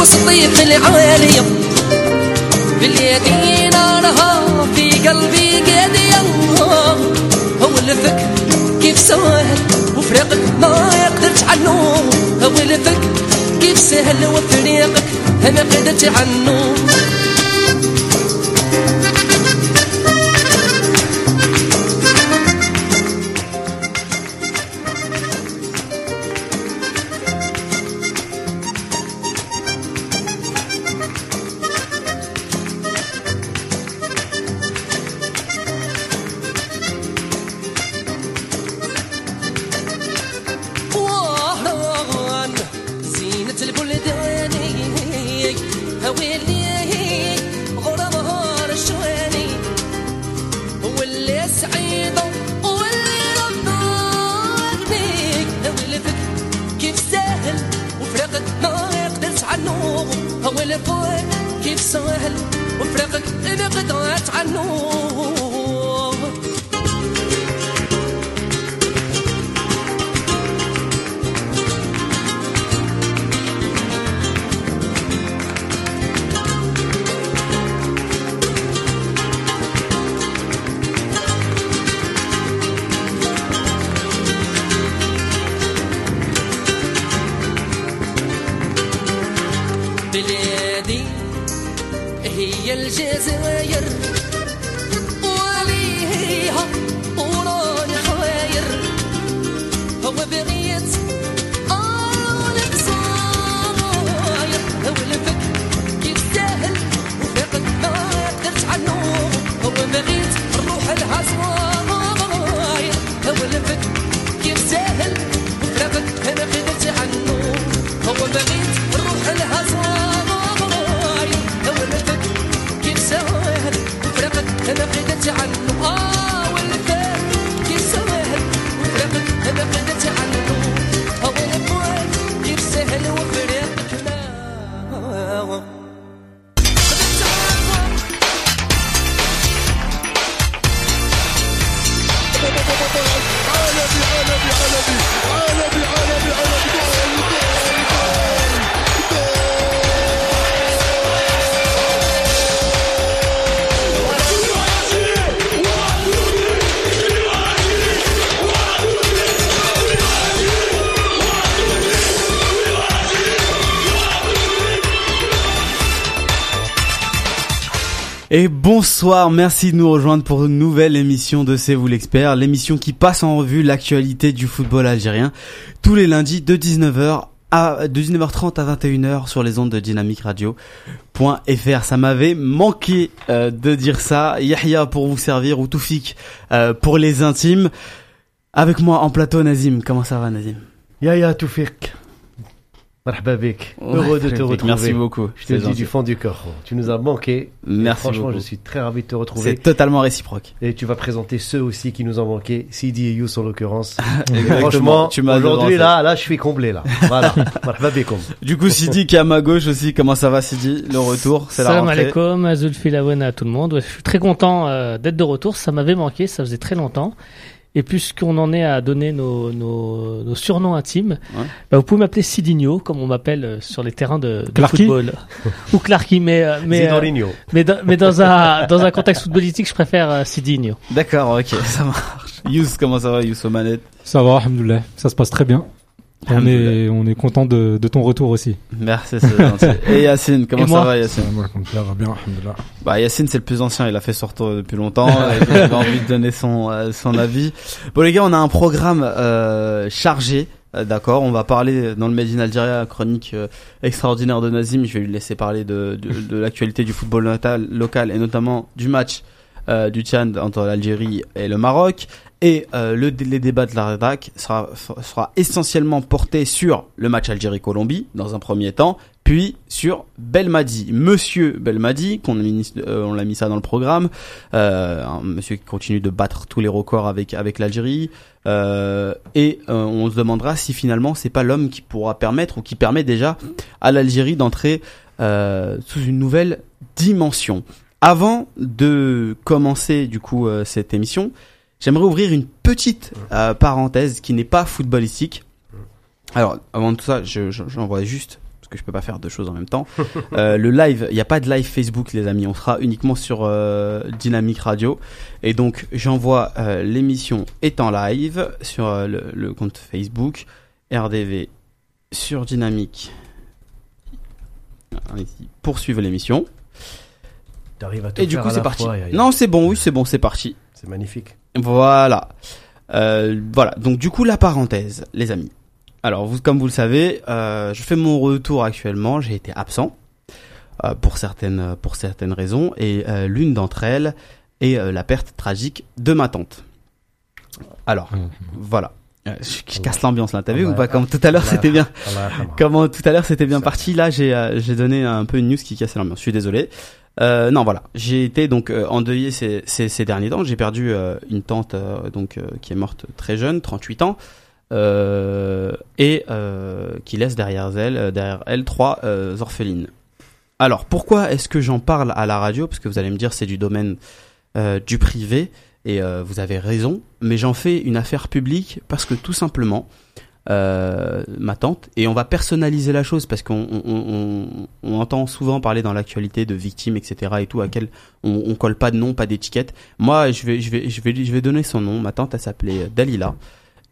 وسطيف العالي باليقين أنا في قلبي قد يلا هو الفك كيف سهل وفريقك ما يقدر تعنوه هو الفك كيف سهل وفريقك ما يقدر تعنوه Et bonsoir, merci de nous rejoindre pour une nouvelle émission de C'est vous l'expert, l'émission qui passe en revue l'actualité du football algérien tous les lundis de 19h à de 19h30 à 21h sur les ondes de Dynamique Radio.fr. Ça m'avait manqué euh, de dire ça. Yahya pour vous servir ou Toufik euh, pour les intimes. Avec moi en plateau Nazim. Comment ça va Nazim? Yaya Toufik. Marhaba bik. Heureux de te retrouver. Merci beaucoup. Je te le dis du fond du cœur. Tu nous as manqué. Merci Franchement, beaucoup. je suis très ravi de te retrouver. C'est totalement réciproque. Et tu vas présenter ceux aussi qui nous ont manqué, Sidi et Yous en l'occurrence. Exactement. Franchement, aujourd'hui là, là, je suis comblé là. Voilà. Du coup, Sidi qui est à ma gauche aussi. Comment ça va, Sidi? Le retour, c'est la Salam rentrée. alaikum, Azul à tout le monde. Ouais, je suis très content euh, d'être de retour. Ça m'avait manqué, ça faisait très longtemps. Et puisqu'on en est à donner nos, nos, nos surnoms intimes, Ouais. bah, vous pouvez m'appeler Sidinho, comme on m'appelle euh, sur les terrains de, football. Ou Clarky, mais, euh, mais, euh, mais, dans, mais dans, un, dans un contexte footballistique, je préfère Sidinho. D'accord, ok, ça marche. Yous, comment ça va, Yous aux manettes Ça va, alhamdoulilah. Ça se passe très bien. On est, on est content de, de ton retour aussi. Merci, c'est gentil. Et Yacine, comment Et ça moi va, Yacine Ça va bien. Bah, Yacine, c'est le plus ancien, il a fait son retour depuis longtemps, il avait envie de donner son, euh, son avis. Bon, les gars, on a un programme euh, chargé. euh, D'accord, on va parler dans le Made in Algeria, chronique euh, extraordinaire de Nazim. Je vais lui laisser parler de, de, de l'actualité du football local, local et notamment du match euh, du Tchad entre l'Algérie et le Maroc. Et euh, le, les débats de la rédac sera, sera essentiellement porté sur le match Algérie-Colombie dans un premier temps, puis sur Belmadi, Monsieur Belmadi, qu'on a euh, on l'a mis ça dans le programme, euh, un monsieur qui continue de battre tous les records avec avec l'Algérie, euh, et euh, on se demandera si finalement c'est pas l'homme qui pourra permettre ou qui permet déjà à l'Algérie d'entrer euh, sous une nouvelle dimension. Avant de commencer du coup euh, cette émission, j'aimerais ouvrir une petite euh, parenthèse qui n'est pas footballistique. Alors avant tout ça, je- je- j'envoie juste que je peux pas faire deux choses en même temps. Euh, le live, il n'y a pas de live Facebook, les amis. On sera uniquement sur euh, Dynamique Radio. Et donc, j'envoie euh, l'émission est en live sur le, le compte Facebook RDV sur Dynamique. Ici, pour suivre l'émission. Et du coup, c'est parti. fois, a- Non, c'est bon, oui, c'est bon, c'est parti. C'est magnifique. Voilà. Euh, voilà. Donc du coup la parenthèse, les amis. Alors vous, comme vous le savez, euh, je fais mon retour actuellement. J'ai été absent euh, pour certaines pour certaines raisons et euh, l'une d'entre elles est euh, la perte tragique de ma tante. Alors Mmh. voilà. Je, je casse l'ambiance là. T'as vu ou pas? Comme tout à l'heure c'était bien. Comment tout à l'heure c'était bien parti, là j'ai euh, j'ai donné un peu une news qui cassait l'ambiance. Je suis désolé. Euh, non voilà, j'ai été donc euh, endeuillé ces, derniers temps. J'ai perdu euh, une tante euh, donc qui est morte très jeune, 38 ans, et qui laisse derrière elle derrière elle trois orphelines. Alors pourquoi est-ce que j'en parle à la radio? Parce que vous allez me dire c'est du domaine du privé et vous avez raison, mais j'en fais une affaire publique parce que tout simplement euh, ma tante et on va personnaliser la chose parce qu'on on, on, on entend souvent parler dans l'actualité de victimes etc et tout à quel on, on colle pas de nom pas d'étiquette. Moi je vais je vais je vais je vais donner son nom. Ma tante elle s'appelait Dalila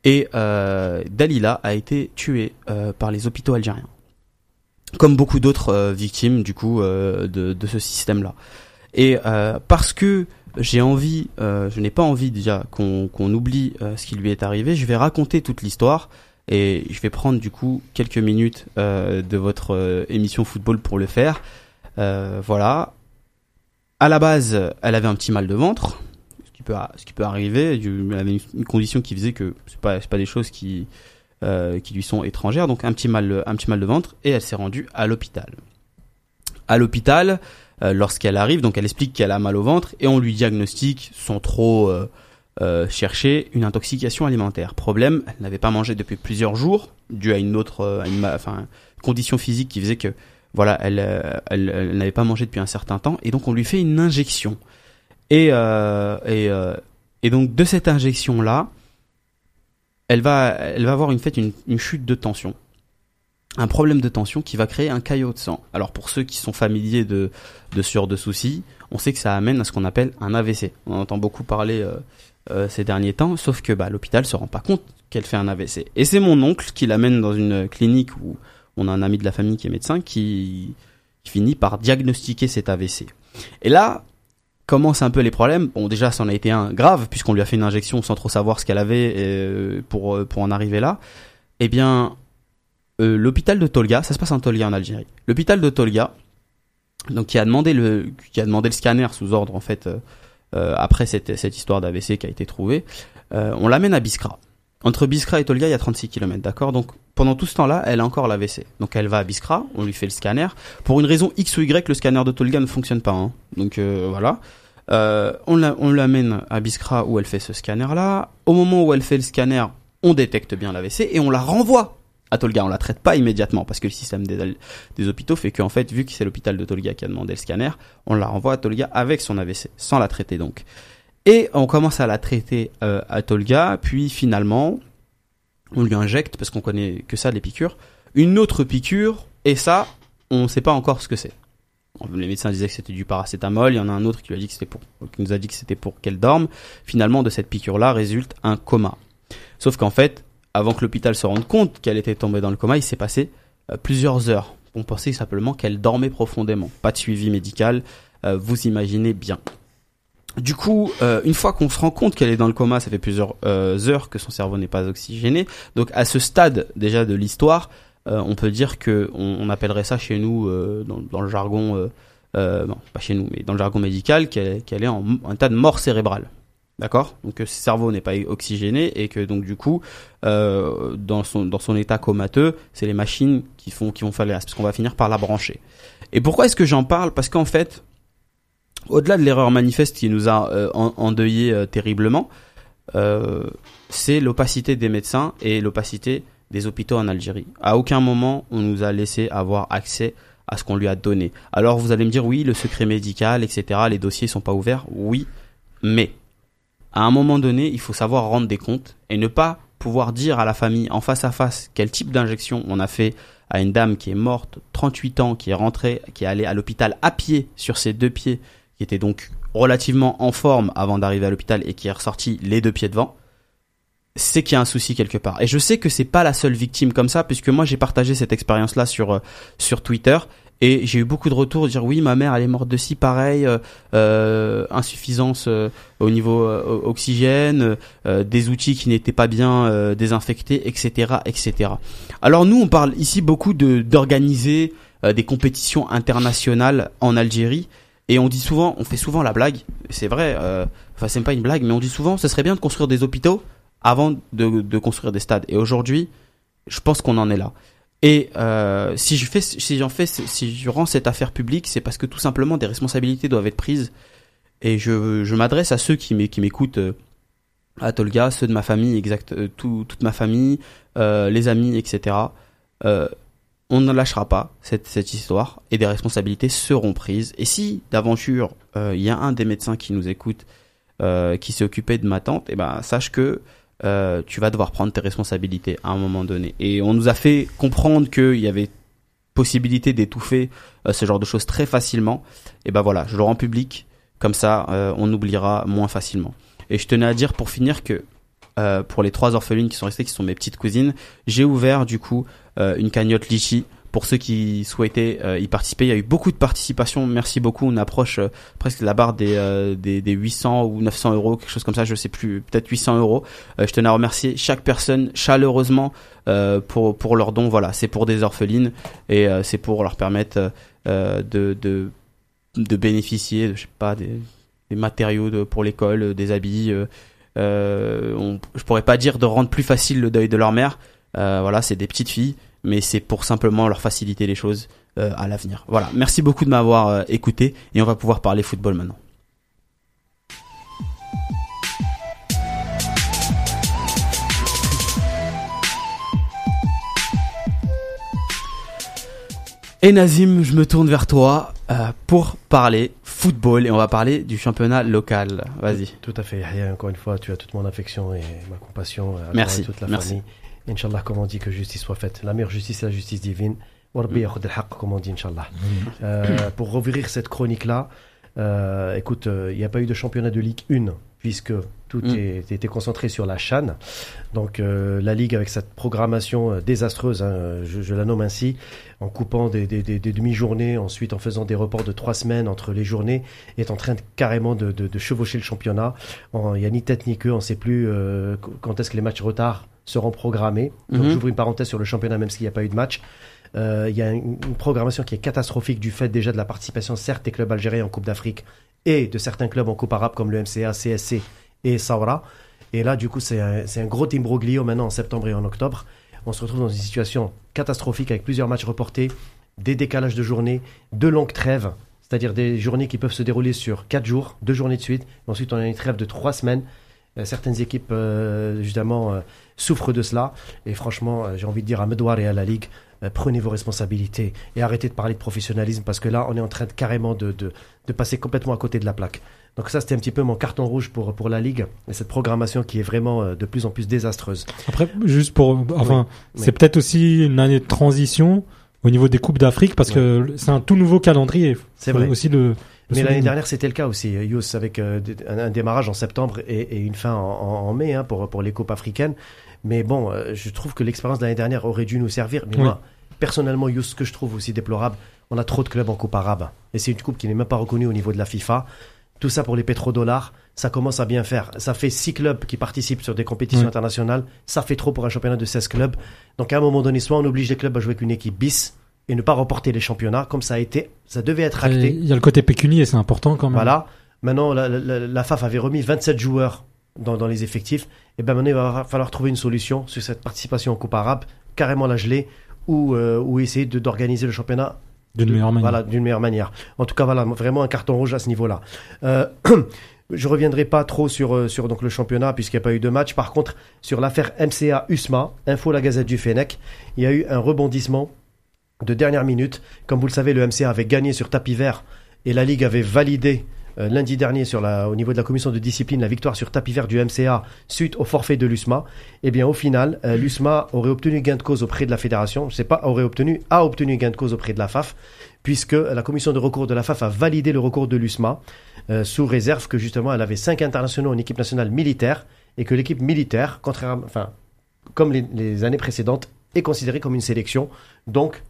et euh, Dalila a été tuée euh, par les hôpitaux algériens. Comme beaucoup d'autres euh, victimes du coup euh, de, de ce système là et euh, parce que j'ai envie, euh, je n'ai pas envie déjà qu'on qu'on oublie euh, ce qui lui est arrivé. Je vais raconter toute l'histoire et je vais prendre du coup quelques minutes euh, de votre euh, émission football pour le faire. Euh, voilà. À la base, elle avait un petit mal de ventre, ce qui peut, ce qui peut arriver. Elle avait une, condition qui faisait que c'est pas, pas des choses qui, euh, qui lui sont étrangères. Donc un petit mal, un petit mal de ventre et elle s'est rendue à l'hôpital. À l'hôpital, euh, lorsqu'elle arrive, donc elle explique qu'elle a mal au ventre et on lui diagnostique sans trop euh, chercher une intoxication alimentaire. Problème, elle n'avait pas mangé depuis plusieurs jours, dû à une autre, euh, enfin, condition physique qui faisait que voilà, euh, elle, elle n'avait pas mangé depuis un certain temps et donc on lui fait une injection. Et euh, et, et donc de cette injection là, elle va elle va avoir une fait une, chute de tension un problème de tension qui va créer un caillot de sang. Alors pour ceux qui sont familiers de, de ce genre de soucis, on sait que ça amène à ce qu'on appelle un AVC. On en entend beaucoup parler euh, ces derniers temps, sauf que bah, l'hôpital se rend pas compte qu'elle fait un AVC. Et c'est mon oncle qui l'amène dans une clinique où on a un ami de la famille qui est médecin qui, finit par diagnostiquer cet AVC. Et là, commencent un peu les problèmes. Bon, déjà, ça en a été un grave puisqu'on lui a fait une injection sans trop savoir ce qu'elle avait euh, pour, euh, pour en arriver là. Eh bien, l'hôpital de Tolga, ça se passe en Tolga en Algérie. L'hôpital de Tolga, donc qui a demandé le, qui a demandé le scanner sous ordre en fait après cette, cette histoire d'AVC qui a été trouvée, euh, on l'amène à Biskra. Entre Biskra et Tolga, il y a 36 km, d'accord? Donc pendant tout ce temps-là, elle a encore l'AVC. Donc elle va à Biskra, on lui fait le scanner. Pour une raison X ou Y, le scanner de Tolga ne fonctionne pas. hein. Donc euh, voilà. Euh, on l'amène à Biskra où elle fait ce scanner-là. Au moment où elle fait le scanner, on détecte bien l'AVC et on la renvoie à Tolga. On la traite pas immédiatement parce que le système des, des hôpitaux fait qu'en fait, vu que c'est l'hôpital de Tolga qui a demandé le scanner, on la renvoie à Tolga avec son AVC, sans la traiter donc. Et on commence à la traiter euh, à Tolga, puis finalement, on lui injecte, parce qu'on connaît que ça, les piqûres, une autre piqûre, et ça, on ne sait pas encore ce que c'est. Les médecins disaient que c'était du paracétamol, il y en a un autre qui, a dit que c'était pour, qui nous a dit que c'était pour qu'elle dorme. Finalement, de cette piqûre-là résulte un coma. Sauf qu'en fait, avant que l'hôpital se rende compte qu'elle était tombée dans le coma, il s'est passé euh, plusieurs heures. On pensait simplement qu'elle dormait profondément. Pas de suivi médical, euh, vous imaginez bien. Du coup, euh, une fois qu'on se rend compte qu'elle est dans le coma, ça fait plusieurs heures que son cerveau n'est pas oxygéné. Donc à ce stade déjà de l'histoire, on peut dire que on, on appellerait ça chez nous dans, le jargon, pas chez nous, mais dans le jargon médical, qu'elle qu'elle est en un tas de mort cérébrale. D'accord? Donc que ce cerveau n'est pas oxygéné et que donc du coup, euh, dans son état comateux, c'est les machines qui vont faire les parce qu'on va finir par la brancher. Et pourquoi est-ce que j'en parle? Parce qu'en fait, au-delà de l'erreur manifeste qui nous a euh, euh, terriblement, euh, c'est l'opacité des médecins et l'opacité des hôpitaux en Algérie. À aucun moment on nous a laissé avoir accès à ce qu'on lui a donné. Alors vous allez me dire oui, le secret médical, etc. Les dossiers sont pas ouverts. Oui, mais à un moment donné, il faut savoir rendre des comptes et ne pas pouvoir dire à la famille en face à face quel type d'injection on a fait à une dame qui est morte, 38 ans, qui est rentrée, qui est allée à l'hôpital à pied sur ses deux pieds, qui était donc relativement en forme avant d'arriver à l'hôpital et qui est ressorti les deux pieds devant, c'est qu'il y a un souci quelque part. Et je sais que c'est pas la seule victime comme ça, puisque moi j'ai partagé cette expérience-là sur euh, sur Twitter et j'ai eu beaucoup de retours dire oui ma mère elle est morte de ci pareil, euh, euh, insuffisance euh, au niveau oxygène, des outils qui n'étaient pas bien désinfectés, etc., etc. Alors nous on parle ici beaucoup de d'organiser des compétitions internationales en Algérie. Et on dit souvent, on fait souvent la blague, c'est vrai, enfin c'est pas une blague, mais on dit souvent, ce serait bien de construire des hôpitaux avant de, de construire des stades. Et aujourd'hui, je pense qu'on en est là. Et euh, si je fais, si j'en fais, si je rends cette affaire publique, c'est parce que tout simplement des responsabilités doivent être prises. Et je, je m'adresse à ceux qui m'é- qui m'écoutent, euh, à Tolga, ceux de ma famille, exact, euh, tout, toute ma famille, euh, les amis, etc. Euh, on ne lâchera pas cette, cette histoire et des responsabilités seront prises. Et si d'aventure euh, il y a un des médecins qui nous écoute, qui s'est occupé de ma tante, et ben sache que euh, tu vas devoir prendre tes responsabilités à un moment donné. Et on nous a fait comprendre qu'il y avait possibilité d'étouffer euh, ce genre de choses très facilement. Et ben voilà, je le rends public, comme ça euh, on oubliera moins facilement. Et je tenais à dire pour finir que pour les trois orphelines qui sont restées, qui sont mes petites cousines, j'ai ouvert du coup une cagnotte Litchi pour ceux qui souhaitaient euh, y participer. Il y a eu beaucoup de participation, merci beaucoup. On approche euh, presque la barre des, euh, des, des 800 ou 900 euros, quelque chose comme ça, je sais plus, peut-être 800 euros. Je tenais à remercier chaque personne chaleureusement pour, pour leur don. Voilà, c'est pour des orphelines et c'est pour leur permettre de, de, de bénéficier, de, je sais pas, des, matériaux pour l'école, des habits. on, je pourrais pas dire de rendre plus facile le deuil de leur mère. Voilà, c'est des petites filles, mais c'est pour simplement leur faciliter les choses euh, à l'avenir. Voilà, merci beaucoup de m'avoir euh, écouté et on va pouvoir parler football maintenant. Et Nazim, je me tourne vers toi euh, pour parler football et on va parler du championnat local. Vas-y. Tout à fait, Yahya. Encore une fois, tu as toute mon affection et ma compassion. à toi Merci, et toute la merci. famille. Inch'Allah, comme on dit, que justice soit faite. La meilleure justice, c'est la justice divine. Comme on dit, Inch'Allah. Euh, pour rouvrir cette chronique-là, euh, écoute, euh, il n'y a pas eu de championnat de Ligue 1, puisque tout Mm. est- était concentré sur la Chan. Donc euh, la Ligue, avec cette programmation désastreuse, hein, je, je la nomme ainsi, en coupant des, des- des- des demi-journées, ensuite en faisant des reports de trois semaines entre les journées, est en train de, carrément de, de- de chevaucher le championnat. Il n'y a ni tête ni queue, on ne sait plus qu- quand est-ce que les matchs retard seront programmés. Donc Mhm. j'ouvre une parenthèse sur le championnat, même s'il n'y a pas eu de match. Euh, Il y a une, une programmation qui est catastrophique du fait déjà de la participation, certes, des clubs algériens en Coupe d'Afrique et de certains clubs en Coupe arabe comme le MCA, CSC et Saoura. Et là, du coup, c'est un, un gros imbroglio maintenant en septembre et en octobre. On se retrouve dans une situation catastrophique avec plusieurs matchs reportés, des décalages de journées, de longues trêves, c'est-à-dire des journées qui peuvent se dérouler sur quatre jours, deux journées de suite. Ensuite, on a une trêve de trois semaines. Euh, certaines équipes, euh, justement, euh, souffrent de cela. Et franchement, j'ai envie de dire à Medouar et à la Ligue, prenez vos responsabilités et arrêtez de parler de professionnalisme parce que là, on est en train de carrément de, de, de passer complètement à côté de la plaque. Donc ça, c'était un petit peu mon carton rouge pour, pour la Ligue et cette programmation qui est vraiment de plus en plus désastreuse. Après, juste pour, enfin, Oui. c'est peut-être aussi une année de transition au niveau des coupes d'Afrique parce que c'est un tout nouveau calendrier. C'est vrai. Aussi le. Mais l'année dernière, c'était le cas aussi, euh, Yous, avec euh, un, un démarrage en septembre et, et une fin en, mai hein, pour, pour les coupes africaines. Mais bon, euh, je trouve que l'expérience de l'année dernière aurait dû nous servir. Mais Oui. moi, personnellement, Yous, ce que je trouve aussi déplorable, on a trop de clubs en coupe arabe. Et c'est une coupe qui n'est même pas reconnue au niveau de la FIFA. Tout ça pour les pétrodollars, ça commence à bien faire. Ça fait six clubs qui participent sur des compétitions Oui. internationales. Ça fait trop pour un championnat de 16 clubs. Donc à un moment donné, soit on oblige les clubs à jouer avec une équipe bis et ne pas remporter les championnats, comme ça a été, ça devait être acté. Il y a le côté pécunier, c'est important quand même. Voilà. Maintenant, la, la- la FAF avait remis 27 joueurs dans, dans les effectifs. Et ben maintenant, il va falloir trouver une solution sur cette participation en Coupe arabe, carrément la geler, ou, euh, ou essayer de- d'organiser le championnat D'une meilleure manière. Voilà, d'une meilleure manière. En tout cas, voilà, vraiment un carton rouge à ce niveau-là. Euh, je reviendrai pas trop sur, euh, sur donc, le championnat puisqu'il n'y a pas eu de match. Par contre, sur l'affaire MCA USMA, Info la Gazette du Fennec, il y a eu un rebondissement de dernière minute. Comme vous le savez, le MCA avait gagné sur tapis vert et la Ligue avait validé euh, lundi dernier sur la, au niveau de la commission de discipline la victoire sur tapis vert du MCA suite au forfait de l'USMA. Eh bien, au final, euh, l'USMA aurait obtenu gain de cause auprès de la fédération. Je sais pas, aurait obtenu, a obtenu gain de cause auprès de la FAF, puisque la commission de recours de la FAF a validé le recours de l'USMA euh, sous réserve que justement elle avait cinq internationaux en équipe nationale militaire et que l'équipe militaire, contrairement, enfin, comme les, les années précédentes, est considérée comme une sélection. Donc,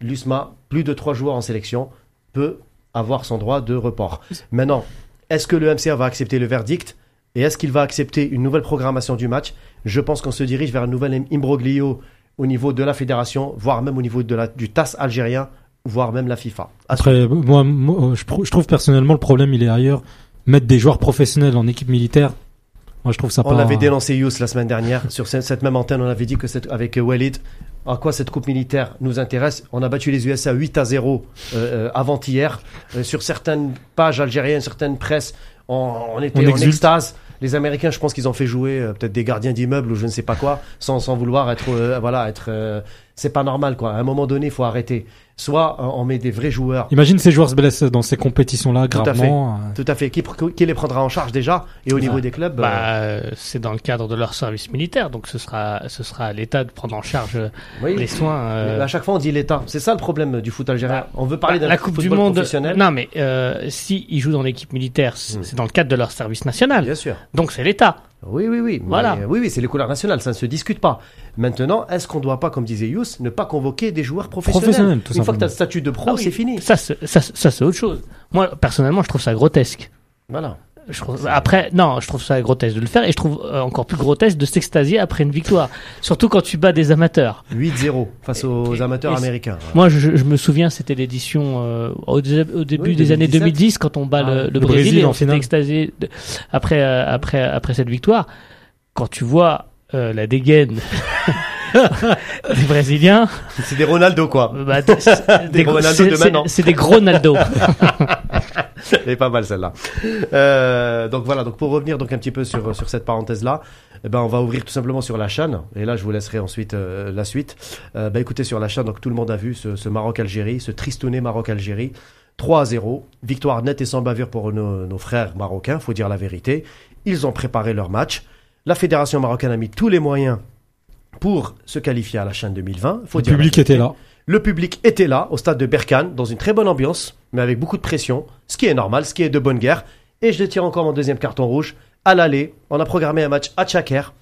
l'USMA, plus de trois joueurs en sélection, peut avoir son droit de report. Maintenant, est-ce que le MCA va accepter le verdict et est-ce qu'il va accepter une nouvelle programmation du match? Je pense qu'on se dirige vers un nouvel imbroglio au niveau de la fédération, voire même au niveau de la, du TAS algérien, voire même la FIFA. Après, moi, moi, je, trouve personnellement le problème il est ailleurs. Mettre des joueurs professionnels en équipe militaire, moi je trouve ça On pas. l'avait dénoncé Yous la semaine dernière sur ce- cette même antenne. On avait dit que cette, avec Walid, à quoi cette coupe militaire nous intéresse? On a battu les USA 8 à 0 euh, euh, avant-hier. Euh, sur certaines pages algériennes, certaines presses, on, on était On en extase. Les Américains, je pense qu'ils ont fait jouer euh, peut-être des gardiens d'immeubles ou je ne sais pas quoi, sans, sans vouloir être euh, voilà être. Euh, c'est pas normal quoi. À un moment donné, il faut arrêter. Soit euh, on met des vrais joueurs Imagine ces joueurs se blessent dans ces compétitions-là Tout à gravement. euh, tout à fait. Qui, qui les prendra en charge déjà? Et au niveau des clubs, euh, Bah, euh, c'est dans le cadre de leur service militaire, donc ce sera, ce sera à l'État de prendre en charge euh, oui. les soins. euh, À chaque fois, on dit l'État. C'est ça le problème du foot algérien. Bah, on veut parler bah, d'un la Coupe du Monde. professionnel. Non, mais euh, si ils jouent dans l'équipe militaire, c'est Hmm. c'est dans le cadre de leur service national. Bien sûr. Donc c'est l'État. Oui, oui, oui. Voilà. Mais, oui, oui, c'est les couleurs nationales. Ça ne se discute pas. Maintenant, est-ce qu'on ne doit pas, comme disait Yous, ne pas convoquer des joueurs professionnels Professionnels, tout Une fois que tu as le statut de pro, Ah oui. c'est fini. Ça, c'est- ça, ça c'est autre chose. Moi, personnellement, je trouve ça grotesque. Voilà. Je trouve, après, non, je trouve ça grotesque de le faire et je trouve euh, encore plus grotesque de s'extasier après une victoire. Surtout quand tu bats des amateurs. 8-0 face aux Et- amateurs et- américains. Moi, je, je me souviens, c'était l'édition euh, au, dé- au début Oui, des années 2017. 2010 quand on bat Ah, le, le le Brésil, Brésil et on finale. extasié de- après, euh, après, après cette victoire. Quand tu vois euh, la dégaine des Brésiliens, C'est des Ronaldo, quoi. euh, bah, c'est- Des gros- Ronaldo c'est- de maintenant. c'est des gros Naldo. Elle est pas mal celle-là. Euh, donc voilà, donc pour revenir donc un petit peu sur, sur cette parenthèse-là, eh ben on va ouvrir tout simplement sur la chaîne. Et là, je vous laisserai ensuite euh, la suite. Euh, ben écoutez, sur la chaîne, donc tout le monde a vu ce, ce Maroc-Algérie, ce tristouné Maroc-Algérie. 3 à 0, victoire nette et sans bavure pour nos, nos frères marocains, faut dire la vérité. Ils ont préparé leur match. La fédération marocaine a mis tous les moyens pour se qualifier à la chaîne 2020. Faut Le dire public était là. Le public était là, au stade de Berkane, dans une très bonne ambiance, mais avec beaucoup de pression, ce qui est normal, ce qui est de bonne guerre. Et je tire encore mon deuxième carton rouge. À l'aller, on a programmé un match à Tchaker,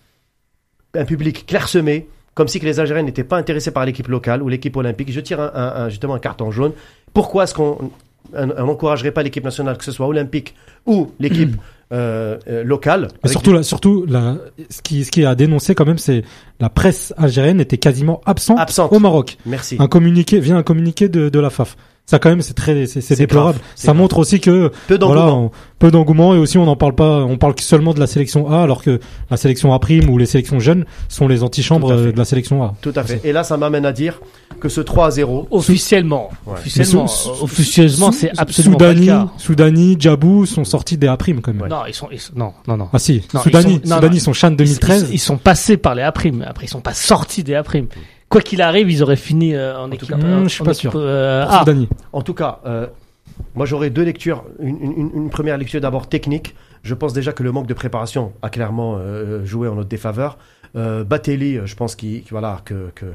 un public clairsemé, comme si que les Algériens n'étaient pas intéressés par l'équipe locale ou l'équipe olympique. Je tire un, un- un- justement un carton jaune. Pourquoi est-ce qu'on on- on n'encouragerait pas l'équipe nationale, que ce soit olympique ou l'équipe euh, euh, locale Mais avec surtout, là, surtout la, ce, qui, ce qui est à dénoncer quand même, c'est la presse algérienne était quasiment absente, Absente. au Maroc. Merci. Un communiqué, vient un communiqué de, de la FAF. Ça quand même, c'est très, c'est déplorable. grave, Ça grave. montre aussi que Peu voilà, d'engouement. on- peu d'engouement et aussi on n'en parle pas. On parle seulement de la sélection A, alors que la sélection A prime ou les sélections jeunes sont les antichambres euh, de la sélection A. Tout à fait. Et là, ça m'amène à dire que ce 3 à 0, Officiellement, Ouais. officiellement, officieusement, Sou- c'est absolument pas le Soudani, cas. Soudani, Djabou sont sortis des A prime quand même. Non, ils sont, ils sont- non, non, non. Ah si, Non, Soudani, ils sont- non, Soudani non. sont Chan Ils- 2013. Ils, ils sont passés par les A Après, ils sont pas sortis des A Quoi qu'il arrive, ils auraient fini euh, en tout équipe. cas, euh, je suis en pas équipe, sûr. euh, Pour A. Soudani. En tout cas, euh, moi j'aurais deux lectures. Une, une- une première lecture d'abord technique. Je pense déjà que le manque de préparation a clairement euh, joué en notre défaveur. Euh, Batelli, je pense qu'il qu'il- voilà, que, que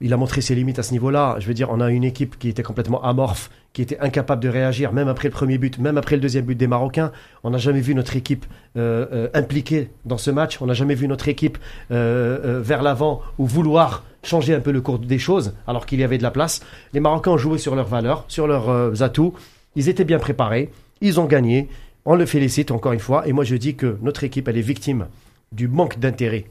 il a montré ses limites à ce niveau-là. Je veux dire, on a une équipe qui était complètement amorphe, qui était incapable de réagir, même après le premier but, même après le deuxième but des Marocains. On n'a jamais vu notre équipe euh, euh, impliquée dans ce match. On n'a jamais vu notre équipe euh, euh, vers l'avant ou vouloir changer un peu le cours des choses, alors qu'il y avait de la place. Les Marocains ont joué sur leurs valeurs, sur leurs atouts. Ils étaient bien préparés. Ils ont gagné. On le félicite encore une fois. Et moi, je dis que notre équipe, elle est victime du manque d'intérêt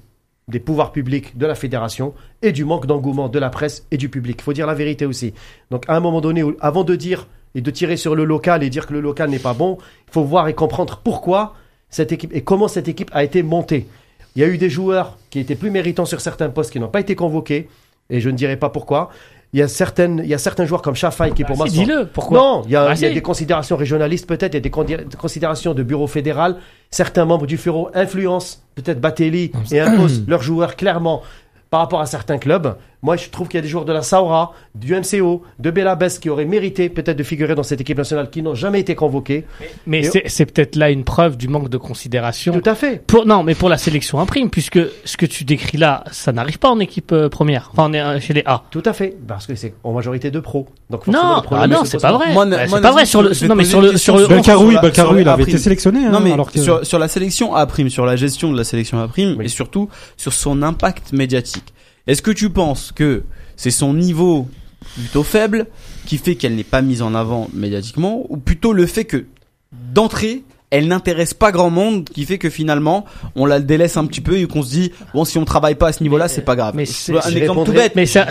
des pouvoirs publics, de la fédération et du manque d'engouement de la presse et du public. Il faut dire la vérité aussi. Donc à un moment donné, avant de dire et de tirer sur le local et dire que le local n'est pas bon, il faut voir et comprendre pourquoi cette équipe et comment cette équipe a été montée. Il y a eu des joueurs qui étaient plus méritants sur certains postes qui n'ont pas été convoqués et je ne dirai pas pourquoi. Il y a certaines, il y a certains joueurs comme Chafaï qui pour Ah, moi si, sont- dis-le. Pourquoi non, il y, a, il y a si. des considérations régionalistes peut-être, il y a des des considérations de bureau fédéral. Certains membres du Féro influencent peut-être Batelli et imposent leurs joueurs clairement par rapport à certains clubs. Moi, je trouve qu'il y a des joueurs de la Saura, du MCO, de Belabès qui auraient mérité peut-être de figurer dans cette équipe nationale qui n'ont jamais été convoqués. Mais c'est peut-être là une preuve du manque de considération. Tout à fait. Pour, non, mais pour la sélection imprime, puisque ce que tu décris là, ça n'arrive pas en équipe euh, première. Enfin, on est euh, chez les A. Tout à fait. Parce que c'est en majorité de pros. Donc Non, ah non, c'est pas vrai. Moi, Bah, c'est pas vrai Nazim, sur le. Non, mais sur le sur le. il avait été sélectionné. hein, Non mais alors que... sur, sur la sélection A prime, sur la gestion de la sélection A prime Oui. et surtout sur son impact médiatique. Est-ce que tu penses que c'est son niveau plutôt faible qui fait qu'elle n'est pas mise en avant médiatiquement ou plutôt le fait que d'entrée elle n'intéresse pas grand monde qui fait que finalement on la délaisse un petit peu et qu'on se dit bon si on travaille pas à ce niveau-là c'est pas grave. mais c'est- un exemple tout bête. Mais c'est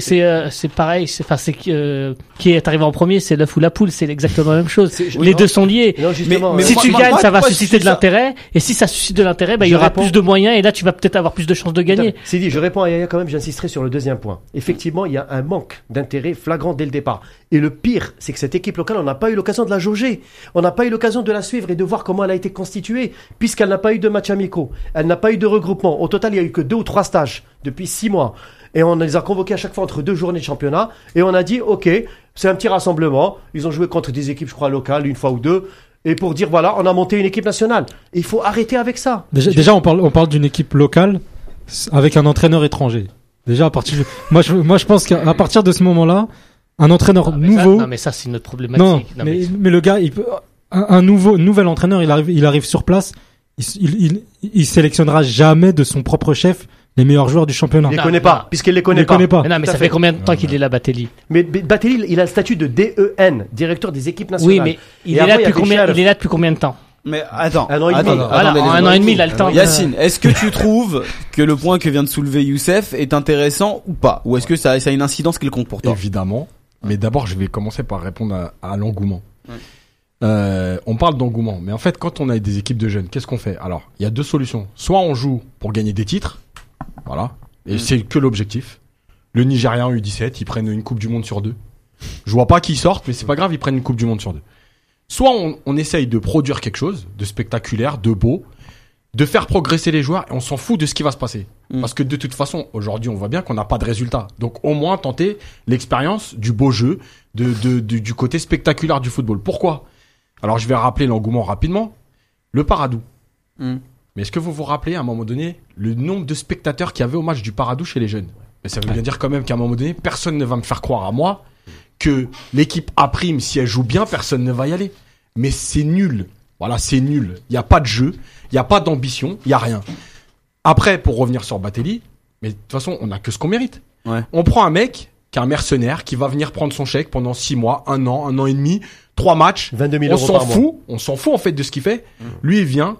c'est euh, c'est pareil. C'est enfin c'est euh, qui est arrivé en premier, c'est l'œuf ou la poule. C'est exactement la même chose. Les non. deux sont liés. Non, mais euh, si moi- tu moi- gagnes, moi- ça va susciter de l'intérêt. Et si ça suscite de l'intérêt, bah, il y aura réponds- plus de moyens. Et là, tu vas peut-être avoir plus de chances de gagner. C'est dit, je réponds à Yaya quand même, j'insisterai sur le deuxième point. Effectivement, il y a un manque d'intérêt flagrant dès le départ. Et le pire, c'est que cette équipe locale, on n'a pas eu l'occasion de la jauger. On n'a pas eu l'occasion de la suivre et de voir comment elle a été constituée, puisqu'elle n'a pas eu de matchs amicaux. Elle n'a pas eu de regroupement. Au total, il y a eu que deux ou trois stages depuis six mois. Et on les a convoqués à chaque fois entre deux journées de championnat. Et on a dit, OK, c'est un petit rassemblement. Ils ont joué contre des équipes, je crois, locales, une fois ou deux. Et pour dire, voilà, on a monté une équipe nationale. Et il faut arrêter avec ça. Déjà, déjà, on parle, on parle d'une équipe locale avec un entraîneur étranger. Déjà, à partir, moi, je, moi, je pense qu'à partir de ce moment-là, un entraîneur Ah, mais ça- nouveau. non, mais ça, c'est notre problématique. non, Non, mais, mais- mais le gars, il peut, un, un nouveau, nouvel entraîneur, il arrive, il arrive sur place, il, il, il, il sélectionnera jamais de son propre chef les meilleurs joueurs du championnat. Il les connaît non. pas, puisqu'il les Il connaît les pas. connaît pas. Mais non, mais ça fait. fait combien de temps qu'il est là, Batelli Mais Batelli, il a le statut de DEN, directeur des équipes nationales. Oui, mais il est avant, là il depuis combien. Il est là depuis combien de temps? Mais attends, Un an et demi. attends, Voilà, attendez, en les un an et demi, il a le temps. Yacine, est-ce que tu trouves que le point que vient de soulever Youssef est intéressant ou pas? Ou est-ce que ça, ça a une incidence quelconque pour toi? Évidemment. Mais d'abord, je vais commencer par répondre à, à l'engouement. Ouais. Euh, on parle d'engouement, mais en fait, quand on a des équipes de jeunes, qu'est-ce qu'on fait? Alors, il y a deux solutions. Soit on joue pour gagner des titres, voilà, et Mm. c'est que l'objectif. Le Nigérien U17, ils prennent une Coupe du Monde sur deux. Je vois pas qu'ils sortent, mais c'est pas grave, ils prennent une Coupe du Monde sur deux. Soit on, on essaye de produire quelque chose de spectaculaire, de beau, de faire progresser les joueurs, et on s'en fout de ce qui va se passer. Mm. Parce que de toute façon, aujourd'hui, on voit bien qu'on n'a pas de résultat. Donc au moins tenter l'expérience du beau jeu, de, de- du- du côté spectaculaire du football. Pourquoi? Alors je vais rappeler l'engouement rapidement. Le Paradou. Mm. Mais est-ce que vous vous rappelez à un moment donné le nombre de spectateurs qu'il y avait au match du Paradou chez les jeunes? Mais ça veut bien dire quand même qu'à un moment donné, personne ne va me faire croire à moi que l'équipe A prime, si elle joue bien, personne ne va y aller. Mais c'est nul. Voilà, c'est nul. Il n'y a pas de jeu, il n'y a pas d'ambition, il n'y a rien. Après, pour revenir sur Batelli, mais de toute façon, on n'a que ce qu'on mérite. Ouais. On prend un mec qui est un mercenaire, qui va venir prendre son chèque pendant six mois, un an, un an et demi, trois matchs. 22 000 On euros s'en par mois. fout, on s'en fout en fait de ce qu'il fait. Lui, il vient.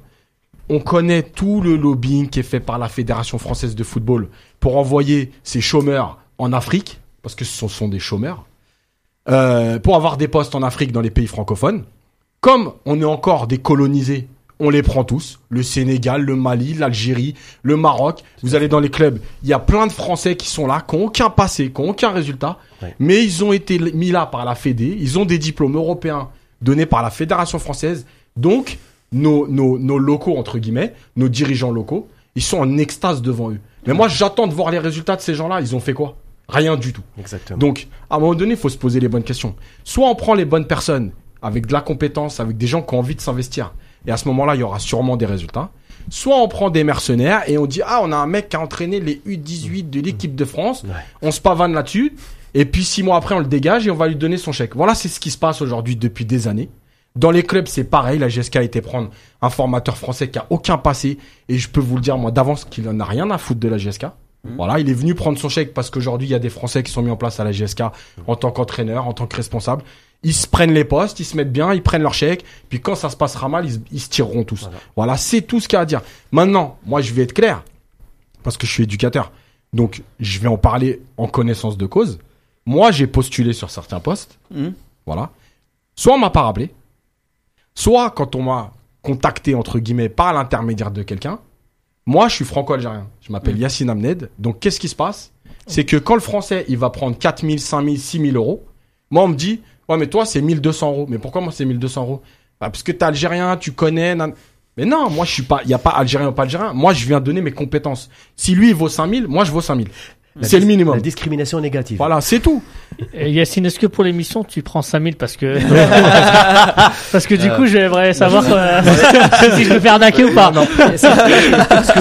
On connaît tout le lobbying qui est fait par la Fédération française de football pour envoyer ces chômeurs en Afrique, parce que ce sont des chômeurs, euh, pour avoir des postes en Afrique dans les pays francophones. Comme on est encore des colonisés, on les prend tous. Le Sénégal, le Mali, l'Algérie, le Maroc. Vous allez dans les clubs, il y a plein de Français qui sont là, qui n'ont aucun passé, qui n'ont aucun résultat. Ouais. Mais ils ont été mis là par la Fédé. Ils ont des diplômes européens donnés par la Fédération française. Donc, nos, nos, nos locaux, entre guillemets, nos dirigeants locaux, ils sont en extase devant eux. Mais moi, j'attends de voir les résultats de ces gens-là. Ils ont fait quoi? Rien du tout. Exactement. Donc, à un moment donné, il faut se poser les bonnes questions. Soit on prend les bonnes personnes avec de la compétence, avec des gens qui ont envie de s'investir. Et à ce moment-là, il y aura sûrement des résultats. Soit on prend des mercenaires et on dit, ah, on a un mec qui a entraîné les U18 de l'équipe de France. Ouais. On se pavane là-dessus. Et puis six mois après, on le dégage et on va lui donner son chèque. Voilà, c'est ce qui se passe aujourd'hui depuis des années. Dans les clubs, c'est pareil. La GSK a été prendre un formateur français qui a aucun passé. Et je peux vous le dire, moi, d'avance, qu'il en a rien à foutre de la GSK. Voilà, il est venu prendre son chèque parce qu'aujourd'hui, il y a des Français qui sont mis en place à la GSK en tant qu'entraîneur, en tant que responsable. Ils se prennent les postes, ils se mettent bien, ils prennent leur chèque. Puis quand ça se passera mal, ils, se- ils se tireront tous. Voilà. Voilà, c'est tout ce qu'il y a à dire. Maintenant, moi, je vais être clair parce que je suis éducateur. Donc, je vais en parler en connaissance de cause. Moi, j'ai postulé sur certains postes. Mhm. Voilà. Soit on m'a pas rappelé, soit quand on m'a contacté, entre guillemets, par l'intermédiaire de quelqu'un, moi, je suis franco-algérien. Je m'appelle Mhm. Yassine Amned. Donc, qu'est-ce qui se passe? C'est que quand le français, il va prendre 4 000, 5 000, 6 000 euros, moi, on me dit, ouais, mais toi, c'est 1200 euros. Mais pourquoi moi, c'est 1200 euros? Bah, Parce que t'es algérien, tu connais. nan- Mais non, moi, je suis pas, il n'y a pas algérien ou pas algérien. Moi, je viens donner mes compétences. Si lui, il vaut 5 000, moi, je vaux 5 000. La C'est le minimum. La discrimination négative. Voilà, c'est tout. Et Yacine, est-ce que pour l'émission, tu prends 5000 parce que parce que du coup, j'aimerais savoir euh, si je me fais arnaquer ou pas. Parce que- parce que-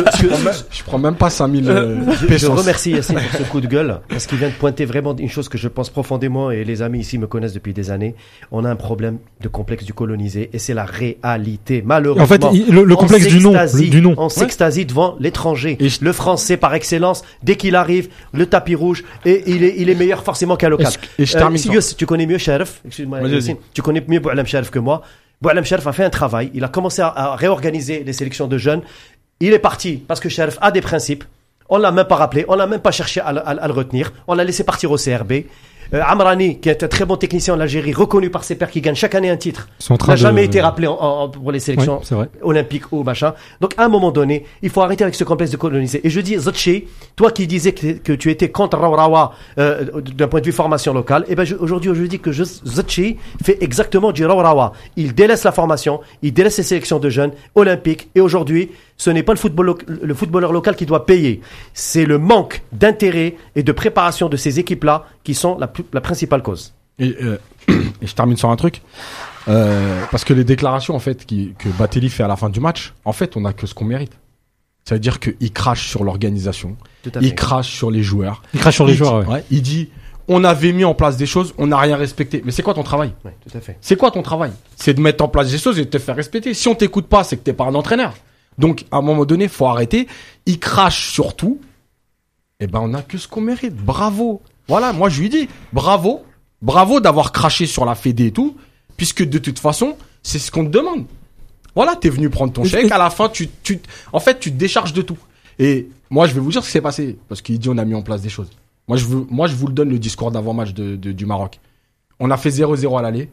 Je prends même pas 5000 euh, Je, je remercie Yacine pour ce coup de gueule parce qu'il vient de pointer vraiment une chose que je pense profondément et les amis ici me connaissent depuis des années. On a un problème de complexe du colonisé et c'est la réalité. Malheureusement. En fait, il- le, complexe du nom, du nom. On s'extasie devant l'étranger. Le français par excellence, dès qu'il arrive, le tapis rouge et il est, il est meilleur forcément qu'un local. Et je Euh, si tu connais mieux Sharif, excuse-moi, tu connais mieux Boualam Sharif que moi. Boualam Sharif a fait un travail. Il a commencé à, à réorganiser les sélections de jeunes. Il est parti parce que Sharif a des principes. On l'a même pas rappelé, on l'a même pas cherché à, à à le retenir. On l'a laissé partir au CRB. Euh, Amrani, qui est un très bon technicien en Algérie, reconnu par ses pairs qui gagne chaque année un titre, n'a de- jamais été rappelé en- en- pour les sélections Ouais, c'est vrai. olympique ou machin. Donc à un moment donné, il faut arrêter avec ce complexe de coloniser. Et je dis, Zotchi, toi qui disais que, que tu étais contre Rawa euh, d'un point de vue formation locale, et ben je- aujourd'hui je dis que je, Zotchi fait exactement du Rawa. Il délaisse la formation, il délaisse les sélections de jeunes olympiques. Et aujourd'hui, ce n'est pas le, football, le footballeur local qui doit payer. C'est le manque d'intérêt et de préparation de ces équipes-là qui sont la, plus- la principale cause. Et, euh, et je termine sur un truc. Euh, parce que les déclarations en fait qui, que Batelli fait à la fin du match, en fait, on a que ce qu'on mérite. Ça veut dire qu'il crache sur l'organisation, il crache sur les joueurs. Il crache sur les Il joueurs. dit- ouais. ouais, il dit on avait mis en place des choses, on n'a rien respecté. Mais c'est quoi ton travail? Ouais, tout à fait. C'est quoi ton travail? C'est de mettre en place des choses et de te faire respecter. Si on t'écoute pas, c'est que t'es pas un entraîneur. Donc à un moment donné, faut arrêter. Il crache sur tout. Eh ben on a que ce qu'on mérite. Bravo. Voilà, moi je lui dis bravo, bravo d'avoir craché sur la Fédé et tout, puisque de toute façon c'est ce qu'on te demande. Voilà, t'es venu prendre ton chèque. À la fin, tu, tu, en fait, tu te décharges de tout. Et moi, je vais vous dire ce qui s'est passé, parce qu'il dit on a mis en place des choses. Moi, je veux, moi, je vous le donne le discours d'avant-match de, de- du Maroc. On a fait 0-0 à l'aller.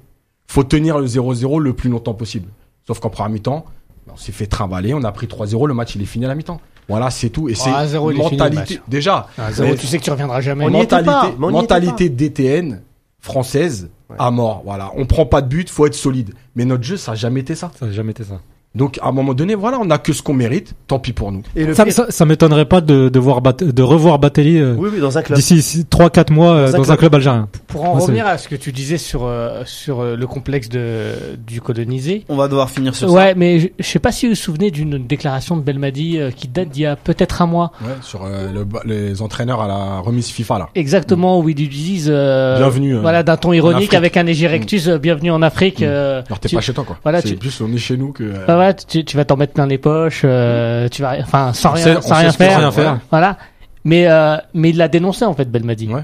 Faut tenir le 0-0 le plus longtemps possible. Sauf qu'en première mi-temps, on s'est fait trimballer, on a pris 3-0, le match il est fini à la mi-temps. Voilà, c'est tout. Et c'est Ah, 0, il est fini, le mentalité. Déjà, Ah, zéro, mais tu sais que tu reviendras jamais. On mentalité, pas, on mentalité DTN française à mort. Voilà, on prend pas de but, faut être solide. Mais notre jeu, ça a jamais été ça. Ça n'a jamais été ça. Donc à un moment donné, voilà, on a que ce qu'on mérite. Tant pis pour nous. Et le Ça, pire- ça, ça m'étonnerait pas de, de voir Bat- de revoir Batelli euh, oui, oui, dans un club. d'ici 3-4 mois euh, Dans un dans un club. algérien. Pour en Ouais, revenir à ce que tu disais sur euh, sur euh, le complexe de du colonisé. On va devoir finir sur ça. Ouais, mais je, je sais pas si vous vous souvenez d'une déclaration de Belmadi euh, qui date d'il y a peut-être un mois. Ouais, sur euh, le- les entraîneurs à la remise FIFA là. Exactement, où ils disent euh, Bienvenue, euh, voilà, d'un ton ironique avec un Erectus, euh, bienvenue en Afrique. Mm. euh, Alors t'es tu- pas chez toi quoi. voilà, c'est tu- plus on est chez nous que. euh, bah ouais, tu, tu vas t'en mettre plein les poches, euh, tu vas, enfin, sans on rien, sait- on sans sait rien ce faire. faut rien faire. Voilà. Mais, euh, mais il l'a dénoncé, en fait, Belmadi. Ouais.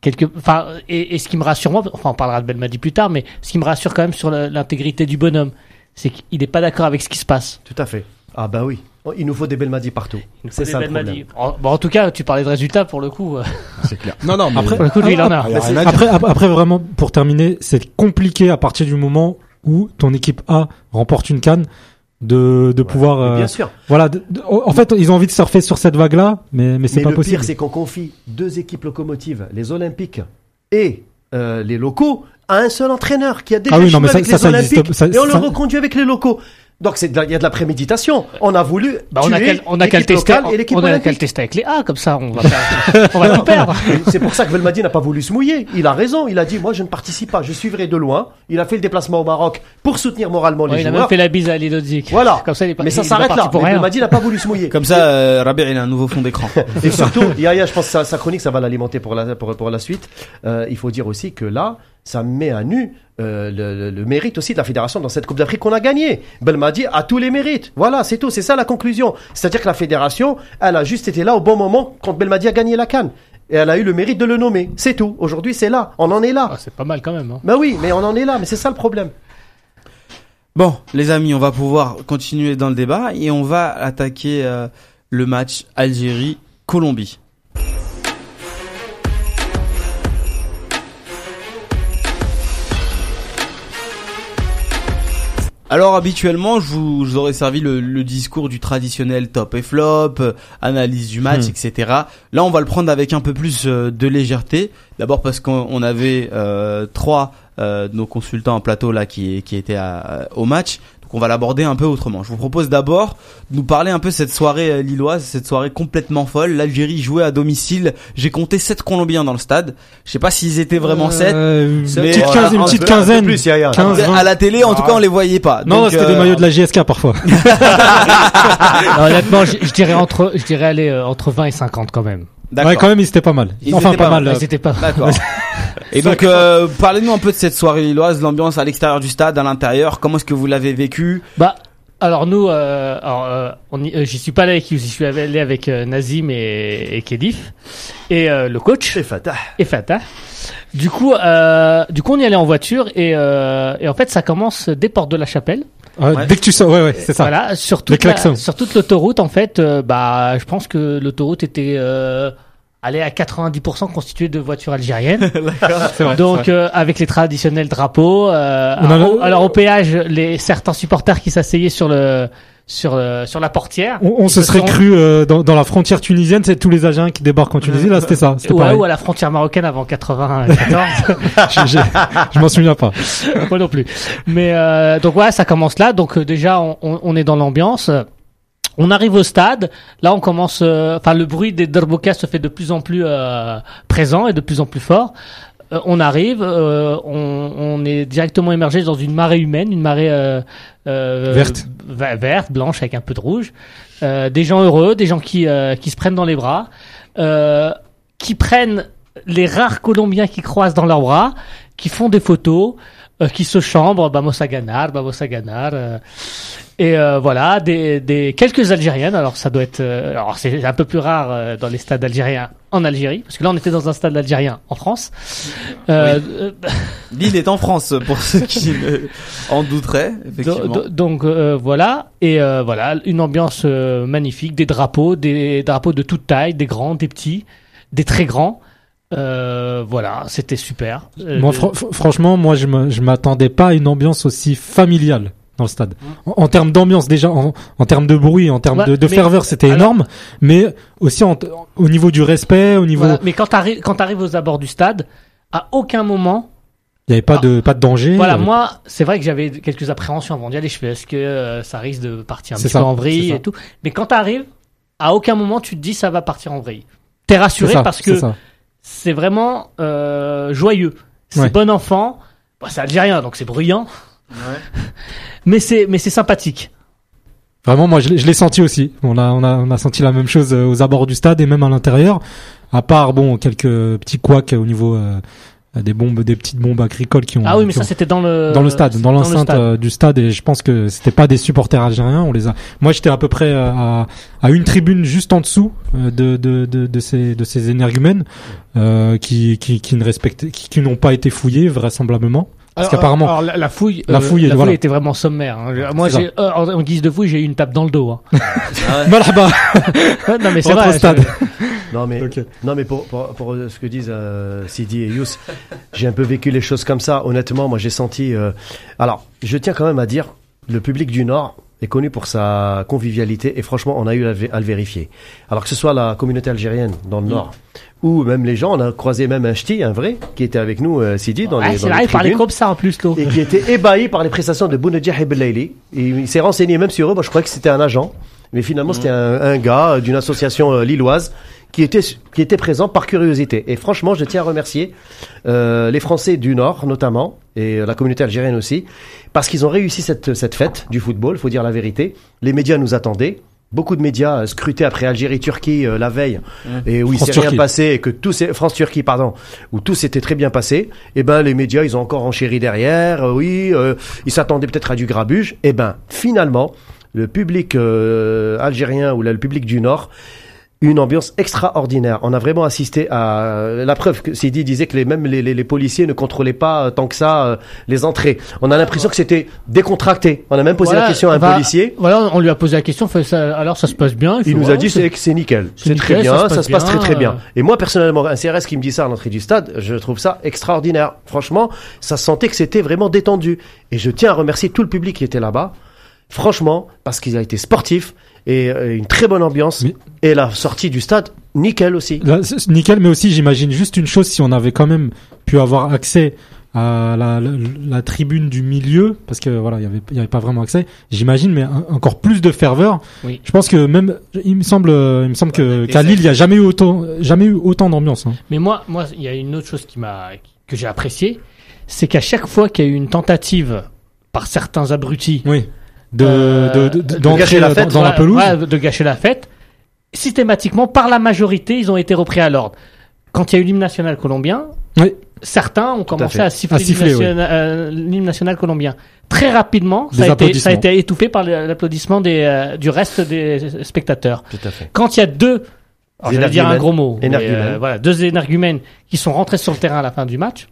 Quelque, enfin, et, et ce qui me rassure moi, enfin, on parlera de Belmadi plus tard, mais ce qui me rassure quand même sur la- l'intégrité du bonhomme, c'est qu'il n'est pas d'accord avec ce qui se passe. Tout à fait. Ah bah oui. Oh, Il nous faut des Belmadi partout. Il nous faut C'est des ça le Belmadi. problème. En, bon, en tout cas, tu parlais de résultats pour le coup. euh, C'est clair. Non non. Mais Après- pour le coup, lui, il en a. y a rien à dire. Après, ap- après vraiment, pour terminer, c'est compliqué à partir du moment où ton équipe A remporte une canne de, de pouvoir. Euh, Bien sûr. voilà. de- de- en fait, ils ont envie de surfer sur cette vague-là, mais mais c'est pas le possible. pire, c'est qu'on confie deux équipes locomotives, les Olympiques et euh, les locaux, à un seul entraîneur qui a déjà Ah oui, joué non, mais ça- avec ça, les ça existe- Olympiques ça- et on le reconduit avec les locaux. Donc c'est de la- il y a de la préméditation. On a voulu Bah, on a qu'à on a qu'à le l'équipe tester, locale et l'équipe on a qu'à le tester avec les A, comme ça, on va, faire- on va tout perdre. C'est pour ça que Belmadi n'a pas voulu se mouiller. Il a raison. Il a dit moi je ne participe pas, je suivrai de loin. Il a fait le déplacement au Maroc pour soutenir moralement les Ouais, il a joueurs. même fait la bise à Ali Dodzik. Voilà. Comme ça, il est pas- Mais ça il s'arrête là. Mais. Belmadi n'a pas voulu se mouiller. Comme ça, euh, Rabir, il a un nouveau fond d'écran. Et surtout, Yaya, je pense que sa, sa chronique, ça va l'alimenter pour la, pour, pour la suite. Euh, il faut dire aussi que là, ça met à nu euh, le, le- le mérite aussi de la fédération dans cette Coupe d'Afrique qu'on a gagnée. Belmadi a tous les mérites. Voilà, c'est tout. C'est ça la conclusion. C'est-à-dire que la fédération, elle a juste été là au bon moment quand Belmadi a gagné la canne. Et elle a eu le mérite de le nommer. C'est tout. Aujourd'hui, c'est là. On en est là. Ah, c'est pas mal quand même. Hein. Ben oui, mais on en est là. Mais c'est ça le problème. Bon, les amis, on va pouvoir continuer dans le débat et on va attaquer euh, le match Algérie-Colombie. Alors habituellement, je vous, je vous aurais servi le, le discours du traditionnel top et flop, euh, analyse du match, Hmm. etc. Là, on va le prendre avec un peu plus euh, de légèreté. D'abord parce qu'on on avait euh, trois euh, de nos consultants en plateau là qui, qui étaient à- au match. Qu'on va l'aborder un peu autrement. Je vous propose d'abord de nous parler un peu de cette soirée euh, lilloise, cette soirée complètement folle. L'Algérie jouait à domicile. J'ai compté 7 Colombiens dans le stade. Je sais pas s'ils étaient vraiment 7. Euh, Mais- petite, quinzaine, une un petite quinzaine. plus, Yaya. 15, 20. À la télé, en tout cas, on les voyait pas. Non, c'était des euh, maillots de la JSK parfois. Non, honnêtement, je, je dirais entre, je dirais aller euh, entre 20 et 50 quand même. D'accord. Ouais, quand même, ils étaient pas mal. Ils enfin, étaient pas pas mal. mal. euh, C'était pas. D'accord. Et donc, euh, parlez-nous un peu de cette soirée lilloise, l'ambiance à l'extérieur du stade, à l'intérieur. Comment est-ce que vous l'avez vécu? Bah, alors nous, euh, alors, euh, on y- euh, j'y suis pas allé avec, j'y suis allé avec euh, Nazim et, et Kedif et euh, le coach C'est Fatah. et Fatah. Du coup, euh, du coup, on y allait en voiture et, euh, et en fait, ça commence des portes de la Chapelle. ouais, Ouais. Dès que tu sors, ouais, ouais, c'est ça. Voilà, sur toute, la- sur toute l'autoroute, en fait, euh, bah, je pense que l'autoroute était euh, allée à 90% constituée de voitures algériennes. C'est vrai. Donc, c'est vrai. euh, avec les traditionnels drapeaux. euh, a alors, alors, au péage, les certains supporters qui s'asseyaient sur le sur le- sur la portière. on, on se serait sont- cru euh, dans, dans la frontière tunisienne, c'est tous les Algériens qui débarquent en Tunisie. Là, c'était ça. C'était Ouais, pareil. ou à la frontière marocaine avant 94. Je- je- je m'en souviens pas. Moi non plus. Mais euh, donc voilà, ça commence là. Donc euh, déjà, on, on- on est dans l'ambiance. On arrive au stade. Là, on commence. euh, Enfin, le bruit des derbokas se fait de plus en plus euh, présent et de plus en plus fort. Euh, on arrive, euh, on, on est directement immergé dans une marée humaine, une marée euh, euh, Verte. verte, blanche avec un peu de rouge. Euh, des gens heureux, des gens qui euh, qui se prennent dans les bras, euh, qui prennent les rares Colombiens qui croisent dans leurs bras, qui font des photos, euh, qui se chambrent, vamos a ganar, vamos a ganar. euh, et euh, voilà, des, des quelques Algériennes. Alors ça doit être, euh, alors c'est un peu plus rare euh, dans les stades algériens en Algérie, parce que là on était dans un stade algérien en France. Euh, euh, Lille est en France, pour ceux qui en douteraient, do- effectivement. do- donc euh, voilà, et euh, voilà, une ambiance magnifique, des drapeaux, des drapeaux de toute taille, des grands, des petits, des très grands. Euh, voilà, c'était super. Euh, Moi, fr- fr- franchement, moi, je m'attendais pas à une ambiance aussi familiale dans le stade. En, en termes d'ambiance déjà, en, en termes de bruit, en termes Ouais, de, de mais- ferveur, c'était alors- énorme, mais aussi en au niveau du respect, au niveau, Voilà. Mais quand t'arrives, quand t'arrives aux abords du stade, à aucun moment, il y avait pas de pas de danger. voilà, avait- moi, c'est vrai que j'avais quelques appréhensions avant d'y aller. Je fais, est-ce que euh, ça risque de partir un C'est petit ça, peu en vrille et tout. Mais quand t'arrives, à aucun moment tu te dis ça va partir en vrille. T'es rassuré ça, parce que ça. C'est vraiment euh, joyeux. C'est Ouais. bon enfant. Bon, c'est algérien, donc c'est bruyant. mais c'est mais c'est sympathique. Vraiment, moi, je l'ai je l'ai senti aussi. On a, on a, on a senti la même chose euh, aux abords du stade et même à l'intérieur. À part, bon, quelques petits couacs au niveau euh, des bombes, des petites bombes agricoles qui ont. Ah oui, mais ça ont- c'était dans le dans le stade, dans l'enceinte euh, du stade, et je pense que c'était pas des supporters algériens. On les a. Moi, j'étais à peu près euh, à, à une tribune juste en dessous euh, de de de, de ces de ces énergumènes euh, qui qui qui ne respectaient, qui, qui n'ont pas été fouillés vraisemblablement. Parce qu'apparemment, la, la fouille, La euh, fouille, la voilà. était vraiment sommaire. hein. Moi, j'ai, euh, en, en guise de fouille, j'ai eu une tape dans le dos. Hein. Malaba, Ouais, non, mais c'est vrai. stade. Non mais, non mais pour, pour, pour, ce que disent euh, Sidi et Yous, j'ai un peu vécu les choses comme ça. Honnêtement, moi j'ai senti. euh, Alors, je tiens quand même à dire, le public du Nord est connu pour sa convivialité et franchement, on a eu à le- à le vérifier. Alors que ce soit la communauté algérienne dans le Nord ou même les gens, on a croisé même un ch'ti, un vrai, qui était avec nous, euh, Sidi, dans Ah, les, c'est dans là, les il parlait comme ça en plus, l'eau. et qui était ébahi par les prestations de Bounedjah Belaili. Et il s'est renseigné même sur eux. Moi, je croyais que c'était un agent, mais finalement, c'était un, un gars euh, d'une association euh, lilloise qui était qui était présent par curiosité. Et franchement, je tiens à remercier euh, les Français du Nord, notamment, et euh, la communauté algérienne aussi, parce qu'ils ont réussi cette cette fête du football. Faut dire la vérité. Les médias nous attendaient. Beaucoup de médias euh, scrutaient après Algérie-Turquie euh, la veille et où il s'est rien passé et que tout s'est France-Turquie pardon où tout s'était très bien passé et ben les médias ils ont encore enchéri derrière euh, oui euh, ils s'attendaient peut-être à du grabuge et ben finalement le public euh, algérien ou là, le public du Nord une ambiance extraordinaire. On a vraiment assisté à la preuve que Sidi disait que les, même les, les, les policiers ne contrôlaient pas euh, tant que ça euh, les entrées. On a l'impression que c'était décontracté. On a même posé Voilà, la question à un policier. Voilà, on lui a posé la question. fait, ça- alors ça se passe bien. Il nous a dit c'est c'est nickel, c'est très bien, ça se passe, très très bien. euh. Et moi personnellement, un CRS qui me dit ça à l'entrée du stade, je trouve ça extraordinaire. Franchement, ça se sentait que c'était vraiment détendu. Et je tiens à remercier tout le public qui était là-bas. Franchement, parce qu'il a été sportif et euh, une très bonne ambiance. Et la sortie du stade, nickel aussi. Là, nickel, mais aussi j'imagine juste une chose si on avait quand même pu avoir accès à la, la, la tribune du milieu parce que voilà il y avait il y avait pas vraiment accès j'imagine mais un- encore plus de ferveur Oui. je pense que même il me semble il me semble que qu'à Lille il y a jamais eu autant jamais eu autant d'ambiance hein. Mais moi, moi, il y a une autre chose qui m'a, que j'ai apprécié, c'est qu'à chaque fois qu'il y a eu une tentative par certains abrutis oui de Euh, de- de- de d'entrer gâcher la fête, dans la pelouse ouais, de gâcher la fête, systématiquement, par la majorité, ils ont été repris à l'ordre. Quand il y a eu l'hymne national colombien, Oui. certains ont commencé à siffler, À siffler, l'hymne national, euh, l'hymne national colombien. Très rapidement, ça a, été, applaudissements. ça a été étouffé par l'applaudissement euh, du reste des spectateurs. Tout à fait. Quand il y a deux, alors je vais dire un gros mot, mais, euh, voilà, deux énergumènes qui sont rentrés sur le terrain à la fin du match,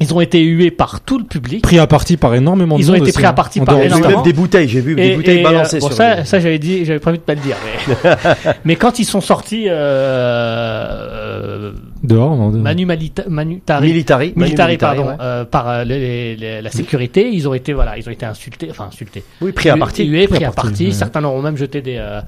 ils ont été hués par tout le public. pris à partie par énormément de Ils ont été pris à hein. partie par énormément. même des bouteilles, j'ai vu des bouteilles euh, balancées bon, sur ça, ça j'avais dit, j'avais prévu de pas le dire. Mais, mais quand ils sont sortis, euh, euh, dehors Manu Malita, Manu Tari, Militari. Manu Militari, Militari, pardon, ouais. euh, par les- les- les- la sécurité, ils ont été voilà, ils ont été insultés, enfin insultés. Oui, pris à partie. hués, pris à partie, partie. ouais. Certains leur ont même jeté des euh,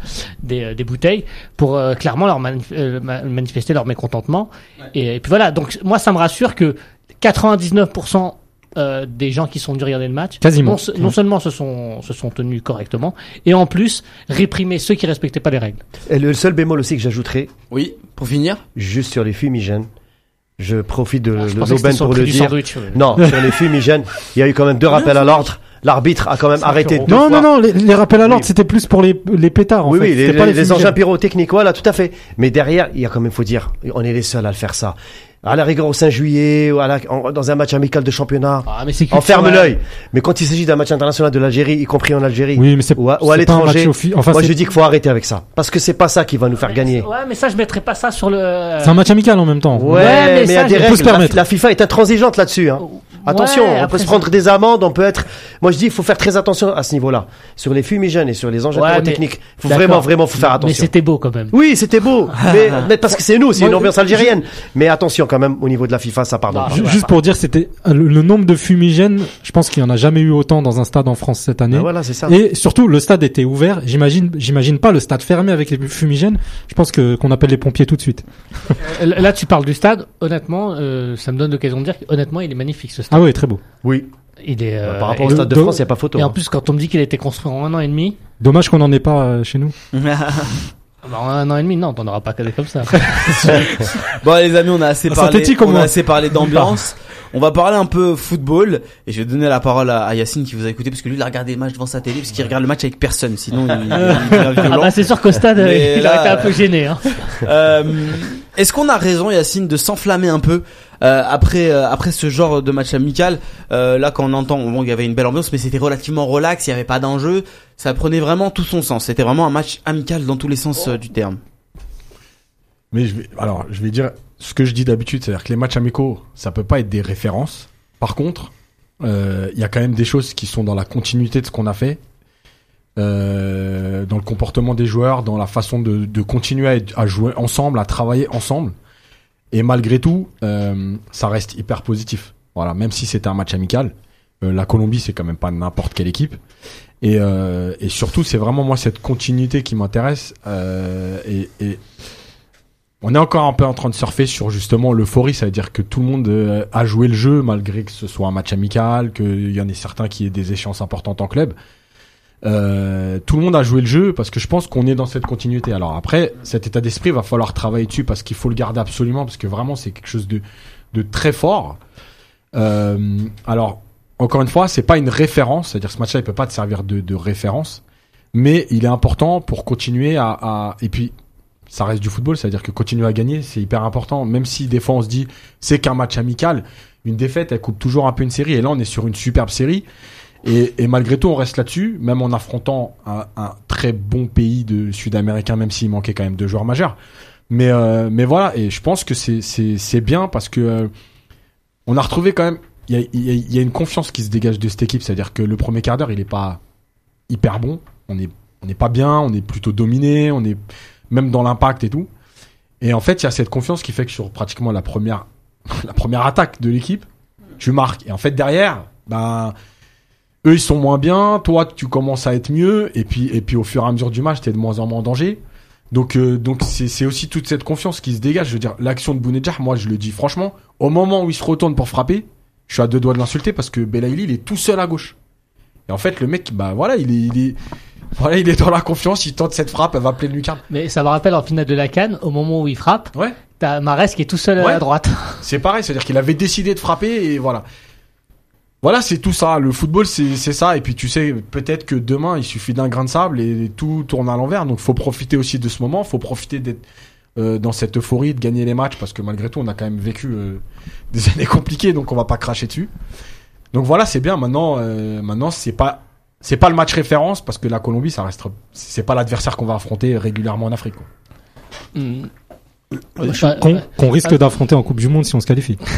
des, euh, des bouteilles pour euh, clairement leur manif- euh, ma- manifester leur mécontentement. Et, et puis voilà, donc moi ça me rassure que 99% euh, des gens qui sont venus regarder le match, Quasiment. non, se- non seulement se sont se sont tenus correctement, et en plus réprimer ceux qui respectaient pas les règles. Et le seul bémol aussi que j'ajouterais, Oui, pour finir. juste sur les fumigènes, je profite de Ah, je l'aubaine pour le dire. sandwich. euh. Non, sur les fumigènes, il y a eu quand même deux rappels à l'ordre. L'arbitre a quand même arrêté deux non fois. non non les, les rappels à l'ordre Oui. c'était plus pour les les pétards en Oui, fait oui, les, C'était pas les- les engins pyrotechniques, voilà, tout à fait. Mais derrière, il y a quand même, faut dire, on est les seuls à le faire ça. À la rigueur au 5 juillet, ou à la- en- dans un match amical de championnat, Ah, mais c'est on ferme l'œil. Mais quand il s'agit d'un match international de l'Algérie, y compris en Algérie, oui mais c'est ou à, ou à l'étranger, enfin moi je dis qu'il faut arrêter avec ça. Parce que c'est pas ça qui va nous faire gagner. Ouais, mais ça je mettrais pas ça sur le. c'est un match amical en même temps Ouais, mais mais il y a ça, des règles. se La, permettre. la FIFA est intransigeante là-dessus. Hein. Attention, Ouais, on peut après, se prendre des amendes, on peut être. Moi je dis, il faut faire très attention à ce niveau-là. Sur les fumigènes et sur les engins Ouais, mais- pyrotechniques, il faut vraiment, vraiment, faut faire Mais attention. c'était beau quand même. Oui, c'était beau, mais, mais parce que c'est nous, c'est une ambiance algérienne. Mais attention quand même au niveau de la FIFA, ça pardonne. Ah, Juste pas. pour dire, c'était le, le nombre de fumigènes. Je pense qu'il y en a jamais eu autant dans un stade en France cette année. Ben voilà, c'est ça. Et surtout, le stade était ouvert. J'imagine, j'imagine pas le stade fermé avec les fumigènes. Je pense que qu'on appelle les pompiers tout de suite. Euh, Là, tu parles du stade. Honnêtement, euh, ça me donne l'occasion de dire qu'honnêtement, il est magnifique ce stade. Ah ouais, très beau. Oui. Il est. euh, Par rapport au Stade de France, il n'y a pas photo. et en hein. plus, quand on me dit qu'il a été construit en un an et demi, Dommage qu'on n'en ait pas euh, chez nous. bah, en un an et demi, non, t'en auras pas qu'à comme ça. Bon les amis, on a assez Ah, parlé, on a assez parlé d'ambiance. On va parler un peu football et je vais donner la parole à, à Yacine qui vous a écouté parce que lui il a regardé le match devant sa télé parce qu'il regarde le match avec personne sinon il, il ah violent. bah c'est sûr qu'au stade, Mais il là, aurait été un peu gêné. Hein. Euh, Est-ce qu'on a raison Yacine de s'enflammer un peu euh, après euh, après ce genre de match amical? Euh, Là quand on entend, bon il y avait une belle ambiance mais c'était relativement relax, il y avait pas d'enjeu, ça prenait vraiment tout son sens. C'était vraiment un match amical dans tous les sens euh, du terme. Mais je vais, alors, je vais dire ce que je dis d'habitude, c'est-à-dire que les matchs amicaux, ça peut pas être des références. Par contre, euh, il y a quand même des choses qui sont dans la continuité de ce qu'on a fait, euh, dans le comportement des joueurs, dans la façon de, continuer à, jouer ensemble, à travailler ensemble. Et malgré tout, ça reste hyper positif. Voilà, même si c'était un match amical, la Colombie c'est quand même pas n'importe quelle équipe. Et, euh, et surtout, c'est vraiment moi cette continuité qui m'intéresse. Euh, et, et on est encore un peu en train de surfer sur justement l'euphorie, ça veut dire que tout le monde euh, a joué le jeu malgré que ce soit un match amical, qu'il y en ait certains qui aient des échéances importantes en club. Euh, tout le monde a joué le jeu parce que je pense qu'on est dans cette continuité. Alors après, cet état d'esprit va falloir travailler dessus parce qu'il faut le garder absolument parce que vraiment c'est quelque chose de, de très fort. Euh, alors encore une fois, c'est pas une référence, c'est-à-dire ce match-là il peut pas te servir de, de référence, mais il est important pour continuer à, à et puis ça reste du football, c'est-à-dire que continuer à gagner, c'est hyper important. Même si des fois on se dit c'est qu'un match amical, une défaite elle coupe toujours un peu une série. Et là on est sur une superbe série. Et, et malgré tout on reste là-dessus, même en affrontant un, un très bon pays de sud-américain, même s'il manquait quand même deux joueurs majeurs. Mais euh, mais voilà, et je pense que c'est bien parce que euh, on a retrouvé quand même. Il y a, une confiance qui se dégage de cette équipe, c'est-à-dire que le premier quart d'heure il est pas hyper bon. On est on n'est pas bien, on est plutôt dominé, on est même dans l'impact et tout. Et en fait, il y a cette confiance qui fait que sur pratiquement la première, attaque de l'équipe, tu marques. Et en fait, derrière, ben, eux, ils sont moins bien, toi, tu commences à être mieux, et puis, au fur et à mesure du match, t'es de moins en moins en danger. Donc, euh, c'est aussi toute cette confiance qui se dégage. Je veux dire, l'action de Bounedjah, moi, je le dis franchement, au moment où il se retourne pour frapper, je suis à deux doigts de l'insulter parce que Belaïli, il est tout seul à gauche. Et en fait, le mec, bah voilà, il est, il est, voilà, il est dans la confiance, il tente cette frappe, elle va pleine lucarne. Mais ça me rappelle en finale de la Cannes, au moment où il frappe, Ouais. t'as Marès qui est tout seul Ouais. à droite. C'est pareil, c'est-à-dire qu'il avait décidé de frapper et voilà. Voilà, c'est tout ça. Le football, c'est c'est ça. Et puis tu sais, peut-être que demain, il suffit d'un grain de sable et tout tourne à l'envers. Donc, faut profiter aussi de ce moment. Faut profiter d'être euh, dans cette euphorie, de gagner les matchs, parce que malgré tout, on a quand même vécu euh, des années compliquées, donc on va pas cracher dessus. Donc voilà, c'est bien. Maintenant, euh, maintenant, c'est pas c'est pas le match référence parce que la Colombie, ça reste c'est pas l'adversaire qu'on va affronter régulièrement en Afrique. Hmm. Qu'on qu'on risque d'affronter en Coupe du Monde si on se qualifie.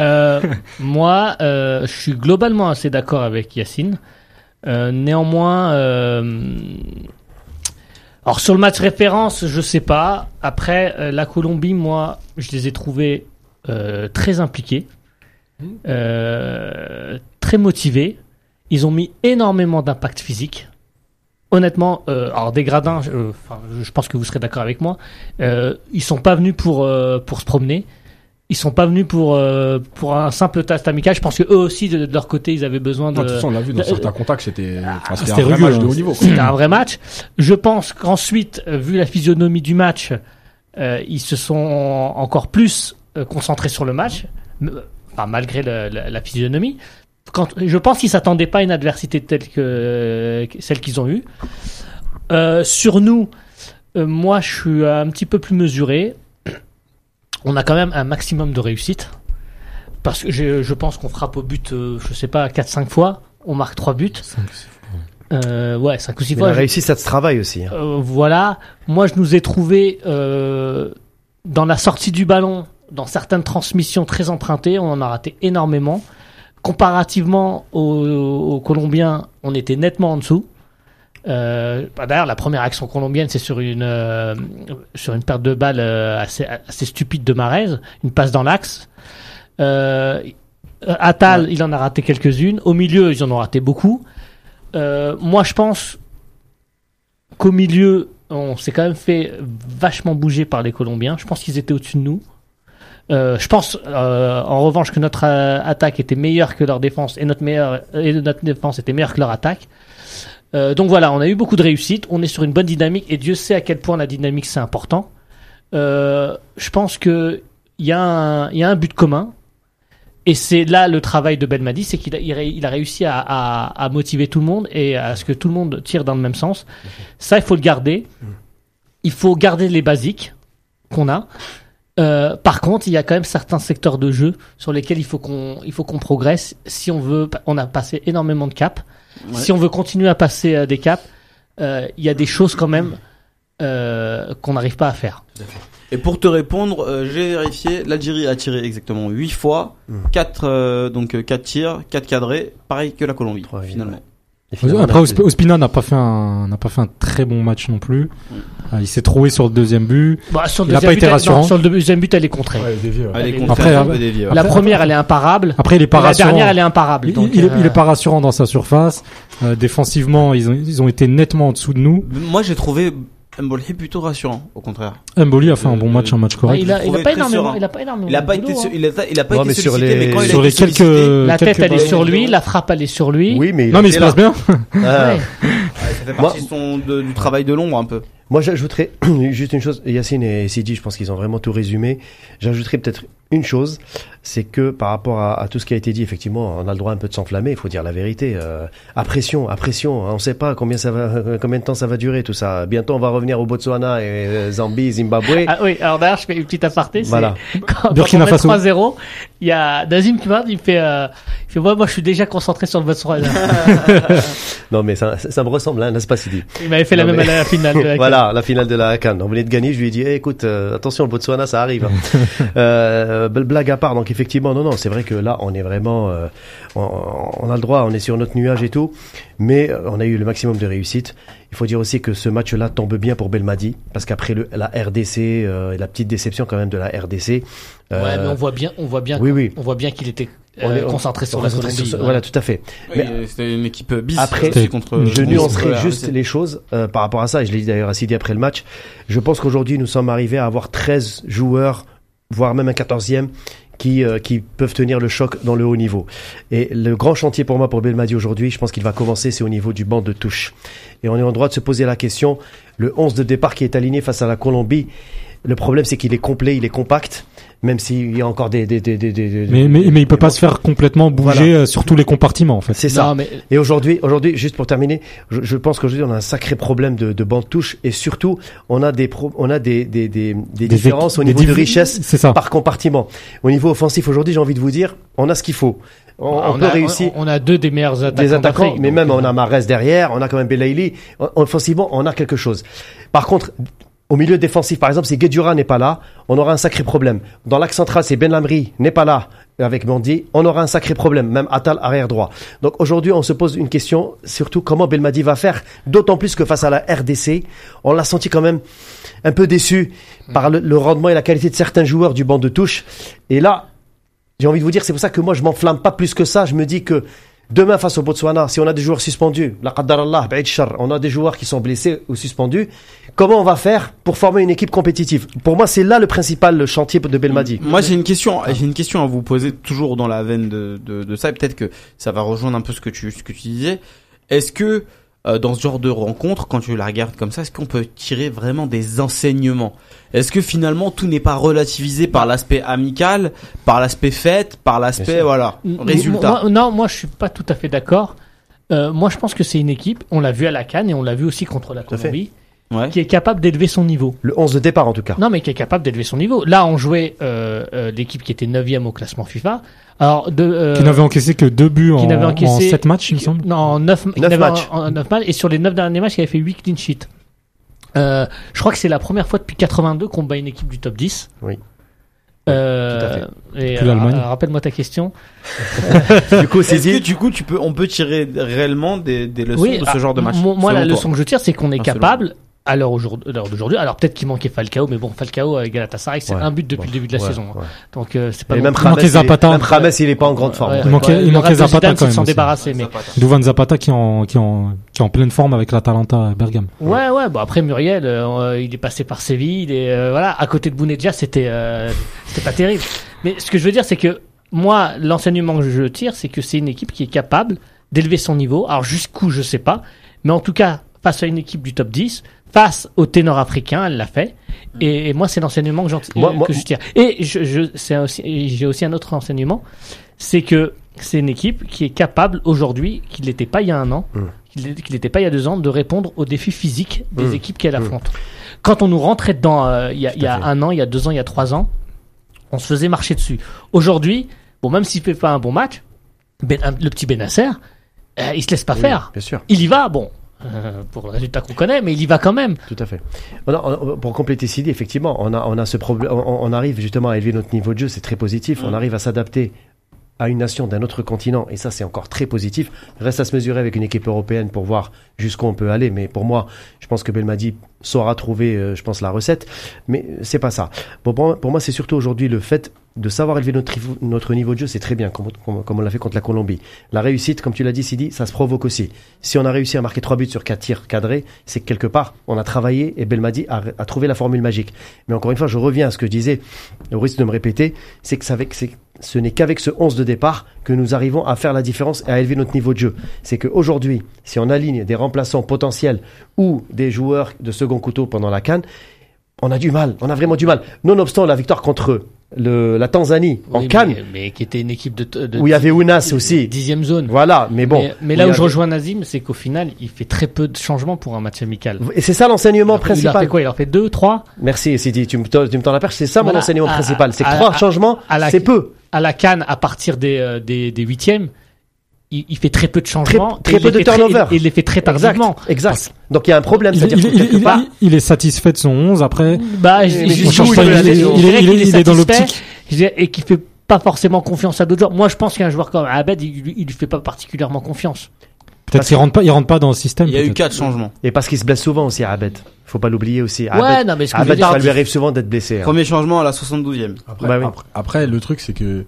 Euh, moi, euh, je suis globalement assez d'accord avec Yacine. Euh, néanmoins, euh, alors sur le match référence, je sais pas. Après, euh, la Colombie, moi, je les ai trouvés euh, très impliqués, euh, très motivés. Ils ont mis énormément d'impact physique. Honnêtement, alors des gradins, je, pense que vous serez d'accord avec moi. Ils sont pas venus pour pour se promener. Ils sont pas venus pour euh, pour un simple test amical. Je pense que eux aussi de, de leur côté, ils avaient besoin de. Non, de toute façon, on l'a vu dans euh, certains contacts, c'était enfin, c'était un vrai match de haut niveau. C'était un vrai match. Je pense qu'ensuite, euh, vu la physionomie du match, euh, ils se sont encore plus euh, concentrés sur le match, enfin, malgré le- la, la physionomie. Quand, je pense qu'ils s'attendaient pas à une adversité telle que, celle qu'ils ont eue. Euh, sur nous, euh, moi, je suis un petit peu plus mesuré. On a quand même un maximum de réussite. Parce que je, je pense qu'on frappe au but, euh, je sais pas, 4-5 fois. On marque 3 buts. Euh, ouais, 5 ou 6 Mais fois. la je- réussite, ça se travaille aussi. hein. euh, voilà. Moi, je nous ai trouvé euh, dans la sortie du ballon, dans certaines transmissions très empruntées, on en a raté énormément. Comparativement aux, aux Colombiens, on était nettement en dessous. Euh, bah, D'ailleurs, la première action colombienne, c'est sur une euh, sur une perte de balle euh, assez, assez stupide de Marez, une passe dans l'axe. Euh, Atal, il en a raté quelques-unes. Au milieu, ils en ont raté beaucoup. Euh, moi, je pense qu'au milieu, on s'est quand même fait vachement bouger par les Colombiens. Je pense qu'ils étaient au-dessus de nous. Euh, je pense, euh, en revanche, que notre euh, attaque était meilleure que leur défense et notre, meilleure, et notre défense était meilleure que leur attaque. Euh, donc voilà, on a eu beaucoup de réussite. On est sur une bonne dynamique et Dieu sait à quel point la dynamique c'est important. Euh, je pense que il y, a un- il y a un but commun. Et c'est là le travail de Belmadi, c'est qu'il a, il a réussi à, à- à motiver tout le monde et à ce que tout le monde tire dans le même sens. Ça, il faut le garder. Il faut garder les basiques qu'on a. Euh, par contre, il y a quand même certains secteurs de jeu sur lesquels il faut qu'on il faut qu'on progresse. Si on veut, on a passé énormément de caps. Ouais. Si on veut continuer à passer euh, des caps, euh, il y a des choses quand même euh, qu'on n'arrive pas à faire. Et pour te répondre, euh, j'ai vérifié, l'Algérie a tiré exactement 8 fois, Hmm. 4 donc 4 tirs, 4 cadrés, pareil que la Colombie finalement, Après, Ospina n'a pas fait un n'a pas fait un très bon match non plus. Euh, Il s'est trouvé sur le deuxième but. Bah, sur, le Il a deuxième pas but, été rassurant. non, sur le deuxième but, elle est contrée. Ouais, dévié, ouais. Elle est Après, contre après, déviée, ouais. La première, elle est imparable. Après, il est pas la rassurant. dernière, elle est imparable. Il, donc, il est, il euh, est pas rassurant dans sa surface. Euh, défensivement, ils ont, ils ont été nettement en dessous de nous. Moi j'ai trouvé Mbolhi plutôt rassurant, au contraire. Mboli a fait un bon Euh, match, un match ouais, correct. il a, il a trouvé pas énormément, il a pas énormément. Il a de pas été, hein. il a, il a pas été sur les- mais quand il a sur été les quelques, La tête, elle est sur lui, la frappe, elle est sur lui. Oui, mais Non, mais il se passe bien. Ah. Ça fait partie du travail de l'ombre un peu. Moi, j'ajouterais juste une chose. Yacine et Sidi, je pense qu'ils ont vraiment tout résumé. J'ajouterais peut-être une chose, c'est que par rapport à, à tout ce qui a été dit, effectivement, on a le droit un peu de s'enflammer. Il faut dire la vérité. Euh, à pression, à pression. On ne sait pas combien ça va, euh, combien de temps ça va durer tout ça. Bientôt, on va revenir au Botswana et euh, Zambie, Zimbabwe. Ah oui, alors d'ailleurs, je fais une petite aparté. Voilà. Quand, quand Burkina on met Faso. 3-0, il y a Nazim qui il fait, euh, il fait, ouais, moi, je suis déjà concentré sur le Botswana. Non, mais ça, ça me ressemble, hein, n'est-ce pas, Sidi? Il m'avait fait la Non, même mais- à la finale. de la Voilà, la finale de la Cannes. On venait de gagner, je lui ai dit, Eh, écoute, euh, attention, le Botswana, ça arrive. hein. euh, blague à part, donc effectivement, non, non, c'est vrai que là, on est vraiment, euh, on, on a le droit, on est sur notre nuage et tout, mais euh, on a eu le maximum de réussite. Il faut dire aussi que ce match-là tombe bien pour Belmadi, parce qu'après le- la RDC, euh, la petite déception quand même de la RDC. euh, Ouais, mais on voit bien, on voit bien, oui, oui. on voit bien qu'il était On euh, est- on- concentré sur on la Colombie. sur. Voilà, tout à fait. Mais- Oui, C'était une équipe bis. Après, contre. Je nuancerai juste les choses euh, par rapport à ça, et je l'ai dit d'ailleurs à Sidi après le match. Je pense qu'aujourd'hui, nous sommes arrivés à avoir 13 joueurs, voire même un 14e, qui, euh, qui peuvent tenir le choc dans le haut niveau. Et le grand chantier pour moi, pour Belmadi aujourd'hui, je pense qu'il va commencer, c'est au niveau du banc de touche. Et on est en droit de se poser la question, le 11 de départ qui est aligné face à la Colombie, le problème c'est qu'il est complet, il est compact, même s'il y a encore des... des, des, des, des- Mais, mais, mais il peut pas se faire complètement bouger Voilà. euh, sur tous les compartiments en fait. C'est ça. Non, mais Et aujourd'hui, aujourd'hui, juste pour terminer, je, je pense qu'aujourd'hui on a un sacré problème de, de banc de touche et surtout on a des pro- on a des des, des, des Des différences au niveau de richesse C'est ça. par compartiment. Au niveau offensif aujourd'hui, j'ai envie de vous dire, on a ce qu'il faut. On, on peut a, réussir. on, on a deux des meilleurs attaquants. des attaquants, mais même euh, on a Marès derrière, on a quand même Belaïli. Offensivement, on a quelque chose. Par contre, au milieu défensif, par exemple, si Guedjura n'est pas là, on aura un sacré problème. Dans l'axe central, si Ben Lamri n'est pas là avec Bandi, on aura un sacré problème, même Atal arrière droit. Donc aujourd'hui, on se pose une question, surtout comment Belmadi va faire, d'autant plus que face à la RDC, on l'a senti quand même un peu déçu par le, le rendement et la qualité de certains joueurs du banc de touche. Et là, j'ai envie de vous dire, c'est pour ça que moi je m'enflamme pas plus que ça. Je me dis que demain face au Botswana, si on a des joueurs suspendus, la Allah, on a des joueurs qui sont blessés ou suspendus, comment on va faire pour former une équipe compétitive? Pour moi, c'est là le principal chantier de Belmadi. Moi, j'ai une question, j'ai une question à vous poser toujours dans la veine de, de, de ça, et peut-être que ça va rejoindre un peu ce que tu, ce que tu disais. Est-ce que, euh, dans ce genre de rencontre, quand tu la regardes comme ça, est-ce qu'on peut tirer vraiment des enseignements? Est-ce que finalement tout n'est pas relativisé par l'aspect amical, par l'aspect fête, par l'aspect, voilà, résultat? moi- non, moi je suis pas tout à fait d'accord. Euh, moi je pense que c'est une équipe, on l'a vu à la Cannes et on l'a vu aussi contre la. Colombie, Ouais. qui est capable d'élever son niveau. Le 11 de départ en tout cas. Non, mais qui est capable d'élever son niveau. Là, on jouait euh, euh, l'équipe qui était 9 au classement FIFA. Alors, de, euh, Qui n'avait encaissé que deux buts qui en, n'avait encaissé- en 7 matchs, il me semble. Non, en 9, Neuf matchs. En, en neuf matchs. Et sur les 9 derniers matchs, il avait fait 8 clean sheets. Euh, je crois que c'est la première fois depuis 82 qu'on bat une équipe du top 10. Oui. Euh, tout à fait. Et, Depuis l'Allemagne. euh, Rappelle-moi ta question. Du coup, c'est Est-ce que dit. du coup, tu peux, on peut tirer réellement des, des leçons de ce ah, genre de match mo- Moi, la toi leçon que je tire, c'est qu'on est capable, à l'heure d'aujourd'hui, alors peut-être qu'il manquait Falcao, mais bon, Falcao avec Galatasaray, c'est Ouais. un but depuis le début de la Ouais, saison. hein. ouais. Donc, euh, c'est pas Et non même Il manquait Zapata. même Rames, il est pas en grande forme. Ouais, Il manquait- ouais, il manquait Zapata quand même s'en débarrasser, mais Duvan Zapata qui est en, qui est en, qui est en pleine forme avec l'Atalanta à Bergame. Ouais, ouais. Bon après Muriel, euh, il est passé par Séville. Il est euh, voilà à côté de Bounedjah, c'était euh, c'était pas terrible. Mais ce que je veux dire, c'est que moi, l'enseignement que je tire, c'est que c'est une équipe qui est capable d'élever son niveau. Alors jusqu'où, je sais pas. Mais en tout cas, face à une équipe du top 10, face au ténor africain, elle l'a fait. Et, et moi, c'est l'enseignement que, j'en- Moi- moi- que je tire. Et je, je, c'est aussi, j'ai aussi un autre enseignement, c'est que c'est une équipe qui est capable aujourd'hui, qui ne l'était pas il y a un an, Mm. qui l'était- qui n'était pas il y a deux ans, de répondre aux défis physiques des Mm. équipes qu'elle Mm. affronte. Quand on nous rentrait dedans euh, il y a, il y a fait. un an, il y a deux ans, il y a trois ans, on se faisait marcher dessus. Aujourd'hui, bon, même s'il fait pas un bon match, Ben- le petit Benasser, euh, il se laisse pas Oui, faire. Bien sûr. Il y va, bon, euh, pour le résultat qu'on connaît, mais il y va quand même. Tout à fait. On a- on- pour compléter Sidi, effectivement, on a, on a ce. On, on arrive justement à élever notre niveau de jeu, c'est très positif. On arrive à s'adapter à une nation d'un autre continent, et ça, c'est encore très positif. Reste à se mesurer avec une équipe européenne pour voir jusqu'où on peut aller. Mais pour moi, je pense que Belmadi saura trouver, euh, je pense, la recette. Mais c'est pas ça. Bon, pour moi, c'est surtout aujourd'hui le fait de savoir élever notre, notre niveau de jeu, c'est très bien, comme, comme, on l'a fait contre la Colombie. La réussite, comme tu l'as dit, Sidi, ça se provoque aussi. Si on a réussi à marquer trois buts sur quatre tirs cadrés, c'est que quelque part, on a travaillé et Belmadi a, a trouvé la formule magique. Mais encore une fois, je reviens à ce que je disais, au risque de me répéter, c'est que ça ce n'est qu'avec ce 11 de départ que nous arrivons à faire la différence et à élever notre niveau de jeu. C'est qu'aujourd'hui, si on aligne des remplaçants potentiels ou des joueurs de second couteau pendant la canne, on a du mal, on a vraiment du mal. Nonobstant la victoire contre le, la Tanzanie en Cannes, mais, mais qui était une équipe de, de où il y avait Ounas aussi. dixième zone. Voilà, mais bon. mais, là où je rejoins Nazim, c'est qu'au final, il fait très peu de changements pour un match amical. Et c'est ça l'enseignement Il leur fait principal. quoi Il leur fait deux, trois? Merci Sidi, tu me, tu me tends la perche. C'est ça mon enseignement à- principal. C'est trois à- changements, c'est peu. à la canne à partir des euh, des, des huitièmes. Il, il fait très peu de changements. très peu de très- turnover. il, il les fait très Exact. tardivement. Exact. Donc il y a un problème. Il, C'est-à-dire il- que il- quelque il- part, il- il est satisfait de son 11 après. Bah, je- mais je- jusqu'où je- il je- est dans satisfait, l'optique. et qui fait pas forcément confiance à d'autres joueurs. Moi, je pense qu'un joueur comme Abed, il, lui- il lui fait pas particulièrement confiance. Peut-être qu'il rentre pas, il rentre pas dans le système. Il y a eu quatre changements. et parce qu'il se blesse souvent aussi, Abed. Faut pas l'oublier aussi. ouais, Abed, non, mais ce que je veux Abed, dire, ça lui arrive souvent d'être blessé. hein. Premier changement à la 72e. Après, Bah oui. après, après, le truc, c'est que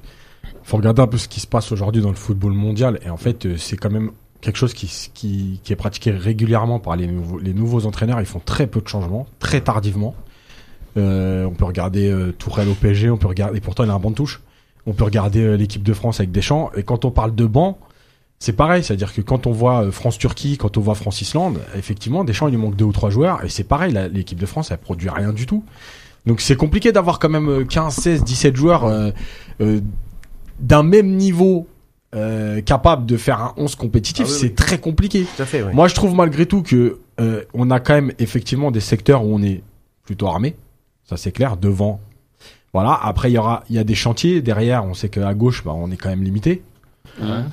faut regarder un peu ce qui se passe aujourd'hui dans le football mondial. Et en fait, euh, c'est quand même quelque chose qui, qui, qui est pratiqué régulièrement par les nouveaux, les nouveaux entraîneurs. Ils font très peu de changements, très tardivement. Euh, on peut regarder euh, Tourelle au PSG, on peut regarder, et pourtant il a un banc de touche. On peut regarder euh, l'équipe de France avec Deschamps. Et quand on parle de banc, c'est pareil. C'est-à-dire que quand on voit euh, France-Turquie, quand on voit France-Islande, effectivement, Deschamps, il lui manque deux ou trois joueurs. Et c'est pareil, l'équipe de France, elle produit rien du tout. Donc c'est compliqué d'avoir quand même euh, 15, 16, 17 joueurs euh, euh, d'un même niveau euh, capable de faire un 11 compétitif. Ah oui, c'est oui. très compliqué. Tout à fait, oui. Moi, je trouve malgré tout que euh, on a quand même effectivement des secteurs où on est plutôt armé. Ça, c'est clair. Devant, voilà. Après, il y aura, il y a des chantiers derrière. On sait qu'à gauche, bah, on est quand même limité.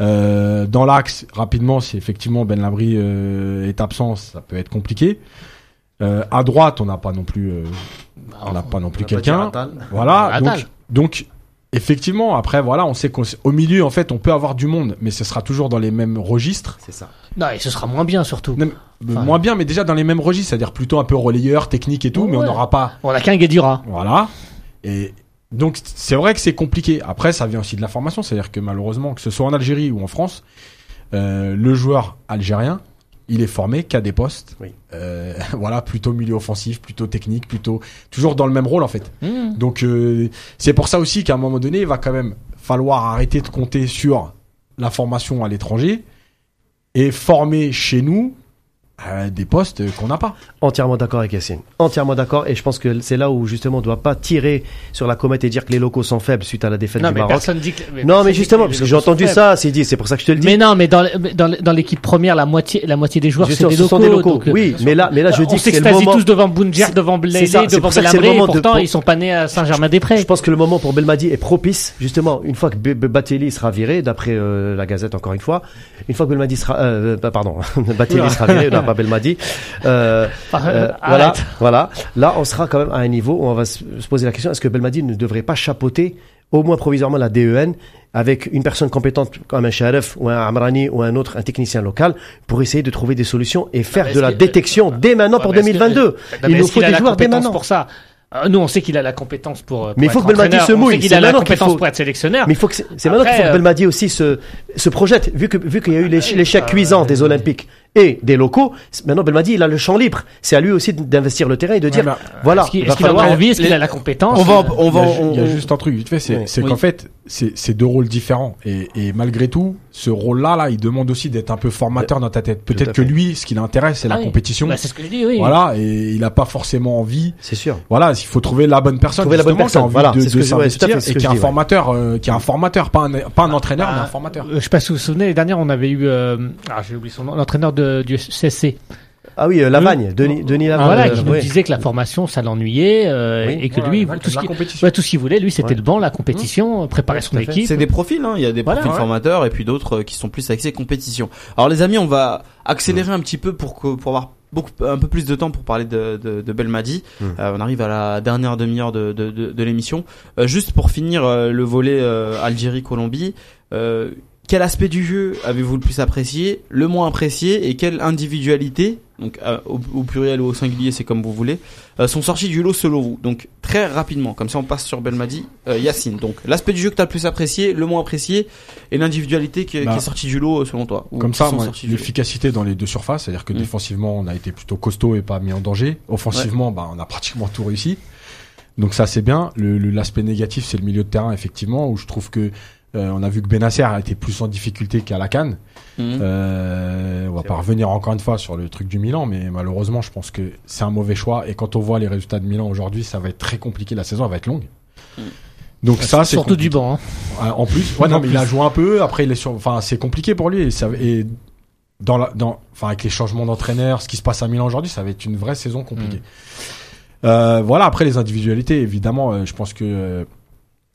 Euh, dans l'axe, rapidement, si effectivement Ben Labri euh, est absent, ça peut être compliqué. Euh, à droite, on n'a pas non plus, euh, on n'a pas non plus quelqu'un. Voilà. Donc, donc, effectivement, après, voilà, on sait qu'au au milieu, en fait, on peut avoir du monde, mais ce sera toujours dans les mêmes registres. C'est ça. Non, et ce sera moins bien surtout. Non, mais, Enfin, moins bien, mais déjà dans les mêmes registres, c'est-à-dire plutôt un peu relayeur, technique et tout, mais on n'aura pas. On a qu'un Guédura. Voilà. Et donc c'est vrai que c'est compliqué. Après, ça vient aussi de la formation, c'est-à-dire que malheureusement, que ce soit en Algérie ou en France, euh, le joueur algérien, il est formé qu'à des postes. Oui. Euh, voilà, plutôt milieu offensif, plutôt technique, plutôt toujours dans le même rôle en fait. Mmh. Donc euh, c'est pour ça aussi qu'à un moment donné, il va quand même falloir arrêter de compter sur la formation à l'étranger et former chez nous euh, des postes qu'on n'a pas. Entièrement d'accord avec Yassine. Entièrement d'accord. Et je pense que c'est là où justement on doit pas tirer sur la comète et dire que les locaux sont faibles suite à la défaite Non, du mais Maroc. personne dit que. Non, mais justement, que parce que j'ai entendu ça, c'est dit, c'est pour ça que je te le dis. Mais non, mais dans, l'équipe première, la moitié, la moitié des joueurs, c'est des ce locaux. sont des locaux. donc, euh, oui, mais là, mais là, je on dis que c'est le moment. tous devant Bounjer, devant c'est Blaise, ça, c'est devant pour ça que c'est le Belabri, et moment de pourtant ils sont pas nés à Saint-Germain-des-Prés. Je pense que le moment pour Belmadi est propice, justement, une fois que Batelli sera viré, d'après euh, la Gazette encore une fois, une fois que Belmadi sera, euh, pardon, Batelli sera viré, Belmadi, euh, euh, euh, voilà, voilà. Là, on sera quand même à un niveau où on va se se poser la question est-ce que Belmadi ne devrait pas chapeauter, au moins provisoirement, la DEN avec une personne compétente comme un Sharef ou un Amrani ou un autre, un technicien local, pour essayer de trouver des solutions et faire de la détection dès maintenant Ouais, pour mais est-ce que- 2022. Non, mais Il nous faut des joueurs dès maintenant. pour ça. Nous, on sait qu'il a la compétence pour. pour Mais il faut que Belmadi se mouille, c'est a la compétence faut- pour être sélectionneur. Mais il faut que c'est maintenant qu'il faut que Belmadi aussi se, se projette, vu que vu qu'il y a eu l'échec euh, cuisant des Olympiques et des locaux. Maintenant Belmadi il a le champ libre. C'est à lui aussi d'investir le terrain et de dire mais- voilà. Est-ce qu'il en a envie Est-ce qu'il a la compétence On va, on Il y va, a, ju- on- il y a juste un truc vite fait, c'est Ouais. c'est Oui. qu'en fait, c'est c'est deux rôles différents. Et, et malgré tout, ce rôle-là, là, il demande aussi d'être un peu formateur dans ta tête. Peut-être que lui, ce qui l'intéresse, c'est Ah la oui. compétition. Bah, C'est ce que je dis, oui. Voilà, et il a pas forcément envie. C'est sûr. Voilà, il faut trouver la bonne personne. Trouver la bonne personne, envie voilà, de, c'est ce de que je- ouais, tout à s'investir fait, c'est ce et que qui est un formateur, euh, qui est un formateur, pas un, pas un entraîneur, Bah, mais un formateur. Euh, Je sais pas si vous vous souvenez, l'année dernière, on avait eu, euh, ah, j'ai oublié son nom, l'entraîneur de, du CSC. Ah oui, euh, Lavagne, Denis, Denis Lavagne. voilà, euh, qui nous ouais. disait que la formation, ça l'ennuyait, euh, Oui. et que Voilà, lui, tout ce qui, ouais, tout ce qu'il voulait, lui, c'était Ouais. le banc, la compétition, préparer son équipe. C'est des profils, hein. il y a des Voilà, profils ouais. formateurs et puis d'autres euh, qui sont plus axés compétition. Alors les amis, on va accélérer un petit peu pour que pour avoir beaucoup un peu plus de temps pour parler de, de, de Belmadi. Mm. Euh, on arrive à la dernière demi-heure de, de, de, de l'émission. Euh, juste pour finir euh, le volet euh, Algérie-Colombie, euh, quel aspect du jeu avez-vous le plus apprécié, le moins apprécié et quelle individualité, donc euh, au, au pluriel ou au singulier, c'est comme vous voulez, euh, sont sortis du lot selon vous Donc très rapidement, comme ça on passe sur Belmadi. Euh, Yacine, donc l'aspect du jeu que tu as le plus apprécié, le moins apprécié et l'individualité qui, Bah, qui est sortie du lot euh, selon toi. ou Comme ça, l'efficacité dans les deux surfaces, c'est-à-dire que Mm. défensivement, on a été plutôt costaud et pas mis en danger. Offensivement, bah, on a pratiquement tout réussi. Donc ça, c'est bien. Le- le- L'aspect négatif, c'est le milieu de terrain, effectivement, où je trouve que euh, on a vu que Benacer a été plus en difficulté qu'à la Cannes. Mhm. Euh, on va pas revenir encore une fois sur le truc du Milan, mais malheureusement, je pense que c'est un mauvais choix. Et quand on voit les résultats de Milan aujourd'hui, ça va être très compliqué. La saison elle va être longue. Mm. Donc ça, c'est Surtout du banc. hein. Ah, En plus, ouais, non, mais il a joué un peu. Après, il est sur. Enfin, c'est compliqué pour lui. Et, ça, et dans la, dans, enfin, avec les changements d'entraîneur, ce qui se passe à Milan aujourd'hui, ça va être une vraie saison compliquée. Euh, voilà. Après les individualités, évidemment, euh, je pense que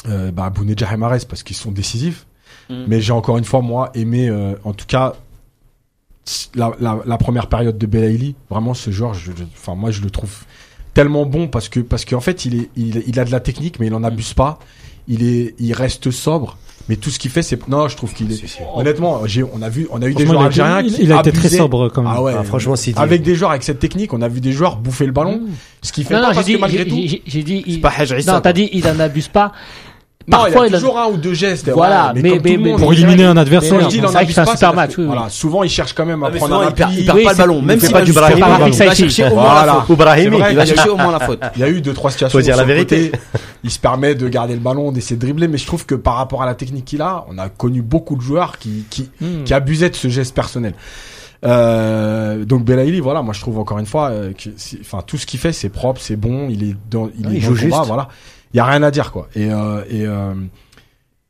euh, bah, Bounedjah et Mahrez, parce qu'ils sont décisifs. Mhm. Mais j'ai encore une fois moi aimé, euh, en tout cas, la, la, la première période de Belaïli. Vraiment, ce joueur, je, je- enfin moi, je le trouve tellement bon parce que parce qu'en fait, il est, il, il a de la technique, mais il en abuse pas. Il est, il reste sobre. Mais tout ce qu'il fait, c'est non, je trouve qu'il est. Honnêtement, j'ai, on a vu, on a eu des joueurs il a algériens été- qui il, il a été très sobre quand même. Ah ouais. Ah, franchement, c'est Avec des joueurs avec cette technique, on a vu des joueurs bouffer le ballon. Mmh. Ce qui fait Non, pas non, j'ai parce dit, que malgré tout. j'ai- j'ai dit, C'est il- pas non, t'as dit, il en abuse pas. Non, Parfois, il y a toujours un ou deux gestes. Voilà, mais- comme mais- tout le mais- monde, Pour éliminer un adversaire. C'est un super match, que, oui, oui. Voilà, souvent il cherche quand même à Ah, prendre un il perd, appui. il perd pas le ballon, même s'il pas a du Brahimi. Il va chercher au moins Voilà. la faute. Il va chercher au moins la faute. Il y a eu deux trois situations. Faut dire la vérité. il se permet de garder le ballon, d'essayer de dribbler, mais je trouve que par rapport à la technique qu'il a, on a connu beaucoup de joueurs qui, qui, Hmm. qui abusaient de ce geste personnel. Euh, donc Belaïli, voilà, moi je trouve encore une fois, euh, que c'est- enfin tout ce qu'il fait, c'est propre, c'est bon, il est dans, il, Ouais, est il dans joue le combat, juste. voilà. Il y a rien à dire quoi. Et euh, et euh,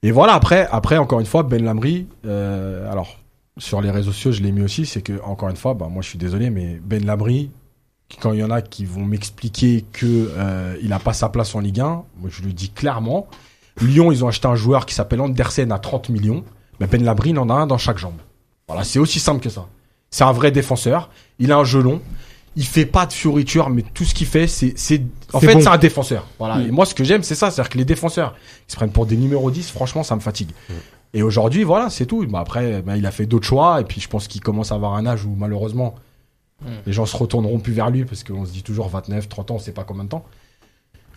et voilà après après encore une fois Ben Lamri, euh, alors sur les réseaux sociaux je l'ai mis aussi, c'est que encore une fois, bah moi je suis désolé, mais Ben Lamri, quand il y en a qui vont m'expliquer que euh, il a pas sa place en Ligue 1, moi je le dis clairement. Lyon, ils ont acheté un joueur qui s'appelle Andersen à 30 millions. Mais Ben Labri, il en a un dans chaque jambe. Voilà, c'est aussi simple que ça. C'est un vrai défenseur. Il a un gelon. Il fait pas de fioriture, mais tout ce qu'il fait, c'est, c'est, en fait, bon. c'est un défenseur. Voilà. Mm. Et moi, ce que j'aime, c'est ça. C'est-à-dire que les défenseurs, ils se prennent pour des numéros 10, franchement, ça me fatigue. Et aujourd'hui, voilà, c'est tout. Bah, après, bah, il a fait d'autres choix. Et puis, je pense qu'il commence à avoir un âge où, malheureusement, les gens se retourneront plus vers lui parce qu'on se dit toujours 29, 30 ans, on sait pas combien de temps.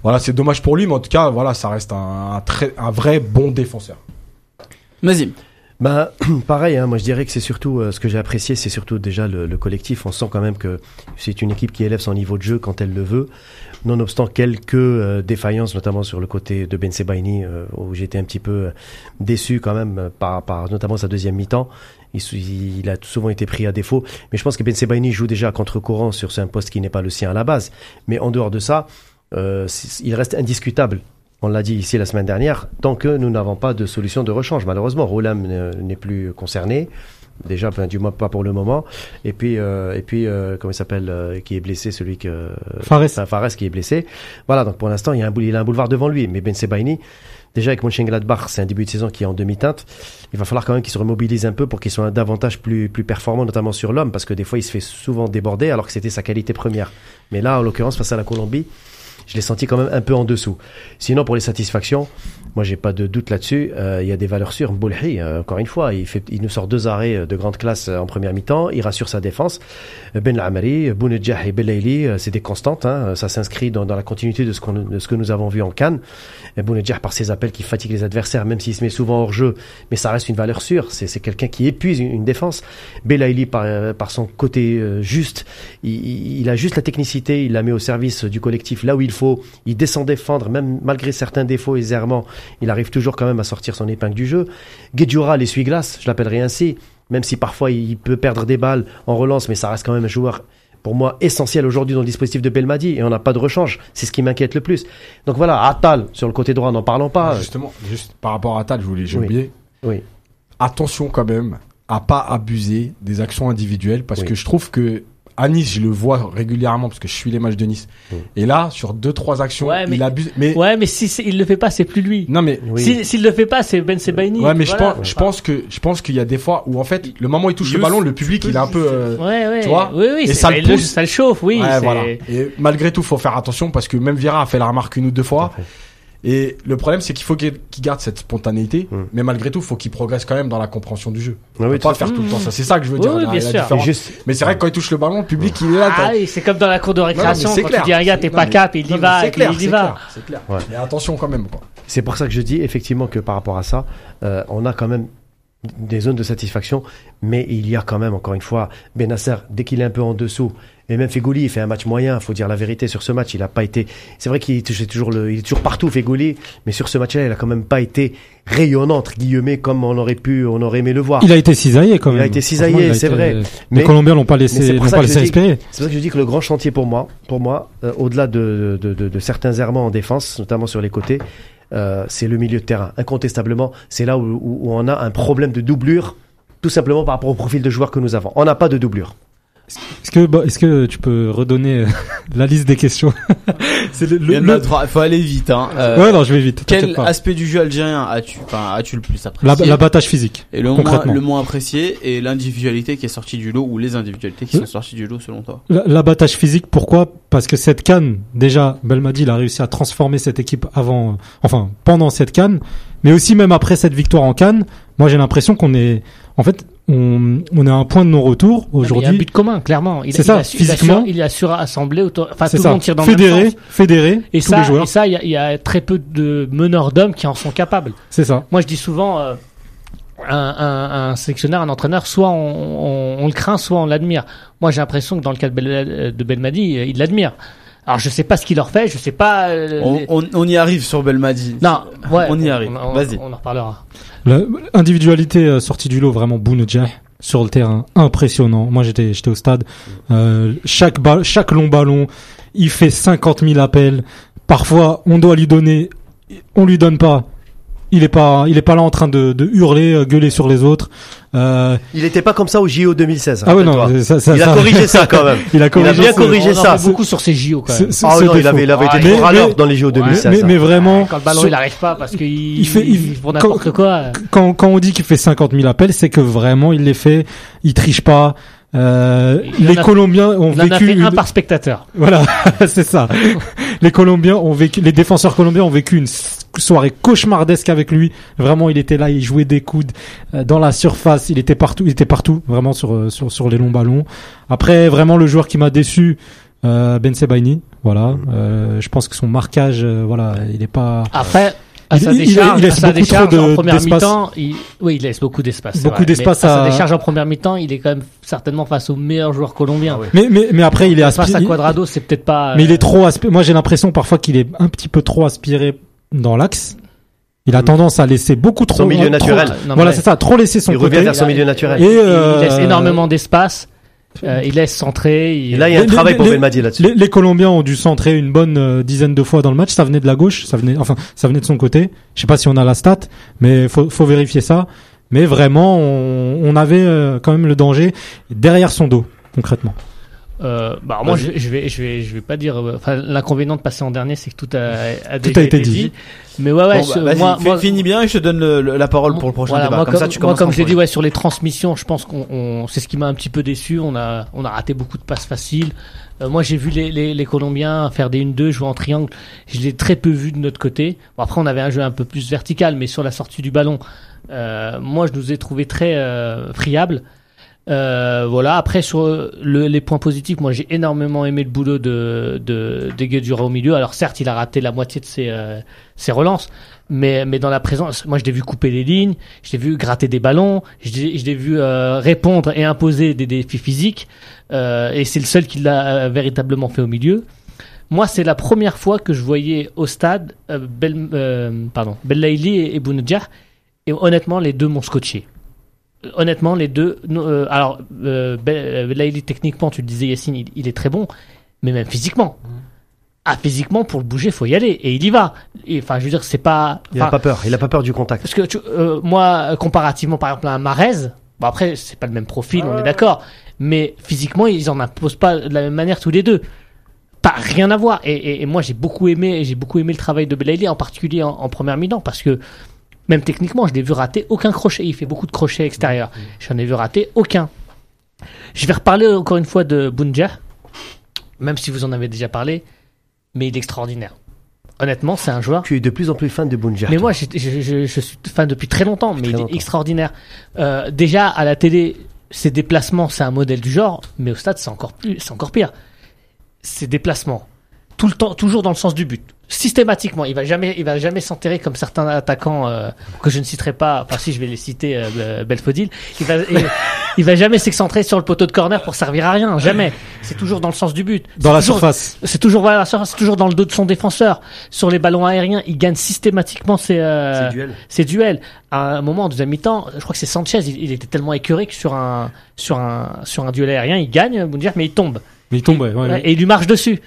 Voilà, c'est dommage pour lui, mais en tout cas, voilà, ça reste un, un très, un vrai bon défenseur. Vas-y. Bah, pareil, hein, moi je dirais que c'est surtout euh, ce que j'ai apprécié, c'est surtout déjà le, le collectif. On sent quand même que c'est une équipe qui élève son niveau de jeu quand elle le veut, nonobstant quelques euh, défaillances, notamment sur le côté de Ben Sebaini, euh, où j'étais un petit peu euh, déçu quand même euh, par, par notamment sa deuxième mi-temps. Il, il a souvent été pris à défaut, mais je pense que Ben Sebaini joue déjà contre-courant sur un poste qui n'est pas le sien à la base. Mais en dehors de ça, euh, il reste indiscutable. On l'a dit ici la semaine dernière, tant que nous n'avons pas de solution de rechange. Malheureusement, Roulam euh, n'est plus concerné. Déjà, enfin, du moins pas pour le moment. Et puis, euh, et puis, euh, comment il s'appelle, euh, qui est blessé, celui que Fares. Enfin, Fares qui est blessé. Voilà, donc pour l'instant, il y a un boul- il a un boulevard devant lui. Mais Ben Sebaini, déjà avec Mönchengladbach, c'est un début de saison qui est en demi-teinte. Il va falloir quand même qu'il se remobilise un peu pour qu'il soit davantage plus, plus performant, notamment sur l'homme, parce que des fois, il se fait souvent déborder alors que c'était sa qualité première. Mais là, en l'occurrence, face à la Colombie, je l'ai senti quand même un peu en dessous. Sinon, pour les satisfactions, moi, j'ai pas de doute là-dessus. Euh, il y a des valeurs sûres. Boulhi, euh, encore une fois, il, fait, il nous sort deux arrêts euh, de grande classe euh, en première mi-temps. Il rassure sa défense. Ben Lamari, Bounedjah et Belaïli, euh, c'est des constantes. Hein. Ça s'inscrit dans, dans la continuité de ce, qu'on, de ce que nous avons vu en Cannes. Bounedjah, par ses appels qui fatiguent les adversaires, même s'il se met souvent hors jeu, mais ça reste une valeur sûre. C'est, c'est quelqu'un qui épuise une, défense. Belaïli, par, par son côté juste, il- il a juste la technicité, il la met au service du collectif là où il faut. Il descend défendre, même malgré certains défauts et errements, il arrive toujours quand même à sortir son épingle du jeu. Guedjura, l'essuie-glace, je l'appellerai ainsi, même si parfois il peut perdre des balles en relance, mais ça reste quand même un joueur pour moi essentiel aujourd'hui dans le dispositif de Belmadi et on n'a pas de rechange. C'est ce qui m'inquiète le plus. Donc voilà, Atal sur le côté droit, n'en parlons pas. Justement, juste par rapport à Tal, je voulais, j'ai Oui. oublié. Oui. Attention quand même à pas abuser des actions individuelles parce Oui. que je trouve que à Nice, je le vois régulièrement parce que je suis les matchs de Nice. Oui. Et là, sur deux trois actions, Ouais, mais- il abuse. Mais Ouais, mais si il le fait pas, c'est plus lui. non, mais Oui. Si- S'il le fait pas, c'est Ben Sebaini. ouais, mais je pense, je pense que je pense qu'il y a des fois où en fait, le moment où il touche le ballon, le public, il est un peu. euh, Ouais, ouais. Tu vois oui, oui, Et c'est- ça le pousse. ça le chauffe, oui. ouais, c'est- voilà. Et malgré tout, faut faire attention parce que même Vira a fait la remarque une ou deux fois. Et le problème, c'est qu'il faut qu'il garde cette spontanéité, Mm. mais malgré tout, il faut qu'il progresse quand même dans la compréhension du jeu. Ah On oui, peut pas faire tout le Mm. temps ça. C'est ça que je veux Oui, dire. oui, la- bien la juste. Mais c'est vrai que quand il touche le ballon, le public il est là. Ah oui, c'est comme dans la cour de récréation, Non, c'est quand clair. tu dis gars, t'es Non, pas mais- cap, il y non, va, et clair, il y va. clair, C'est clair. Ouais. Mais attention quand même. C'est pour ça que je dis effectivement que par rapport à ça, euh, on a quand même des zones de satisfaction, mais il y a quand même, encore une fois, Benasser, dès qu'il est un peu en dessous, et même Fegouli, il fait un match moyen, faut dire la vérité sur ce match, il a pas été, c'est vrai qu'il est toujours- toujours le, il est toujours partout, Fegouli, mais sur ce match-là, il a quand même pas été rayonnant, entre guillemets, comme on aurait pu, on aurait aimé le voir. Il a été cisaillé quand Il même. a été cisaillé, il c'est vrai. Les Mais- Colombiens l'ont pas laissé, l'ont pas laissé espérer. C'est pour ça que je dis que le grand chantier pour moi, pour moi, euh, au-delà de, de, de, de certains errements en défense, notamment sur les côtés, euh, c'est le milieu de terrain. Incontestablement, c'est là où, où, on a un problème de doublure, tout simplement par rapport au profil de joueurs que nous avons. On n'a pas de doublure. Est-ce que, bah, est-ce que tu peux redonner euh, la liste des questions C'est le, Il le- y en le- a trois. Faut aller vite. Hein. Euh, Ouais, non, je vais vite. Quel pas. aspect du jeu algérien as-tu, enfin, as-tu le plus apprécié L'abattage physique. et le moins, le apprécié et l'individualité qui est sortie du lot ou les individualités qui Hmm. sont sorties du lot selon toi. La- L'abattage physique, pourquoi? Parce que cette canne, déjà, Belmadi, il a réussi à transformer cette équipe avant, euh, enfin, pendant cette canne, mais aussi même après cette victoire en canne. Moi, j'ai l'impression qu'on est, en fait, on, on à un point de non-retour Il y a un aujourd'hui. but commun, clairement. C'est il ça, a su- il a su- physiquement. il a su rassembler autour. Enfin, tout le ça. monde tire dans le même Fédéré, sens. fédéré, Et tous ça, les joueurs. et ça, il y a, il y a très peu de meneurs d'hommes qui en sont capables. C'est ça. Moi, je dis souvent, euh, un, un, un sélectionneur, un entraîneur, soit on, on- on le craint, soit on l'admire. Moi, j'ai l'impression que dans le cas de, Bel- de Belmadi, euh, il l'admire. Alors je sais pas ce qu'il leur fait, je sais pas. euh, On, les- on, on y arrive sur Belmadi. Non, ouais, on y arrive. Vas-y. on en reparlera. L'individualité euh, sortie du lot, vraiment Bounedjah sur le terrain, impressionnant. Moi, j'étais, j'étais au stade. Euh, chaque ba- chaque long ballon, il fait 50 000 appels. Parfois, on doit lui donner, on lui donne pas. Il est pas, il est pas là en train de, de hurler, euh, gueuler sur les autres. Euh, Il était pas comme ça au JO 2016. ah ouais non, ça, ça, il a ça- corrigé ça quand même. il a Il a corrigé. bien corrigé ça. beaucoup sur ces JO quand même. ce- ce- Ah non, il avait, il avait été Mais- dans les JO 2016. mais, mais hein. vraiment, Quand le ballon sur- il arrive pas parce qu'il Il fait- il- pour n'importe quand- quoi. quand, quand on dit qu'il fait 50 000 appels, c'est que vraiment il les fait, il triche pas. Euh, les a- Colombiens ont Il en a vécu fait une... un par spectateur. Voilà, c'est ça. les Colombiens ont vécu, les défenseurs colombiens ont vécu une soirée cauchemardesque avec lui. Vraiment, il était là, il jouait des coudes euh, dans la surface, il était partout, il était partout, vraiment sur euh, sur sur les longs ballons. Après, vraiment le joueur qui m'a déçu, euh, Ben Sebaini. Voilà, euh, je pense que son marquage, euh, voilà, il est pas. Après, à Il- sa il- il- décharge, il laisse à sa décharge de- en première d'espace. mi-temps, il... oui, il laisse beaucoup d'espace. Beaucoup d'espace à sa décharge en première mi-temps, il est quand même certainement face aux meilleurs joueurs colombiens. Ah ouais. Mais mais mais après, il est Face à aspiré. Quadrado, c'est peut-être pas. Mais il euh, est trop aspiré. Moi, j'ai l'impression parfois qu'il est un petit peu trop aspiré dans l'axe. Il a tendance à laisser beaucoup trop. Son milieu trop- naturel. non, Voilà, c'est ça, trop laisser son Il côté. revient vers son milieu naturel. Et, Il euh, laisse énormément d'espace. euh, il laisse centrer. il- Et là, il y a un Les- travail les- pour Belmadi là-dessus. Les, les Colombiens ont dû centrer une bonne euh, dizaine de fois dans le match. Ça venait de la gauche, ça venait, enfin, ça venait de son côté. Je sais pas si on a la stat, mais faut, faut vérifier ça. Mais vraiment, on, on avait euh, quand même le danger derrière son dos, concrètement. Euh, bah, moi, je, je vais, je vais, je vais pas dire. euh, Enfin, l'inconvénient de passer en dernier, c'est que tout a, a Tout a été dit. Mais ouais, ouais. Bon, bah, moi, moi, finis bien et je te donne le- le- la parole pour le prochain Voilà, débat. Moi, comme, comme, ça, tu moi, comme l'ai dit, ouais, sur les transmissions, je pense qu'on, on- c'est ce qui m'a un petit peu déçu. On a, on a raté beaucoup de passes faciles. Euh, moi, j'ai vu les, les, les Colombiens faire des 1-2, jouer en triangle. Je l'ai très peu vu de notre côté. Bon, après, on avait un jeu un peu plus vertical, mais sur la sortie du ballon, euh, moi, je nous ai trouvé très euh, friables. Euh, voilà. Après, sur le- les points positifs, moi, j'ai énormément aimé le boulot de, de, de Guedjura au milieu. Alors, certes, il a raté la moitié de ses, euh, ses relances, mais, mais dans la présence, moi, je l'ai vu couper les lignes, je l'ai vu gratter des ballons, je l'ai vu euh, répondre et imposer des défis physiques, euh, et c'est le seul qui l'a euh, véritablement fait au milieu. Moi, c'est la première fois que je voyais au stade euh, Bel, euh, pardon, Bellaili et, et Bounedjah, et honnêtement, les deux m'ont scotché. Honnêtement, les deux. non, euh, alors, euh, euh, Bellaili, techniquement, tu le disais, Yacine, il, il est très bon, mais même physiquement. Ah, physiquement, pour le bouger, faut y aller, et il y va. Et, Enfin, je veux dire, c'est pas. Il a pas peur. Il a pas peur du contact. parce que tu- euh, moi, comparativement par exemple à un Marez, bon après c'est pas le même profil, on est d'accord, mais physiquement ils en imposent pas de la même manière tous les deux. Pas rien à voir. Et, et- et moi j'ai beaucoup aimé, j'ai beaucoup aimé le travail de Belaïli, en particulier en, en première mi-temps, parce que même techniquement je l'ai vu rater aucun crochet. Il fait beaucoup de crochets extérieurs. J'en ai vu rater aucun. Je vais reparler encore une fois de Bunja, même si vous en avez déjà parlé, mais il est extraordinaire. Honnêtement, c'est un joueur. Tu es de plus en plus fan de Bunja. Mais moi, je, je, je, je suis fan depuis très longtemps, mais Très il est extraordinaire. Euh, déjà, à la télé, ses déplacements, c'est un modèle du genre, mais au stade, c'est encore plus, encore pire. Ses déplacements, tout le temps, toujours dans le sens du but. Systématiquement, il va jamais, il va jamais s'enterrer comme certains attaquants euh, que je ne citerai pas. Enfin, si je vais les citer, euh, Belfodil, il va, il, il va jamais s'excentrer sur le poteau de corner pour servir à rien. Jamais. C'est toujours dans le sens du but. Dans la toujours- surface. c'est toujours voilà, c'est toujours dans le dos de son défenseur. Sur les ballons aériens, il gagne systématiquement ses, euh, ses duels. À un moment, en deuxième mi-temps, je crois que c'est Sanchez, il, il était tellement écœuré que sur un, sur un, sur un duel aérien, il gagne, Boundir, mais il tombe. Mais il tombe, ouais, ouais, ouais. Et il lui marche dessus.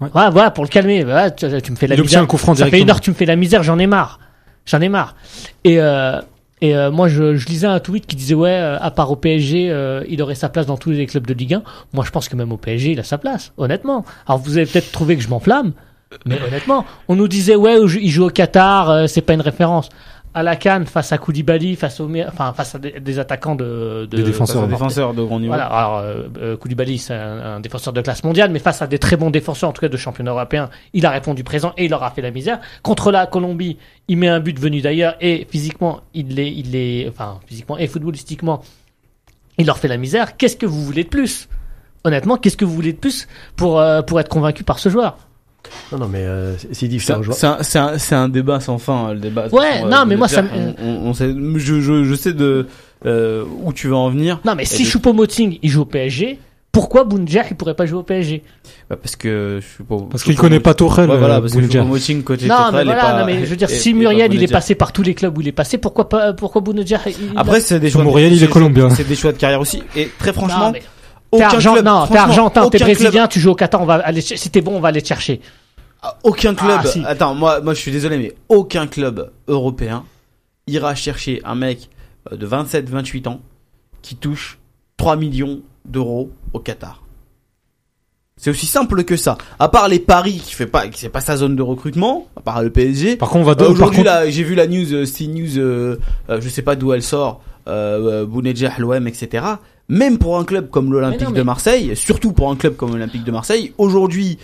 Ouais. Voilà, voilà, pour le calmer. Voilà, tu, tu me fais la Il misère. un coup franc Ça fait une heure que tu me fais la misère, j'en ai marre. J'en ai marre. Et, euh, et euh, moi, je, je lisais un tweet qui disait ouais, euh, à part au PSG, euh, il aurait sa place dans tous les clubs de Ligue 1. Moi, je pense que même au PSG, il a sa place, honnêtement. Alors, vous avez peut-être trouvé que je m'enflamme, mais honnêtement, on nous disait ouais, il joue au Qatar, euh, c'est pas une référence. À la Cannes, face à Koulibaly, face au, enfin, face à des, des attaquants de, de Des défenseurs. De grand niveau. voilà, alors euh, euh, Koulibaly, c'est un, un défenseur de classe mondiale, mais face à des très bons défenseurs, en tout cas de championnat européen, il a répondu présent et il leur a fait la misère. Contre la Colombie, il met un but venu d'ailleurs et physiquement, il est, il est, enfin, physiquement et footballistiquement, il leur fait la misère. Qu'est-ce que vous voulez de plus? Honnêtement, qu'est-ce que vous voulez de plus pour, euh, pour être convaincu par ce joueur? Non, non, mais euh, C'est rejoins. c'est un- c'est un- c'est un débat sans fin, le débat. Ouais, Euh, non, mais moi, dire, ça on, on- on sait, je, je, je sais de euh, où tu veux en venir. Non, mais si de- Choupo-Moting, il joue au PSG, Pourquoi Bounedjah il pourrait pas jouer au PSG Bah, parce que je suis pas. Parce qu'il connaît pas Tourelle. Ouais, voilà, euh, parce que Bounedjah. Choupo-Moting côté Non, mais Tourelle est voilà, pas- non, mais je veux dire, si Muriel il est passé par tous les clubs où il est passé, pourquoi pas, pourquoi Bounedjah il- il Après, c'est des choix. de- Muriel, il est colombien. C'est des choix de carrière aussi. Et très franchement, Non, mais T'es aucun argent- club. non, t'es argentin, t'es aucun club- brésilien, tu joues au Qatar, on va aller, si t'es bon, on va aller te chercher. Aucun club. Ah, si. Attends, moi, moi, je suis désolé, mais aucun club européen ira chercher un mec euh, de 27-28 ans qui touche 3 millions d'euros au Qatar. C'est aussi simple que ça. À part les paris qui fait pas, qui c'est pas sa zone de recrutement, à part le PSG. Par contre, on va Euh, Aujourd'hui, contre, là, j'ai vu la news, euh, CNews, euh, euh, je sais pas d'où elle sort, euh, euh, Bounedjah, l'OM, etc. Même pour un club comme l'Olympique Mais non, de Marseille, surtout pour un club comme l'Olympique de Marseille, aujourd'hui,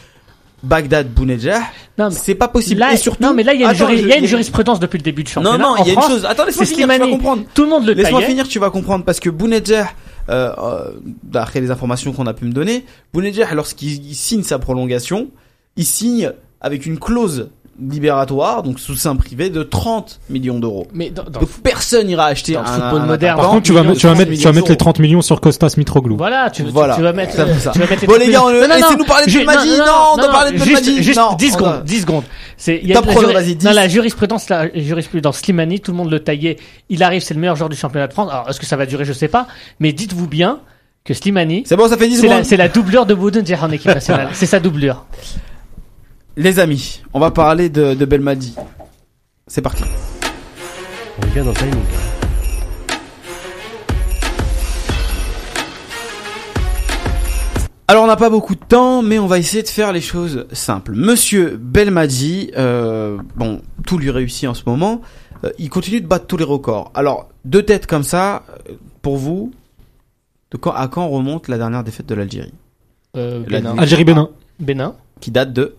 Bagdad, Bounedjah, Non, mais- c'est pas possible. Là, Et surtout, non, mais là, il y a une, Attends, juris- je- il y a une jurisprudence depuis le début du Non, championnat. non, En il y a une chose. Attends, laisse-moi finir, tu vas Slimani. comprendre. Tout le monde le Laisse-moi finir, tu vas comprendre. Parce que Bounedjah, euh, euh, d'après les informations qu'on a pu me donner, Bounedjah, lorsqu'il il signe sa prolongation, il signe avec une clause libératoire, donc sous sein privé, de 30 millions d'euros. Mais dans, dans- Donc personne n'ira acheter Dans un, football un moderne, par contre, tu vas, millions mettre- tu vas mettre, tu vas mettre les d'euros. 30 millions sur Costas Mitroglou. voilà, tu, tu- Voilà. tu vas mettre, Ça, ça. tu vas mettre Bon, les gars, on- Non, non, non. laissez-nous parler de Belmadi. Non, on doit parler de juste, Belmadi. Juste Non, 10 on secondes, va- 10 secondes. C'est, il y a la chrono, juri- vas-y, 10. non, la jurisprudence, la jurisprudence Slimani, tout le monde le taillait. Il arrive, c'est le meilleur joueur du championnat de France. Alors, est-ce que ça va durer, je sais pas. Mais dites-vous bien que Slimani, C'est bon, ça fait 10 c'est la, secondes. c'est la doublure de Boudin en équipe nationale. c'est sa doublure. Les amis, on va parler de, de Belmadi. C'est parti. On est bien dans le timing. Alors on n'a pas beaucoup de temps, mais on va essayer de faire les choses simples. Monsieur Belmadi, euh, bon, tout lui réussit en ce moment. Euh, il continue de battre tous les records. Alors deux têtes comme ça, euh, pour vous, de quand à quand remonte la dernière défaite de l'Algérie, Euh, La- Bénin. Algérie-Bénin. Bénin. qui date de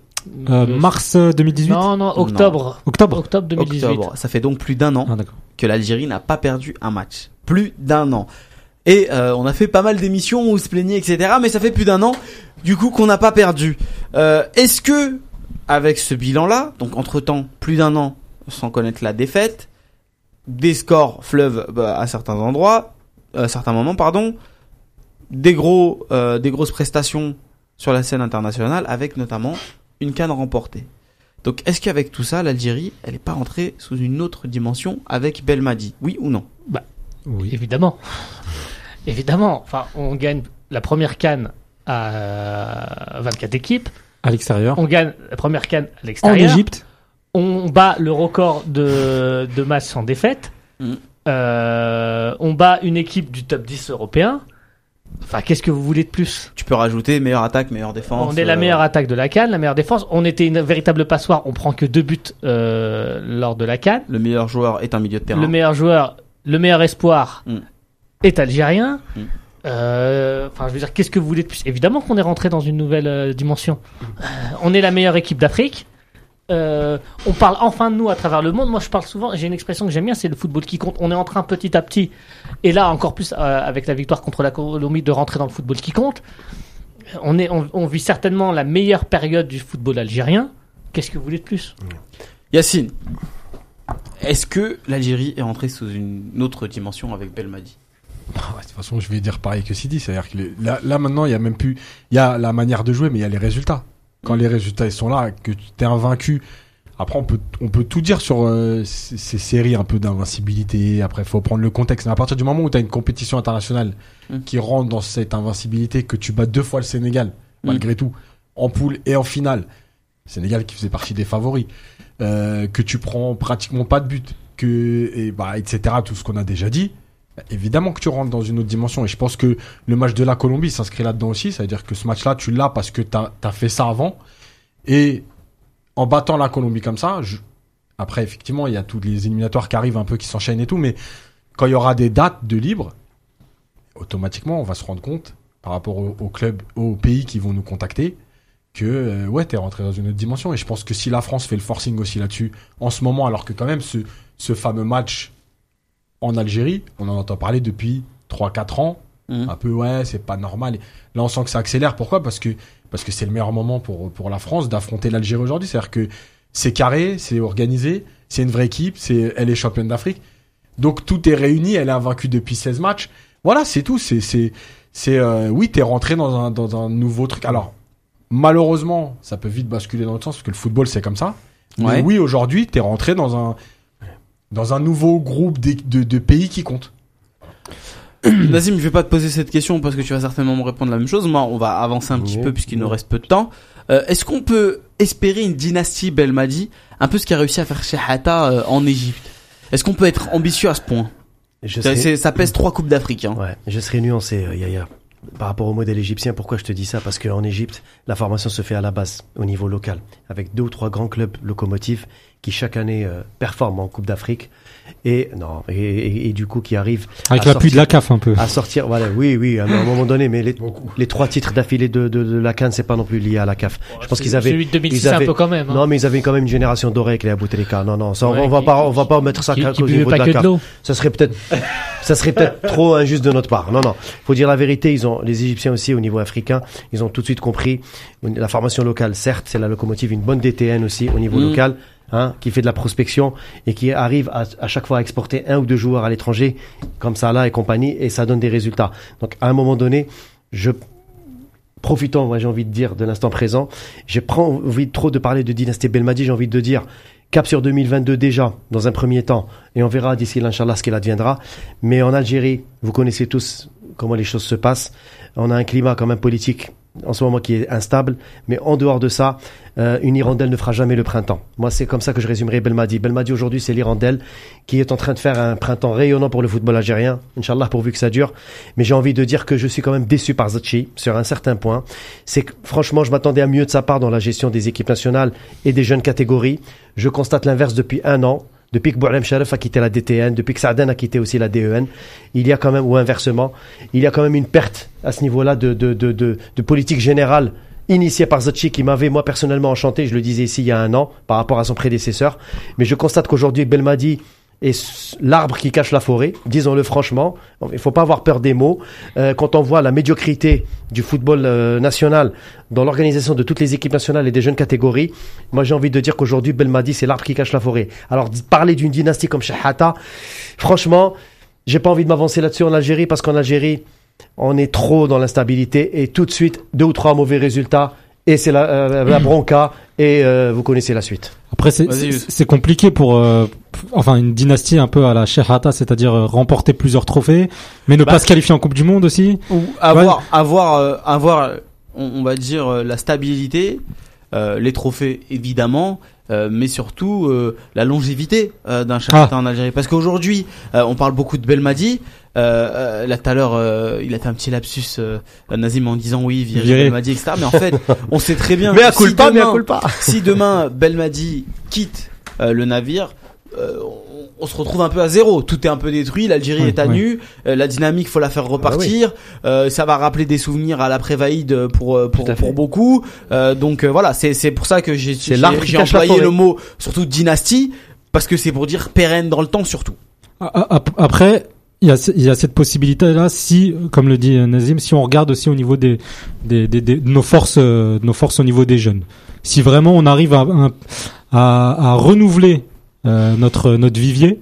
Euh, Euh, mars euh, 2018. Non, non, octobre. Octobre. Octobre 2018. octobre. Ça fait donc plus d'un an Ah, que l'Algérie n'a pas perdu un match. Plus d'un an. Et euh, on a fait pas mal d'émissions où on se plaignait, etc. Mais ça fait plus d'un an, du coup, qu'on n'a pas perdu. Euh, Est-ce que, avec ce bilan-là, donc entre-temps, plus d'un an sans connaître la défaite, des scores fleuves bah, à certains endroits, à certains moments, pardon, des gros, euh, des grosses prestations sur la scène internationale, avec notamment une canne remportée. Donc, est-ce qu'avec tout ça, l'Algérie, elle n'est pas rentrée sous une autre dimension avec Belmadi? Oui ou non? Oui. Évidemment. Évidemment. Enfin, on gagne la première canne à 24 équipes. À l'extérieur. On gagne la première canne à En l'extérieur. Égypte. On bat le record de, de matchs sans défaite. Mm. Euh, on bat une équipe du top 10 européen. Enfin, qu'est-ce que vous voulez de plus Tu peux rajouter meilleure attaque, meilleure défense. On est la euh, meilleure attaque de la canne, la meilleure défense. On était une véritable passoire. On prend que deux buts euh, lors de la canne. Le meilleur joueur est un milieu de terrain. Le meilleur joueur, le meilleur espoir Mm. est algérien. Mm. Euh, Enfin, je veux dire, qu'est-ce que vous voulez de plus? Évidemment qu'on est rentré dans une nouvelle euh, dimension. Euh, on est la meilleure équipe d'Afrique. On parle enfin de nous à travers le monde. Moi, je parle souvent. J'ai une expression que j'aime bien, c'est le football qui compte. On est en train petit à petit, et là encore plus euh, avec la victoire contre la Colombie, de rentrer dans le football qui compte. On est, on, on vit certainement la meilleure période du football algérien. Qu'est-ce que vous voulez de plus? Yacine, est-ce que l'Algérie est rentrée sous une autre dimension avec Belmadi? Ah de toute façon, je vais dire pareil que Sidi. C'est-à-dire que les- là, là, maintenant, il y a même plus. Il y a la manière de jouer, mais il y a les résultats. Quand les résultats ils sont là, que tu t'es invaincu. Après, on peut, on peut tout dire sur euh, ces, ces séries un peu d'invincibilité. Après, faut prendre le contexte. Mais à partir du moment où tu as une compétition internationale Mm. qui rentre dans cette invincibilité, que tu bats deux fois le Sénégal, malgré tout, en poule et en finale, Sénégal qui faisait partie des favoris, euh, que tu prends pratiquement pas de but, que et bah etc. Tout ce qu'on a déjà dit. Évidemment que tu rentres dans une autre dimension et je pense que le match de la Colombie s'inscrit là-dedans aussi, c'est-à-dire que ce match-là tu l'as parce que t'as as fait ça avant et en battant la Colombie comme ça, je- après effectivement il y a tous les éliminatoires qui arrivent un peu qui s'enchaînent et tout, mais quand il y aura des dates de libre, automatiquement on va se rendre compte par rapport au- aux clubs, aux pays qui vont nous contacter que euh, ouais t'es rentré dans une autre dimension. Et je pense que si la France fait le forcing aussi là-dessus en ce moment alors que quand même ce, ce fameux match en Algérie on en entend parler depuis 3-4 ans. Mhm. un peu ouais c'est pas normal. Là on sent que ça accélère. Pourquoi? Parce que parce que c'est le meilleur moment pour pour la France d'affronter l'Algérie aujourd'hui c'est à dire que c'est carré c'est organisé c'est une vraie équipe c'est elle est championne d'Afrique donc tout est réuni elle est invaincue depuis 16 matchs Voilà, c'est tout. C'est, c'est, c'est, euh, oui, t'es rentré dans un, dans un nouveau truc. Alors, malheureusement, ça peut vite basculer dans l'autre sens parce que le football, c'est comme ça. Ouais. Mais oui, aujourd'hui, t'es rentré dans un, dans un nouveau groupe de, de, de pays qui compte. Nazim, je vais pas te poser cette question parce que tu vas certainement me répondre la même chose. Moi, on va avancer un petit Oui. peu puisqu'il nous reste peu de temps. Euh, Est-ce qu'on peut espérer une dynastie Belmadi, un peu ce qu'a réussi à faire Shehata euh, en Égypte Est-ce qu'on peut être ambitieux à ce point? Je ça, pèse trois coupes d'Afrique. Hein. Ouais, je serais nuancé, euh, Yaya. Par rapport au modèle égyptien, pourquoi je te dis ça? Parce qu'en Égypte, la formation se fait à la base, au niveau local, avec deux ou trois grands clubs locomotifs qui chaque année euh, performent en Coupe d'Afrique et non et, et- et du coup qui arrivent Avec à l'appui de sortir- la CAF un peu. à sortir. Voilà, oui, oui, à un moment donné, mais les, les trois titres d'affilée de, de, de la Cannes, c'est pas non plus lié à la CAF. je pense qu'ils avaient. Celui de 2006 ils un avaient- peu quand même. hein. Non, mais ils avaient quand même une génération dorée avec les Aboutrika. Non, non, ça, on, Ouais, on va qui- pas, on va pas mettre ça qui, cause du niveau pas de la de CAF. Ça serait peut-être, ça serait peut-être trop injuste de notre part. Non, non. Faut dire la vérité. Ils ont, les Égyptiens aussi au niveau africain, ils ont tout de suite compris la formation locale. Certes, c'est la locomotive, une bonne DTN aussi au niveau Mm. local, hein, qui fait de la prospection et qui arrive à, chaque fois à exporter un ou deux joueurs à l'étranger, comme ça là et compagnie, et ça donne des résultats. Donc, à un moment donné, je profitons, moi j'ai envie de dire, de l'instant présent. J'ai pas envie trop de parler de dynastie Belmadi, j'ai envie de dire cap sur 2022 déjà, dans un premier temps, et on verra d'ici là, ce qu'il adviendra. Mais en Algérie, vous connaissez tous comment les choses se passent. On a un climat quand même politique en ce moment qui est instable, mais en dehors de ça, euh, une hirondelle ne fera jamais le printemps. Moi, c'est comme ça que je résumerai Belmadi. Belmadi aujourd'hui, c'est l'hirondelle qui est en train de faire un printemps rayonnant pour le football algérien. Inch'Allah, pourvu que ça dure. Mais j'ai envie de dire que je suis quand même déçu par Zachi sur un certain point. C'est que, franchement, je m'attendais à mieux de sa part dans la gestion des équipes nationales et des jeunes catégories. Je constate l'inverse depuis un an. Depuis que Boualem Sharif a quitté la DTN, depuis que Saaden a quitté aussi la DEN, il y a quand même, ou inversement, il y a quand même une perte à ce niveau-là de, de, de, politique générale initiée par Zachi qui m'avait moi personnellement enchanté, je le disais ici il y a un an, par rapport à son prédécesseur. Mais je constate qu'aujourd'hui Belmadi est s- l'arbre qui cache la forêt, disons-le franchement. Il faut pas avoir peur des mots. Euh, quand on voit la médiocrité du football euh, national dans l'organisation de toutes les équipes nationales et des jeunes catégories, moi j'ai envie de dire qu'aujourd'hui Belmadi c'est l'arbre qui cache la forêt. Alors parler d'une dynastie comme Shahata, franchement, j'ai pas envie de m'avancer là-dessus en Algérie parce qu'en Algérie on est trop dans l'instabilité et tout de suite deux ou trois mauvais résultats et c'est la, euh, bronca et vous connaissez la suite. Après, c'est compliqué pour, euh, enfin, une dynastie un peu à la Shehata, c'est-à-dire euh, remporter plusieurs trophées, mais ne Bah. pas se qualifier en Coupe du Monde aussi. Ou avoir, avoir, euh, avoir, on, on va dire euh, la stabilité, euh, les trophées évidemment, euh, mais surtout euh, la longévité euh, d'un Shahata en Algérie. Parce qu'aujourd'hui, euh, on parle beaucoup de Belmadi. Euh, là tout à l'heure, euh, il a fait un petit lapsus euh, Nazim en disant oui, virer Virer. Belmadi, etc. Mais en fait, on sait très bien. Mais à si pas, mais à demain- si demain Belmadi quitte euh, le navire, euh, on, se retrouve un peu à zéro. Tout est un peu détruit, l'Algérie Ouais, est à ouais. nu, euh, la dynamique faut la faire repartir. Ah Euh, ça va rappeler des souvenirs à l'après-vaïd pour euh, pour, pour beaucoup. Euh, donc euh, voilà, c'est c'est pour ça que j'ai j'ai- employé le mot surtout dynastie parce que c'est pour dire pérenne dans le temps surtout. A- a- ap- Après, il y a, il y a cette possibilité-là si, comme le dit Nazim, si on regarde aussi au niveau des, des, des, des- de nos forces, euh, de nos forces au niveau des jeunes. Si vraiment on arrive à, à, à renouveler notre notre vivier.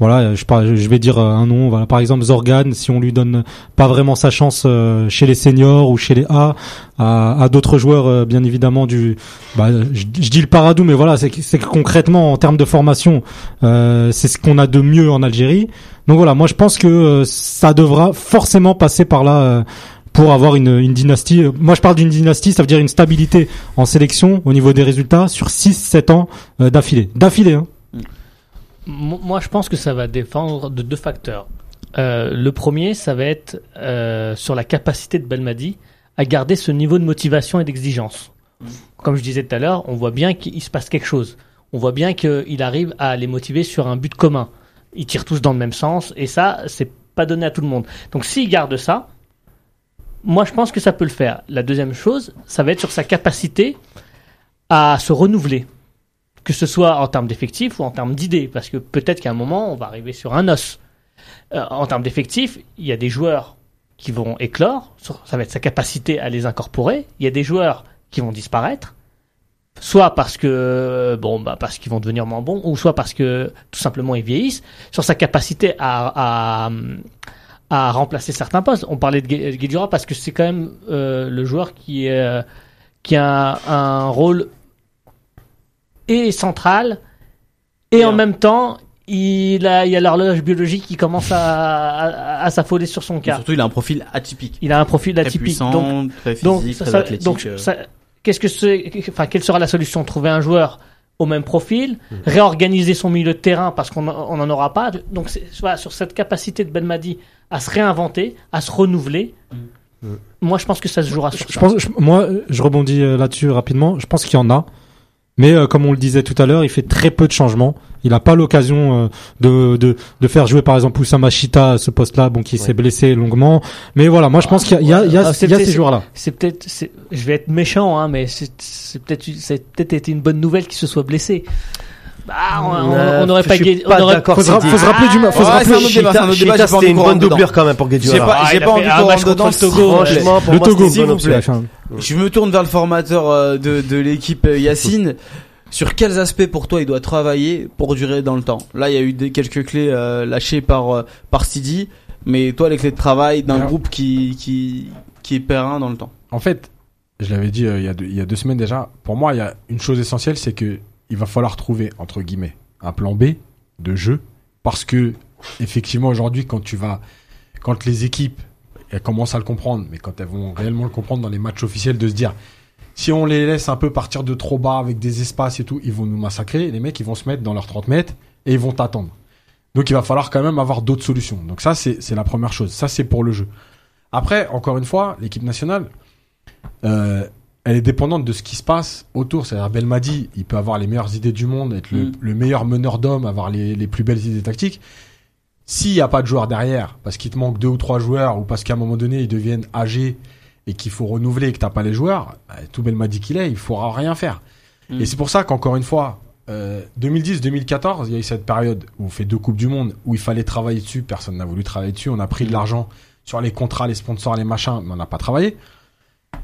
Voilà, je, parle, je vais dire euh, un nom. Voilà, par exemple Zorgan, si on lui donne pas vraiment sa chance euh, chez les seniors ou chez les A, à, à d'autres joueurs, euh, bien évidemment du. Bah, je, je dis le Paradou, mais voilà, c'est que- concrètement en termes de formation, euh, c'est ce qu'on a de mieux en Algérie. Donc voilà, moi je pense que euh, ça devra forcément passer par là. euh, pour avoir une, une dynastie. Euh, Moi, je parle d'une dynastie, ça veut dire une stabilité en sélection au niveau des résultats sur 6-7 ans euh, d'affilée. D'affilée, hein. Mo- Moi, je pense que ça va dépendre de deux facteurs. Euh, le premier, ça va être euh, sur la capacité de Belmadi à garder ce niveau de motivation et d'exigence. Comme je disais tout à l'heure, on voit bien qu'il se passe quelque chose. On voit bien qu'il arrive à les motiver sur un but commun. Ils tirent tous dans le même sens et ça, c'est pas donné à tout le monde. Donc, s'il garde ça, moi, je pense que ça peut le faire. La deuxième chose, ça va être sur sa capacité à se renouveler que ce soit en termes d'effectifs ou en termes d'idées, parce que peut-être qu'à un moment, on va arriver sur un os. Euh, en termes d'effectifs, il y a des joueurs qui vont éclore, ça va être sa capacité à les incorporer, il y a des joueurs qui vont disparaître, soit parce que bon bah parce qu'ils vont devenir moins bons, ou soit parce que tout simplement ils vieillissent, sur sa capacité à, à, à remplacer certains postes. On parlait de Gue- Guedjura parce que c'est quand même euh, le joueur qui, euh, qui a un rôle et central et Et en un- même temps il a, il y a l'horloge biologique qui commence à, à, à s'affoler sur son Et cas. Surtout, il a un profil atypique. Il a un profil Très atypique. puissant, Donc, très physique, donc, très athlétique. donc euh. ça- qu'est-ce que c'est, enfin, quelle sera la solution? Trouver un joueur au même profil, Hmm. réorganiser son milieu de terrain parce qu'on en- on n'en aura pas. Donc, c'est- voilà, sur cette capacité de Belmadi à se réinventer, à se renouveler, Hmm. moi, je pense que ça se jouera sur Je ça. pense, je- moi, je rebondis euh, là-dessus rapidement. Je pense qu'il y en a, mais euh, comme on le disait tout à l'heure, il fait très peu de changements. Il n'a pas l'occasion euh, de, de de faire jouer par exemple Oussama Chita à ce poste-là, bon qui s'est blessé longuement. Mais voilà, moi je pense qu'il y a, il y a, il y a, Ah, il y a ces joueurs-là. C'est peut-être, je vais être méchant, hein, mais c'est c'est peut-être, c'est peut-être été une bonne nouvelle qu'il se soit blessé. Bah, on, on- on aurait je pas, gagné- pas d'accord, Faut se, rappeler du, ma- faut se rappeler j'ai pas c'était une bonne doublure quand même pour J'ai Guedjura. pas, j'ai pas envie un qu'on match rentre contre dedans. le Togo, Franchement, pour le Togo. s'il vous plaît. Je me tourne vers le formateur euh, de, de l'équipe euh, Yacine. Sur quels aspects pour toi il doit travailler pour durer dans le temps? Là, il y a eu des, quelques clés euh, lâchées par euh, par Sidi, mais toi, les clés de travail d'un groupe qui qui qui est périn dans le temps? En fait, je l'avais dit euh, il, y a deux, il y a deux semaines déjà, pour moi, il y a une chose essentielle, c'est que il va falloir trouver, entre guillemets, un plan B de jeu. Parce que, effectivement, aujourd'hui, quand tu vas, quand les équipes, elles commencent à le comprendre, mais quand elles vont réellement le comprendre dans les matchs officiels, de se dire, si on les laisse un peu partir de trop bas avec des espaces et tout, ils vont nous massacrer. Les mecs, ils vont se mettre dans leurs 30 mètres et ils vont t'attendre. Donc, il va falloir quand même avoir d'autres solutions. Donc, ça, c'est la première chose. Ça, c'est pour le jeu. Après, encore une fois, l'équipe nationale, euh, elle est dépendante de ce qui se passe autour. C'est-à-dire, Belmadi, il peut avoir les meilleures idées du monde, être le, Mm. le meilleur meneur d'hommes, avoir les, les plus belles idées tactiques. S'il n'y a pas de joueurs derrière, parce qu'il te manque deux ou trois joueurs, ou parce qu'à un moment donné, ils deviennent âgés et qu'il faut renouveler et que t'as pas les joueurs, bah, tout Belmadi qu'il est, il faudra rien faire. Mm. Et c'est pour ça qu'encore une fois, euh, 2010-2014, il y a eu cette période où on fait deux Coupes du Monde, où il fallait travailler dessus, personne n'a voulu travailler dessus, on a pris de l'argent sur les contrats, les sponsors, les machins, mais on n'a pas travaillé.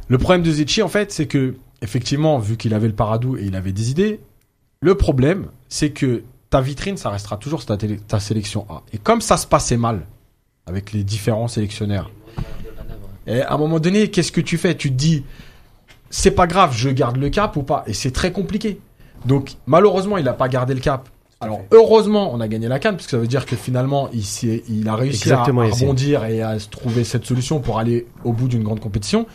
Le problème de Zetchi, en fait, c'est que, effectivement, vu qu'il avait le paradou et il avait des idées, le problème, c'est que ta vitrine, ça restera toujours ta, télé- ta sélection A. Et comme ça se passait mal avec les différents sélectionnaires, et à un moment donné, qu'est-ce que tu fais? Tu te dis, c'est pas grave, je garde le cap ou pas? Et c'est très compliqué. Donc, malheureusement, il n'a pas gardé le cap. Alors, heureusement, on a gagné la canne, parce que ça veut dire que finalement, il, il a réussi à, Exactement, à rebondir et à trouver cette solution pour aller au bout d'une grande compétition,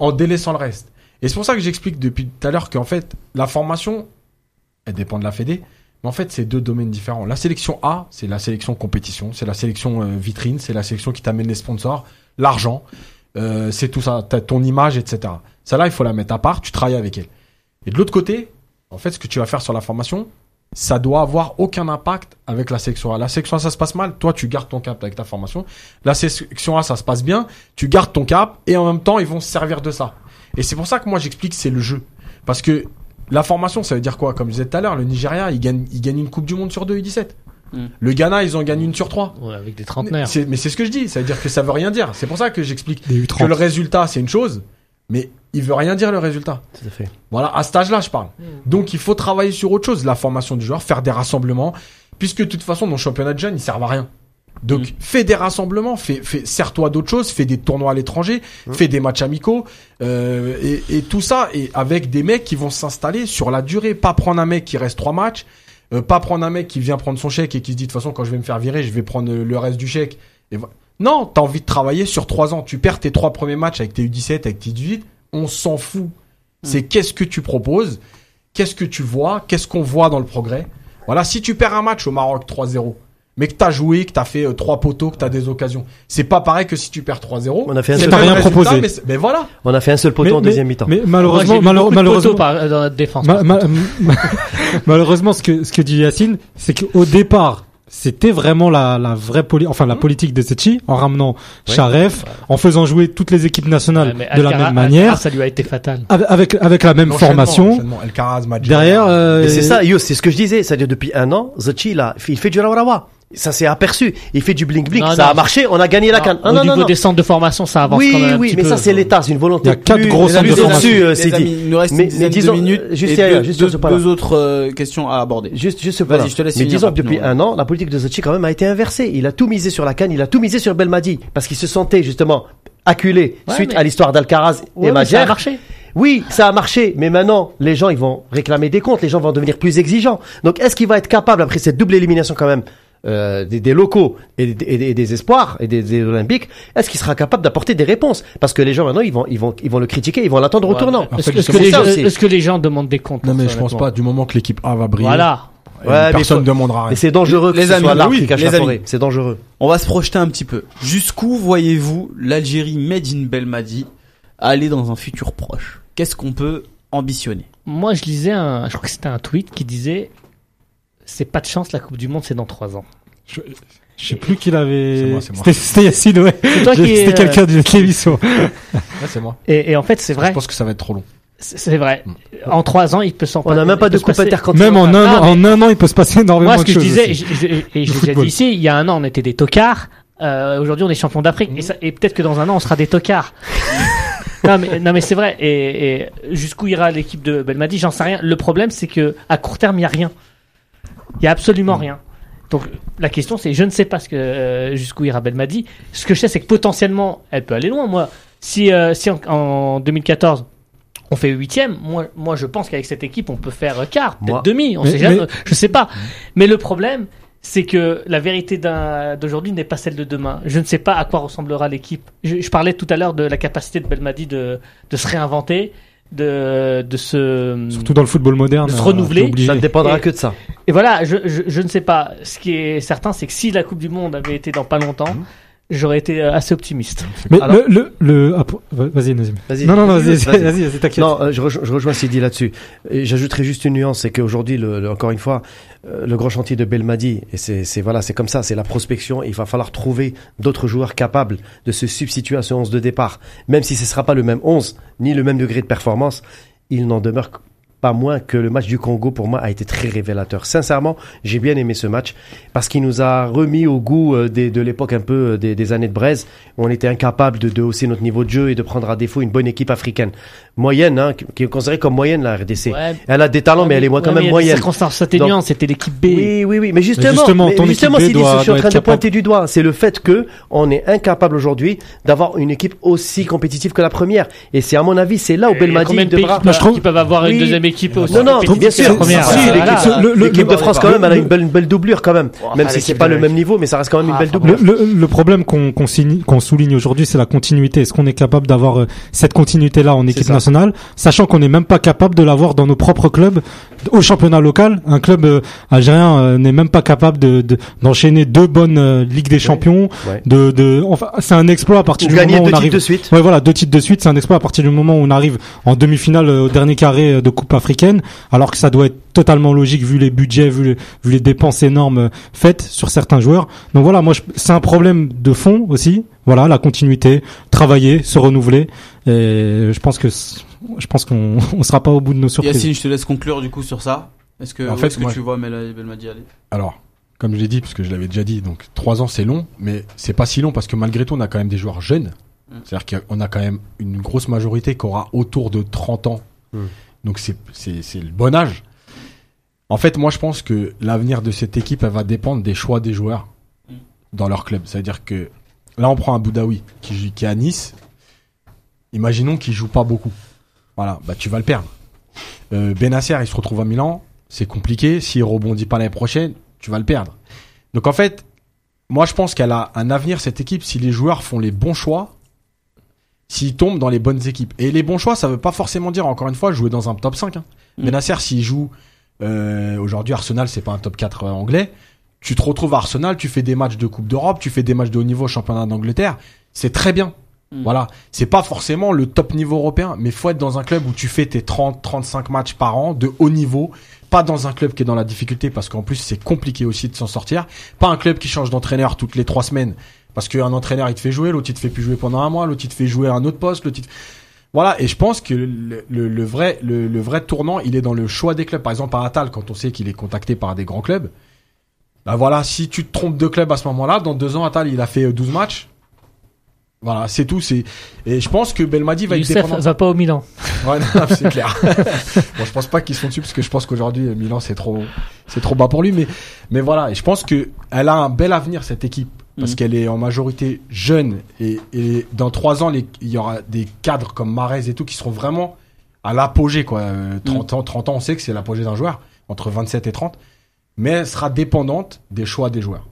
en délaissant le reste. Et c'est pour ça que j'explique depuis tout à l'heure qu'en fait, la formation, elle dépend de la Fédé, mais en fait, c'est deux domaines différents. La sélection A, c'est la sélection compétition, c'est la sélection euh, vitrine, c'est la sélection qui t'amène les sponsors, l'argent, euh, c'est tout ça, t'as ton image, etc. Celle-là, il faut la mettre à part, tu travailles avec elle. Et de l'autre côté, en fait, ce que tu vas faire sur la formation, ça doit avoir aucun impact avec la section A. La section A, ça se passe mal, toi, tu gardes ton cap avec ta formation. La section A, ça se passe bien, tu gardes ton cap, et en même temps, ils vont se servir de ça. Et c'est pour ça que moi, j'explique que c'est le jeu. Parce que la formation, ça veut dire quoi? Comme je disais tout à l'heure, le Nigeria, il gagne, il gagne une Coupe du Monde sur deux, U17. Mm. Le Ghana, ils en gagnent une sur trois. Ouais, avec des trentenaires. Mais c'est ce que je dis, ça veut dire que ça veut rien dire. C'est pour ça que j'explique que le U30. résultat, c'est une chose, mais il veut rien dire le résultat. Tout à fait. Voilà, à cet âge-là, je parle. Donc, il faut travailler sur autre chose, la formation du joueur, faire des rassemblements, puisque de toute façon, nos championnats de jeunes, ils servent à rien. Donc, Mm. fais des rassemblements, fais, fais, sers-toi d'autres choses, fais des tournois à l'étranger, fais des matchs amicaux, euh, et, et tout ça, et avec des mecs qui vont s'installer sur la durée, pas prendre un mec qui reste trois matchs, euh, pas prendre un mec qui vient prendre son chèque et qui se dit de toute façon quand je vais me faire virer, je vais prendre le reste du chèque. Et non, t'as envie de travailler sur trois ans. Tu perds tes trois premiers matchs avec tes U17, avec tes 18, on s'en fout. C'est qu'est-ce que tu proposes, qu'est-ce que tu vois, qu'est-ce qu'on voit dans le progrès? Voilà, si tu perds un match au Maroc 3-0, mais que t'as joué, que t'as fait euh, trois poteaux, que t'as des occasions, c'est pas pareil que si tu perds 3-0. On a fait un seul rien résultat, proposé. Mais, voilà. On a fait un seul poteau en deuxième mi-temps. Mais malheureusement, malheure- malheureusement, par- dans notre défense. Ma- ma- ma- malheureusement, ce que ce que dit Yacine, c'est qu'au départ, c'était vraiment la la vraie poli enfin la politique de Setchi en ramenant Sharef, en faisant jouer toutes les équipes nationales de la même manière, ça lui a été fatal. avec avec, la même formation. Derrière, euh, c'est ça, Yo, c'est ce que je disais. C'est-à-dire, depuis un an, Zachi, là, il fait du Rawarawa. Ça s'est aperçu. Il fait du bling bling. Non, Ça non. a marché. On a gagné la canne. Ah, Au non, niveau non, non. des centres de formation, ça avance Oui, quand même un oui, petit mais peu. ça c'est l'État, c'est une volonté. Il y a quatre plus- gros centres de formation. euh, Les c'est amis, dit. il nous reste Mais- mais disons, de minutes juste et deux, juste deux- deux autres euh, questions à aborder. Juste, juste Vas-y, je te laisse Mais disons que depuis un an, la politique de Zachi quand même a été inversée. Il a tout misé sur la canne, il a tout misé sur Belmadi parce qu'il se sentait justement acculé Ouais, suite mais- à l'histoire d'Alcaraz Ouais, et mais ça a Majer. marché. Oui, ça a marché, mais maintenant, les gens, ils vont réclamer des comptes, les gens vont devenir plus exigeants. Donc, est-ce qu'il va être capable, après cette double élimination quand même, euh, des, des locaux et, des- et des- et des espoirs et des, des olympiques, est-ce qu'il sera capable d'apporter des réponses? Parce que les gens maintenant, ils vont, ils vont, ils vont le critiquer, ils vont l'attendre au tournant. Est-ce que, que les gens- que demandent des comptes Non, mais je pense pas. Du moment que l'équipe A va briller, Voilà. Ouais, personne ne faut- demandera rien. Mais c'est dangereux que Les ce amis, oui, les amis. C'est dangereux. On va se projeter un petit peu. Jusqu'où voyez-vous l'Algérie made in Belmadi aller dans un futur proche? Qu'est-ce qu'on peut ambitionner? Moi, je lisais un, je crois que c'était un tweet qui disait, c'est pas de chance, la Coupe du Monde, c'est dans trois ans. Je, je sais plus qui C'est l'avait. moi, c'est moi. C'était Yacine, ouais. C'était euh, quelqu'un de l'émission. Ouais, c'est moi. Et, et en fait, c'est vrai. Je pense que ça va être trop long. C'est vrai. En trois ans, il peut s'en On n'a même pas de coupe passer- intercontinentale. Même en un, Ah, an, en un an, il peut se passer énormément Moi, ce de que je choses. disais, et je l'ai déjà dit ici, il y a un an, on était des tocards. Euh, Aujourd'hui, on est champion d'Afrique. Et, peut-être que dans un an, on sera des tocards. non, mais, non, mais c'est vrai. Et, et jusqu'où ira l'équipe de Belmadi, j'en sais rien. Le problème, c'est que à court terme, il y a rien. Il y a absolument rien. Donc la question, c'est, je ne sais pas ce que euh, jusqu'où ira Belmadi. Ce que je sais, c'est que potentiellement, elle peut aller loin. Moi, si, euh, si en, en 2014 on fait huitième. Moi, moi, je pense qu'avec cette équipe, on peut faire quart, peut-être demi. On Mais- sait jamais. mais- Je sais pas. Mais le problème, c'est que la vérité d'aujourd'hui n'est pas celle de demain. Je ne sais pas à quoi ressemblera l'équipe. Je, je parlais tout à l'heure de la capacité de Belmadi de, de se réinventer, de, de se. Surtout dans le football moderne. de se euh, renouveler. Ça ne dépendra Et- que de ça. Et voilà, je, je, je ne sais pas. Ce qui est certain, c'est que si la Coupe du Monde avait été dans pas longtemps, j'aurais été euh, assez optimiste. Mais Alors- le, le, le, ah, vas-y, Nazim. Vas-y. Non, non, non, vas-y, Vas-y. vas-y, vas-y, t'inquiète. Non, euh, je, rejo- je rejoins Sidi là-dessus. J'ajouterai juste une nuance, c'est qu'aujourd'hui, le, le- encore une fois, euh, le grand chantier de Belmadi, et c'est c'est- voilà, c'est comme ça, c'est la prospection. Il va falloir trouver d'autres joueurs capables de se substituer à ce 11 de départ, même si ce sera pas le même 11 ni le même degré de performance. Il n'en demeure pas moins que le match du Congo pour moi a été très révélateur. Sincèrement, j'ai bien aimé ce match parce qu'il nous a remis au goût euh, des- de l'époque un peu euh, des, des années de braise où on était incapable de, de hausser notre niveau de jeu et de prendre à défaut une bonne équipe africaine moyenne, hein, qui- est considérée comme moyenne la RDC. Ouais. Elle a des talents, mais elle est moi quand Ouais, y même moyenne. circonstances atténuantes, c'était l'équipe B. Oui, oui, oui, mais justement, justement, mais ton justement, équipe B Sidi, doit- je suis en train capable. pointer du doigt, c'est le fait que on est incapable aujourd'hui d'avoir une équipe aussi compétitive que la première. Et c'est à mon avis, c'est là où Belmadi devra. qui peuvent, je trouve- qui peuvent avoir une deuxième équipe aussi Non, non, bien sûr. Voilà. l'équipe- L'équipe de France quand même, elle a une belle, une belle doublure quand même. Oh, Même ah, si c'est l'équipe pas le même niveau, mais ça reste quand même une Ah, belle doublure. le, le problème qu'on qu'on signe- qu'on souligne aujourd'hui, c'est la continuité. Est-ce qu'on est capable d'avoir euh, cette continuité-là en équipe nationale, sachant qu'on n'est même pas capable de l'avoir dans nos propres clubs au championnat local Un club euh, algérien euh, n'est même pas capable de de- d'enchaîner deux bonnes euh, ligues des champions. ouais. De, de, enfin, c'est un exploit à partir Ou du gagner moment où deux on titres arrive. de suite. Ouais, voilà, deux titres de suite, c'est un exploit à partir du moment où on arrive en demi-finale euh, au dernier carré euh, de Coupe africaine, alors que ça doit être totalement logique vu les budgets, vu les, vu les dépenses énormes euh, faites sur certains joueurs. Donc voilà, moi, c'est un problème de fond aussi. Voilà, la continuité, travailler, se renouveler. Et je pense que je pense qu'on on sera pas au bout de nos surprises. Yacine, je te laisse conclure du coup sur ça. Est-ce que, En fait, est-ce que moi- tu vois Belmadi aller? Alors, comme je l'ai dit, parce que je l'avais déjà dit, donc trois ans c'est long, mais c'est pas si long parce que malgré tout on a quand même des joueurs jeunes. Mm. C'est-à-dire qu'on a quand même une grosse majorité qui aura autour de 30 ans. Mm. Donc c'est c'est c'est le bon âge. En fait, moi je pense que l'avenir de cette équipe elle va dépendre des choix des joueurs dans leur club. C'est-à-dire que là on prend un Boudaoui qui est à Nice. Imaginons qu'il joue pas beaucoup. Voilà, bah tu vas le perdre. Euh, Benasser, il se retrouve à Milan, c'est compliqué. S'il rebondit pas l'année prochaine, tu vas le perdre. Donc en fait, moi je pense qu'elle a un avenir cette équipe si les joueurs font les bons choix, s'ils tombent dans les bonnes équipes. Et les bons choix, ça veut pas forcément dire encore une fois jouer dans un top 5. Hein. Mm. Benasser, s'il joue euh, aujourd'hui Arsenal, c'est pas un top 4 anglais. Tu te retrouves à Arsenal, tu fais des matchs de Coupe d'Europe, tu fais des matchs de haut niveau au championnat d'Angleterre, c'est très bien. Mm. Voilà, c'est pas forcément le top niveau européen, mais faut être dans un club où tu fais tes 30 35 matchs par an de haut niveau, pas dans un club qui est dans la difficulté parce qu'en plus c'est compliqué aussi de s'en sortir, pas un club qui change d'entraîneur toutes les trois semaines parce qu'un entraîneur il te fait jouer, l'autre il te fait plus jouer pendant un mois, l'autre il te fait jouer à un autre poste, l'autre il te- voilà, et je pense que le, le- le vrai le, le vrai tournant, il est dans le choix des clubs. Par exemple, à Atal, quand on sait qu'il est contacté par des grands clubs, Bah voilà, si tu te trompes de club à ce moment-là, dans deux ans, Attal, il a fait euh, 12 matchs. Voilà, c'est tout. C'est et je pense que Belmadi va être Youssef dépendant. va pas au Milan. Ouais, c'est clair. bon, je pense pas qu'ils sont dessus parce que je pense qu'aujourd'hui euh, Milan c'est trop, c'est trop bas pour lui. Mais, mais voilà, et je pense que elle a un bel avenir cette équipe parce Mhm. qu'elle est en majorité jeune et, et dans trois ans les- il y aura des cadres comme Marez et tout qui seront vraiment à l'apogée quoi. Euh, 30 ans, 30 ans, on sait que c'est l'apogée d'un joueur entre 27 et 30, mais elle sera dépendante des choix des joueurs.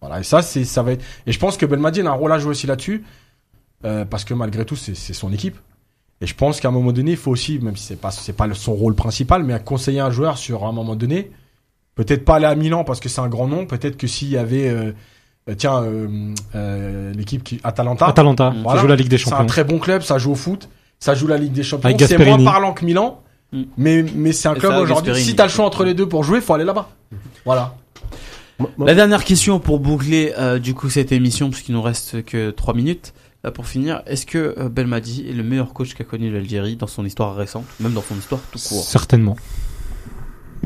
Voilà, et ça c'est ça va être. Et je pense que Belmadi a un rôle à jouer aussi là-dessus euh, parce que malgré tout c'est son équipe. Et je pense qu'à un moment donné, il faut aussi, même si c'est pas c'est pas son rôle principal, mais à conseiller un joueur sur un moment donné. Peut-être pas aller à Milan parce que c'est un grand nom. Peut-être que s'il y avait, euh, euh, tiens, euh, euh, l'équipe qui Atalanta, Atalanta, Voilà. qui joue la Ligue des c'est un Champions. très bon club, ça joue au foot, ça joue la Ligue des Champions. C'est moins parlant que Milan, Mm. mais mais c'est un Et club ça, aujourd'hui. Si t'as le choix entre les deux pour jouer, faut aller là-bas. Voilà. La dernière question pour boucler euh, du coup cette émission, parce qu'il nous reste que 3 minutes euh, pour finir. Est-ce que euh, Belmadi est le meilleur coach qu'a connu l'Algérie dans son histoire récente, même dans son histoire tout court? Certainement.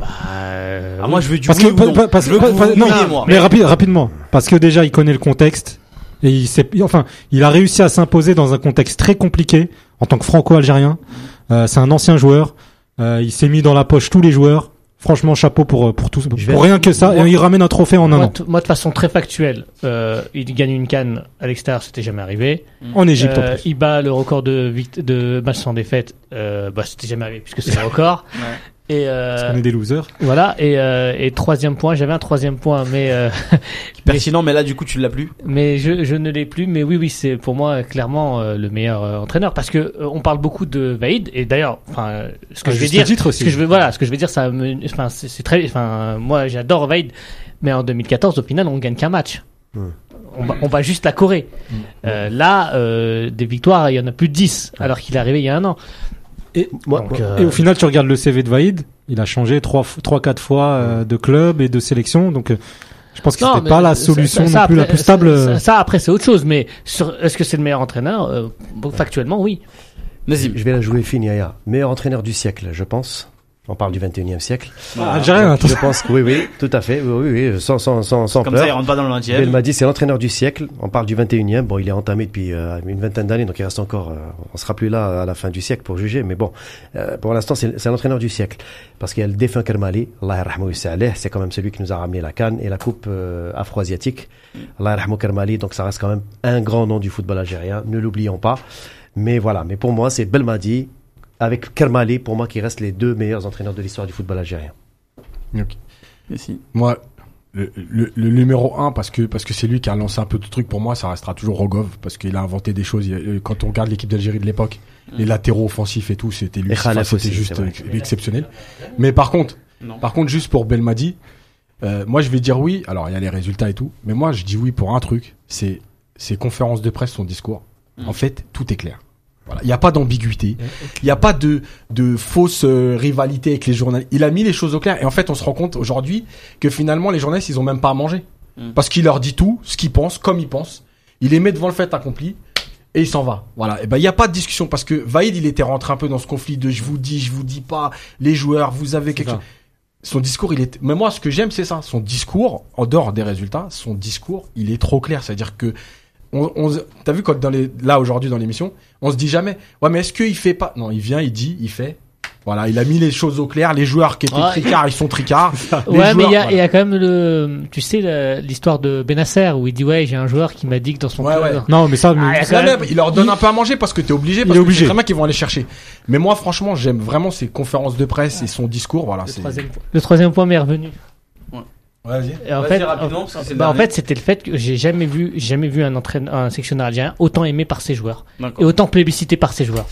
Ah, Moi je veux du Parce oui que, ou non. pa- parce Je que, veux que pa- vous pa- non, mouillez, moi. mais rapi- rapidement, parce que déjà il connaît le contexte et il s'est, enfin, il a réussi à s'imposer dans un contexte très compliqué en tant que franco-algérien. Euh, c'est un ancien joueur. Euh, il s'est mis dans la poche tous les joueurs. Franchement, chapeau pour pour tout, Je vais- pour rien que ça. Et il ramène un trophée en un Moi, an t- moi, de façon très factuelle, euh, il gagne une canne à l'extérieur, c'était jamais arrivé. en Égypte. en Euh, plus. il bat le record de, vict- de matchs sans défaite, euh, bah, c'était jamais arrivé puisque c'est le record. Et euh, Parce qu'on est des losers. voilà. Et, euh, et troisième point, j'avais un troisième point, mais euh, Pertinent, mais là du coup tu l'as plus. mais je, je ne l'ai plus. Mais oui, oui, c'est pour moi clairement euh, le meilleur euh, entraîneur parce que euh, on parle beaucoup de Vaïd et d'ailleurs, enfin, euh, ce que je vais dire, titre ce que je veux, voilà, ce que je vais dire, ça, me, enfin, c'est très, enfin, moi j'adore Vaïd, mais en 2014, au final, on gagne qu'un match. On, bat juste la Corée. Euh, là, euh, des victoires, il y en a plus de 10, alors qu'il est arrivé il y a un an. Et, Moi- Donc, moi- euh, et au final, tu regardes le CV de Vaïd, il a changé trois, f- trois, quatre fois euh, de club et de sélection. Donc, euh, je pense que c'était pas la solution ça- ça, non plus la plus stable. Ça, euh, ça, ça, après, c'est autre chose, mais sur, est-ce que c'est le meilleur entraîneur Euh, Factuellement, oui. Nazim. Je vais la jouer fine, Yaya. Meilleur entraîneur du siècle, je pense. On parle du 21e siècle. Ah, Algérien, Donc, je pense que oui, oui, tout à fait. Oui, oui, oui, sans, sans, sans, sans Comme ça il peur. rentre pas dans le 20 e Belmadi, c'est l'entraîneur du siècle. On parle du 21e. Bon, il est entamé depuis euh, une vingtaine d'années, donc il reste encore. euh, on sera plus là à la fin du siècle pour juger, mais bon, euh, pour l'instant, c'est c'est l'entraîneur du siècle parce qu'il y a le défunt Kermali. Allah C'est quand même celui qui nous a ramené la canne et la coupe euh, afro-asiatique. Allah yarhamou Kermali. Donc ça reste quand même un grand nom du football algérien. Ne l'oublions pas. Mais voilà. Mais pour moi, c'est Belmadi avec Kermali, pour moi, qui restent les deux meilleurs entraîneurs de l'histoire du football algérien. Ici. Moi, le, le, le numéro un parce que parce que c'est lui qui a lancé un peu de truc pour moi, ça restera toujours Rogov parce qu'il a inventé des choses. Euh, Quand on regarde l'équipe d'Algérie de l'époque, les latéraux offensifs et tout, c'était lui. Et Enfin, c'était juste ex- exceptionnel. Mais par contre, Non. par contre, juste pour Belmadi, euh, moi je vais dire oui. Alors il y a les résultats et tout, mais moi je dis oui pour un truc. C'est ses conférences de presse, son discours. Mm. En fait, tout est clair. Voilà, il n'y a pas d'ambiguïté, il n'y a pas de de fausse euh, rivalité avec les journalistes. Il a mis les choses au clair et en fait, on se rend compte aujourd'hui que finalement les journalistes, ils ont même pas à manger Mm. parce qu'il leur dit tout, ce qu'ils pensent, comme ils pensent. Il les met devant le fait accompli et il s'en va. Voilà. Et ben il y a pas de discussion parce que Vaïd, il était rentré un peu dans ce conflit de je vous dis, je vous dis pas, les joueurs, vous avez quelque chose. Son discours, il est. Mais moi, ce que j'aime, c'est ça. Son discours, en dehors des résultats, son discours, il est trop clair. C'est-à-dire que, on, on, t'as vu quand dans les, là aujourd'hui dans l'émission, on se dit jamais. Ouais, mais est-ce qu'il fait pas? Non, il vient, il dit, il fait. Voilà, il a mis les choses au clair. Les joueurs qui étaient Ouais. tricards, ils sont tricards. Les ouais, mais il y, a- joueurs, il y a quand même le, tu sais, l'histoire de Benasser où il dit ouais, j'ai un joueur qui m'a dit que dans son Ouais, club- ouais. Non, mais ça, Ah, mais- il y a Ouais, quand même- il leur donne un peu à manger parce que t'es obligé, Il parce est que obligé. c'est très qu'ils vont aller chercher. Mais moi, franchement, j'aime vraiment ses conférences de presse et son discours. Voilà, le, c'est. troisième, point- le troisième point m'est revenu. Ouais, vas-y. Et en Vas-y, fait, rapidement, en- parce que c'est le bah, en fait, c'était le fait que j'ai jamais vu, jamais vu un entraîneur, un sectionneur algérien autant aimé par ses joueurs et autant plébiscité par ses joueurs.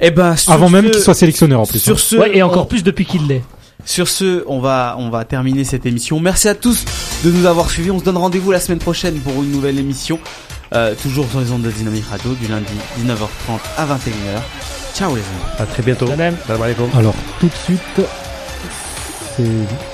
Eh ben, avant même ce- qu'il soit sélectionneur en plus. Sur hein. ce, ouais, et encore on- plus depuis qu'il l'est. Sur ce, on va, on va terminer cette émission. Merci à tous de nous avoir suivis. On se donne rendez-vous la semaine prochaine pour une nouvelle émission. Euh, toujours sur les ondes de Dynamique Radio, du lundi 19h30 à 21h. Ciao les amis. À très bientôt. Alors, tout de suite, c'est